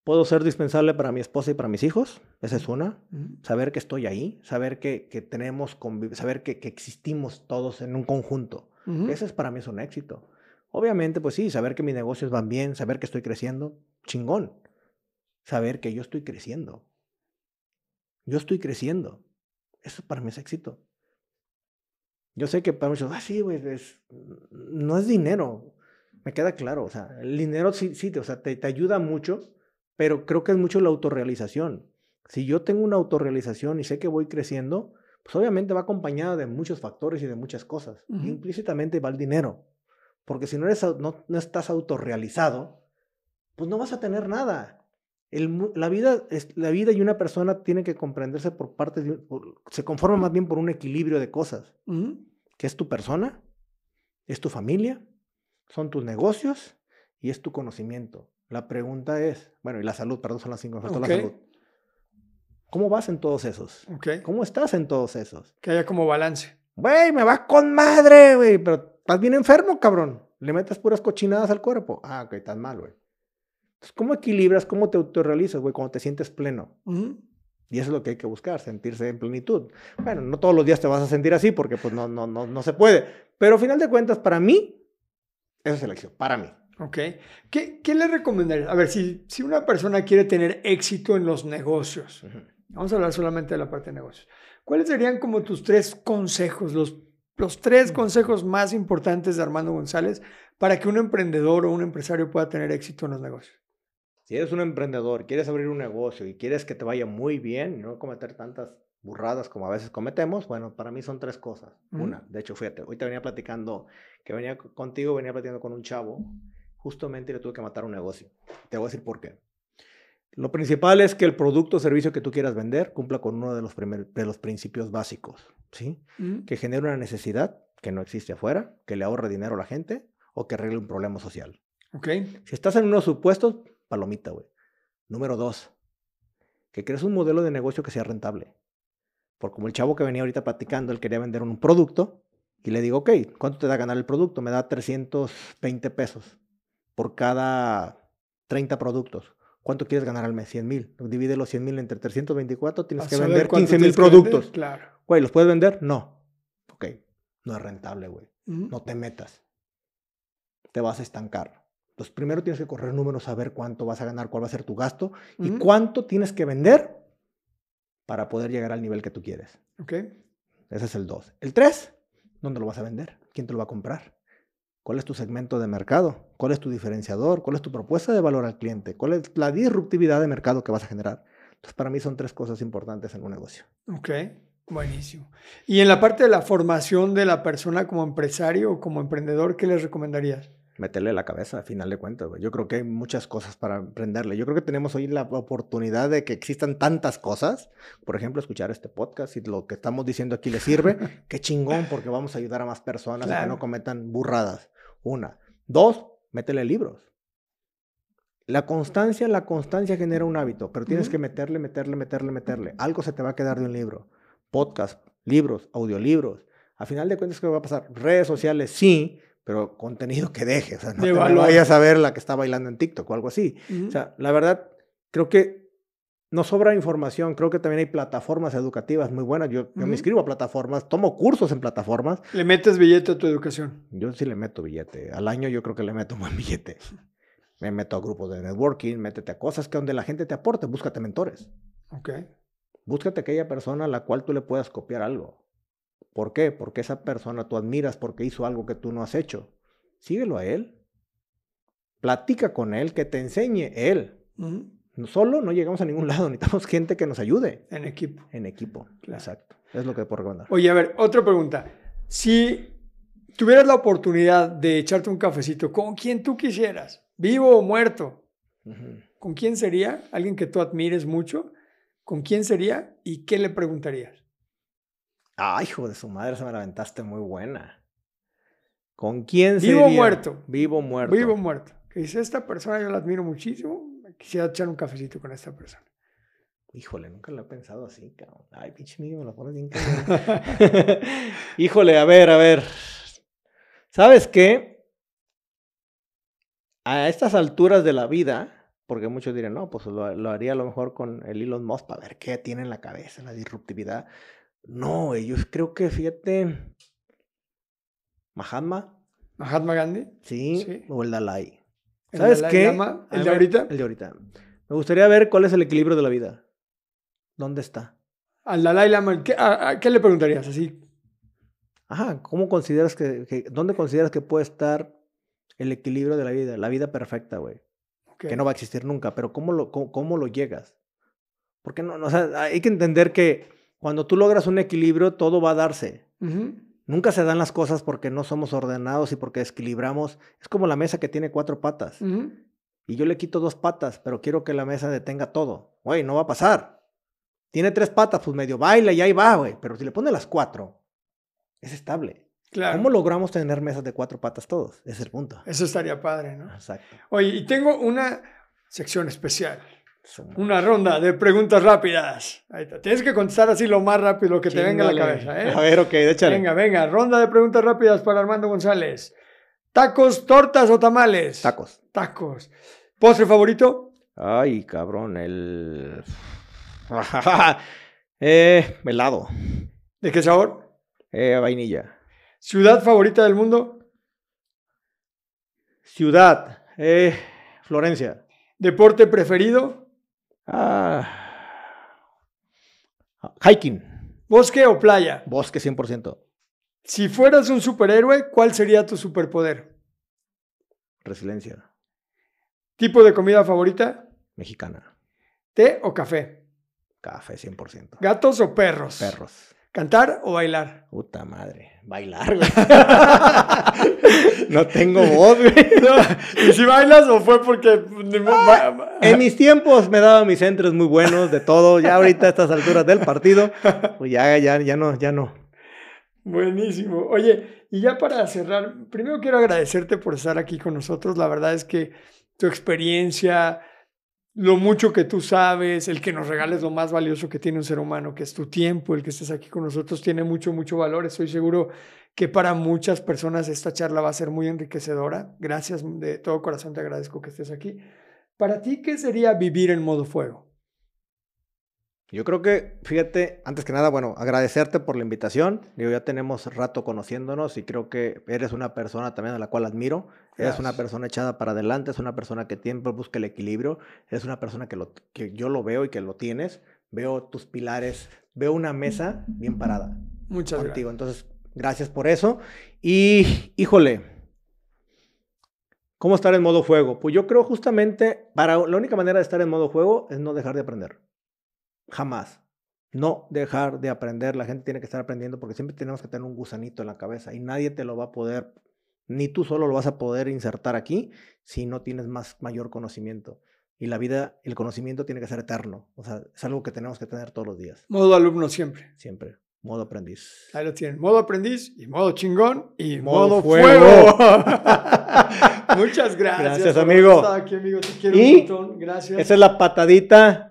puedo ser dispensable para mi esposa y para mis hijos. Esa es una. Saber que estoy ahí. Saber que, que tenemos, saber que, que, existimos todos en un conjunto. Ese es para mí es un éxito. Obviamente, pues sí, saber que mis negocios van bien, saber que estoy creciendo, chingón. Saber que yo estoy creciendo. Yo estoy creciendo. Eso para mí es éxito. Yo sé que para muchos, ah, sí, güey, no es dinero. Me queda claro. O sea, el dinero sí, sí o sea, te, te ayuda mucho, pero creo que es mucho la autorrealización. Si yo tengo una autorrealización y sé que voy creciendo, pues obviamente va acompañada de muchos factores y de muchas cosas. Implícitamente va el dinero. Porque si no, eres, no, no estás autorrealizado, pues no vas a tener nada. El, la, vida, la vida y una persona tiene que comprenderse por parte de... se conforma más bien por un equilibrio de cosas. Que es tu persona, es tu familia, son tus negocios y es tu conocimiento. La pregunta es, bueno, y la salud, perdón, son las cinco, okay. la salud. ¿Cómo vas en todos esos? ¿Cómo estás en todos esos? Que haya como balance. Güey, me va con madre, güey, pero Estás bien enfermo, cabrón. Le metes puras cochinadas al cuerpo. Ah, ok, estás mal, güey. Entonces, ¿cómo equilibras, cómo te autorrealizas, güey, cuando te sientes pleno? Y eso es lo que hay que buscar, sentirse en plenitud. Bueno, no todos los días te vas a sentir así porque pues no, no, no, no se puede. Pero al final de cuentas, para mí, esa es elección, para mí. Ok. ¿Qué, qué le recomendarías? A ver, si, si una persona quiere tener éxito en los negocios, vamos a hablar solamente de la parte de negocios, ¿cuáles serían como tus tres consejos, los los tres consejos más importantes de Armando González para que un emprendedor o un empresario pueda tener éxito en los negocios. Si eres un emprendedor, quieres abrir un negocio y quieres que te vaya muy bien y no cometer tantas burradas como a veces cometemos, bueno, para mí son tres cosas. Una, de hecho, fíjate, hoy te venía platicando, que venía contigo, venía platicando con un chavo, justamente le tuve que matar un negocio. Te voy a decir por qué. Lo principal es que el producto o servicio que tú quieras vender cumpla con uno de los, de los principios básicos, ¿sí? Mm. Que genere una necesidad que no existe afuera, que le ahorre dinero a la gente o que arregle un problema social. Ok. Si estás en unos supuestos, palomita, güey. Número dos, que crees un modelo de negocio que sea rentable. Por como el chavo que venía ahorita platicando, él quería vender un producto y le digo, ok, ¿cuánto te da ganar el producto? Me da 320 pesos por cada 30 productos. ¿Cuánto quieres ganar al mes? 100 mil. Divide los 100 mil entre 324, tienes que vender 15 mil productos. claro. Güey, ¿los puedes vender? No. Ok, no es rentable, güey. No te metas. Te vas a estancar. Entonces, primero tienes que correr números, saber cuánto vas a ganar, cuál va a ser tu gasto y cuánto tienes que vender para poder llegar al nivel que tú quieres. Ok. Ese es el 2. El 3, ¿dónde lo vas a vender? ¿Quién te lo va a comprar? ¿Cuál es tu segmento de mercado? ¿Cuál es tu diferenciador? ¿Cuál es tu propuesta de valor al cliente? ¿Cuál es la disruptividad de mercado que vas a generar? Entonces, para mí son tres cosas importantes en un negocio. Ok, buenísimo. Y en la parte de la formación de la persona como empresario o como emprendedor, ¿qué les recomendarías? Meterle la cabeza, a final de cuentas. Yo creo que hay muchas cosas para emprenderle. Yo creo que tenemos hoy la oportunidad de que existan tantas cosas. Por ejemplo, escuchar este podcast y lo que estamos diciendo aquí le sirve. *laughs* Qué chingón, porque vamos a ayudar a más personas a que no cometan burradas. Una. Dos, métele libros. La constancia, la constancia genera un hábito, pero tienes que meterle, meterle, meterle, meterle. Algo se te va a quedar de un libro. Podcast, libros, audiolibros. A final de cuentas, ¿qué va a pasar? Redes sociales, sí, pero contenido que dejes. O sea, no te vayas a ver la que está bailando en TikTok o algo así. O sea, la verdad, creo que no sobra información. Creo que también hay plataformas educativas muy buenas. Yo, me inscribo a plataformas, tomo cursos en plataformas. ¿Le metes billete a tu educación? Yo sí le meto billete. Al año yo creo que le meto un buen billete. Me meto a grupos de networking, métete a cosas que donde la gente te aporte, búscate mentores. Ok. Búscate aquella persona a la cual tú le puedas copiar algo. ¿Por qué? Porque esa persona tú admiras porque hizo algo que tú no has hecho. Síguelo a él. Platica con él, que te enseñe él. Solo no llegamos a ningún *laughs* lado, necesitamos gente que nos ayude. En equipo. En equipo, exacto. Es lo que puedo recomendar. Oye, a ver, otra pregunta. Si tuvieras la oportunidad de echarte un cafecito con quien tú quisieras, vivo o muerto, ¿con quién sería? ¿Alguien que tú admires mucho? ¿Con quién sería y qué le preguntarías? Ay, hijo de su madre, se me la aventaste muy buena. ¿Con quién sería? Vivo o muerto. Vivo o muerto. Vivo o muerto. Que dice, esta persona yo la admiro muchísimo, quisiera echar un cafecito con esta persona. Híjole, nunca lo he pensado así, cabrón. Ay, pinche mío, me lo pones bien *laughs* Híjole, a ver, a ver. ¿Sabes qué? A estas alturas de la vida, porque muchos dirán, no, pues lo, lo haría a lo mejor con el Elon Musk para ver qué tiene en la cabeza, la disruptividad. No, yo creo que, fíjate, Mahatma. Mahatma Gandhi. Sí, o el Dalai. ¿Sabes qué? ¿El de ahorita? El de ahorita. Me gustaría ver cuál es el equilibrio de la vida. ¿Dónde está? Al Dalai Lama, ¿qué, qué le preguntarías así? Ajá, ¿cómo consideras que, dónde consideras que puede estar el equilibrio de la vida? La vida perfecta, güey. Que no va a existir nunca, pero ¿cómo lo, cómo, lo llegas? Porque no, o sea, hay que entender que cuando tú logras un equilibrio, todo va a darse. Nunca se dan las cosas porque no somos ordenados y porque desequilibramos. Es como la mesa que tiene cuatro patas. Y yo le quito dos patas, pero quiero que la mesa detenga todo. Güey, no va a pasar. Tiene tres patas, pues medio baila y ahí va, güey. Pero si le pone las cuatro, es estable. Claro. ¿Cómo logramos tener mesas de cuatro patas todos? Ese es el punto. Eso estaría padre, ¿no? Exacto. Oye, y tengo una sección especial. Una ronda de preguntas rápidas. Ahí está. Tienes que contestar así lo más rápido que te venga a la cabeza. ¿eh? A ver, ok, échale. Venga, venga. Ronda de preguntas rápidas para Armando González. ¿Tacos, tortas o tamales? Tacos. Tacos. ¿Postre favorito? Ay, cabrón, el... *laughs* eh, helado. ¿De qué sabor? Eh, vainilla. ¿Ciudad favorita del mundo? Ciudad. Eh, Florencia. ¿Deporte preferido? Ah, hiking. ¿Bosque o playa? Bosque 100%. Si fueras un superhéroe, ¿cuál sería tu superpoder? Resiliencia. ¿Tipo de comida favorita? Mexicana. ¿Té o café? Café 100%. ¿Gatos o perros? Perros. ¿Cantar o bailar? Puta madre. Bailar, güey. *laughs* no tengo voz, güey. ¿Y si bailas o fue porque... en mis tiempos me daba mis centros muy buenos de todo. Ya ahorita a estas alturas del partido, pues ya, ya, ya no, ya no. Buenísimo. Oye, y ya para cerrar, primero quiero agradecerte por estar aquí con nosotros. La verdad es que tu experiencia, lo mucho que tú sabes, el que nos regales lo más valioso que tiene un ser humano, que es tu tiempo, el que estés aquí con nosotros, tiene mucho, mucho valor. Estoy seguro que para muchas personas esta charla va a ser muy enriquecedora. Gracias, de todo corazón te agradezco que estés aquí. Para ti, ¿qué sería vivir en modo fuego? Yo creo que, fíjate, antes que nada, bueno, agradecerte por la invitación. Digo, ya tenemos rato conociéndonos y creo que eres una persona también a la cual admiro. Eres una persona echada para adelante, es una persona que siempre busca el equilibrio, eres una persona que, lo, que yo lo veo y que lo tienes. Veo tus pilares, veo una mesa bien parada. Muchas contigo. Entonces, gracias por eso. Y, híjole, ¿cómo estar en modo fuego? Pues yo creo justamente, para la única manera de estar en modo fuego es no dejar de aprender. Jamás. No dejar de aprender. La gente tiene que estar aprendiendo porque siempre tenemos que tener un gusanito en la cabeza y nadie te lo va a poder, ni tú solo lo vas a poder insertar aquí si no tienes más mayor conocimiento. Y la vida, el conocimiento tiene que ser eterno. O sea, es algo que tenemos que tener todos los días. Modo alumno siempre. Siempre. Modo aprendiz. Ahí lo tienen. Modo aprendiz y modo chingón y modo, fuego. *laughs* Muchas gracias. Gracias, amigo. Aquí, amigo. Te quiero un montón. Gracias. Esa es la patadita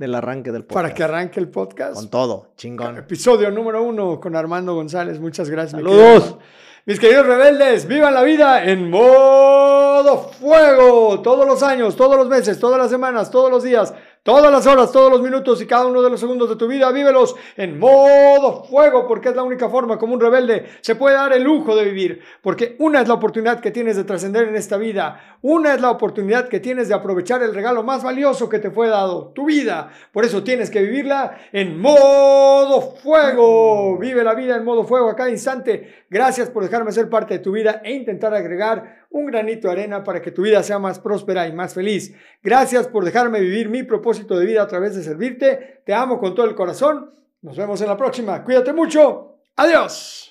del arranque del podcast. Para que arranque el podcast. Con todo, chingón. Episodio número uno con Armando González. Muchas gracias. Saludos. Mis queridos rebeldes, vivan la vida en modo fuego. Todos los años, todos los meses, todas las semanas, todos los días. Todas las horas, todos los minutos y cada uno de los segundos de tu vida, vívelos en modo fuego, porque es la única forma como un rebelde se puede dar el lujo de vivir. Porque una es la oportunidad que tienes de trascender en esta vida, una es la oportunidad que tienes de aprovechar el regalo más valioso que te fue dado, tu vida. Por eso tienes que vivirla en modo fuego. Vive la vida en modo fuego a cada instante. Gracias por dejarme ser parte de tu vida e intentar agregar un granito de arena para que tu vida sea más próspera y más feliz. Gracias por dejarme vivir mi propósito de vida a través de servirte. Te amo con todo el corazón. Nos vemos en la próxima. Cuídate mucho. Adiós.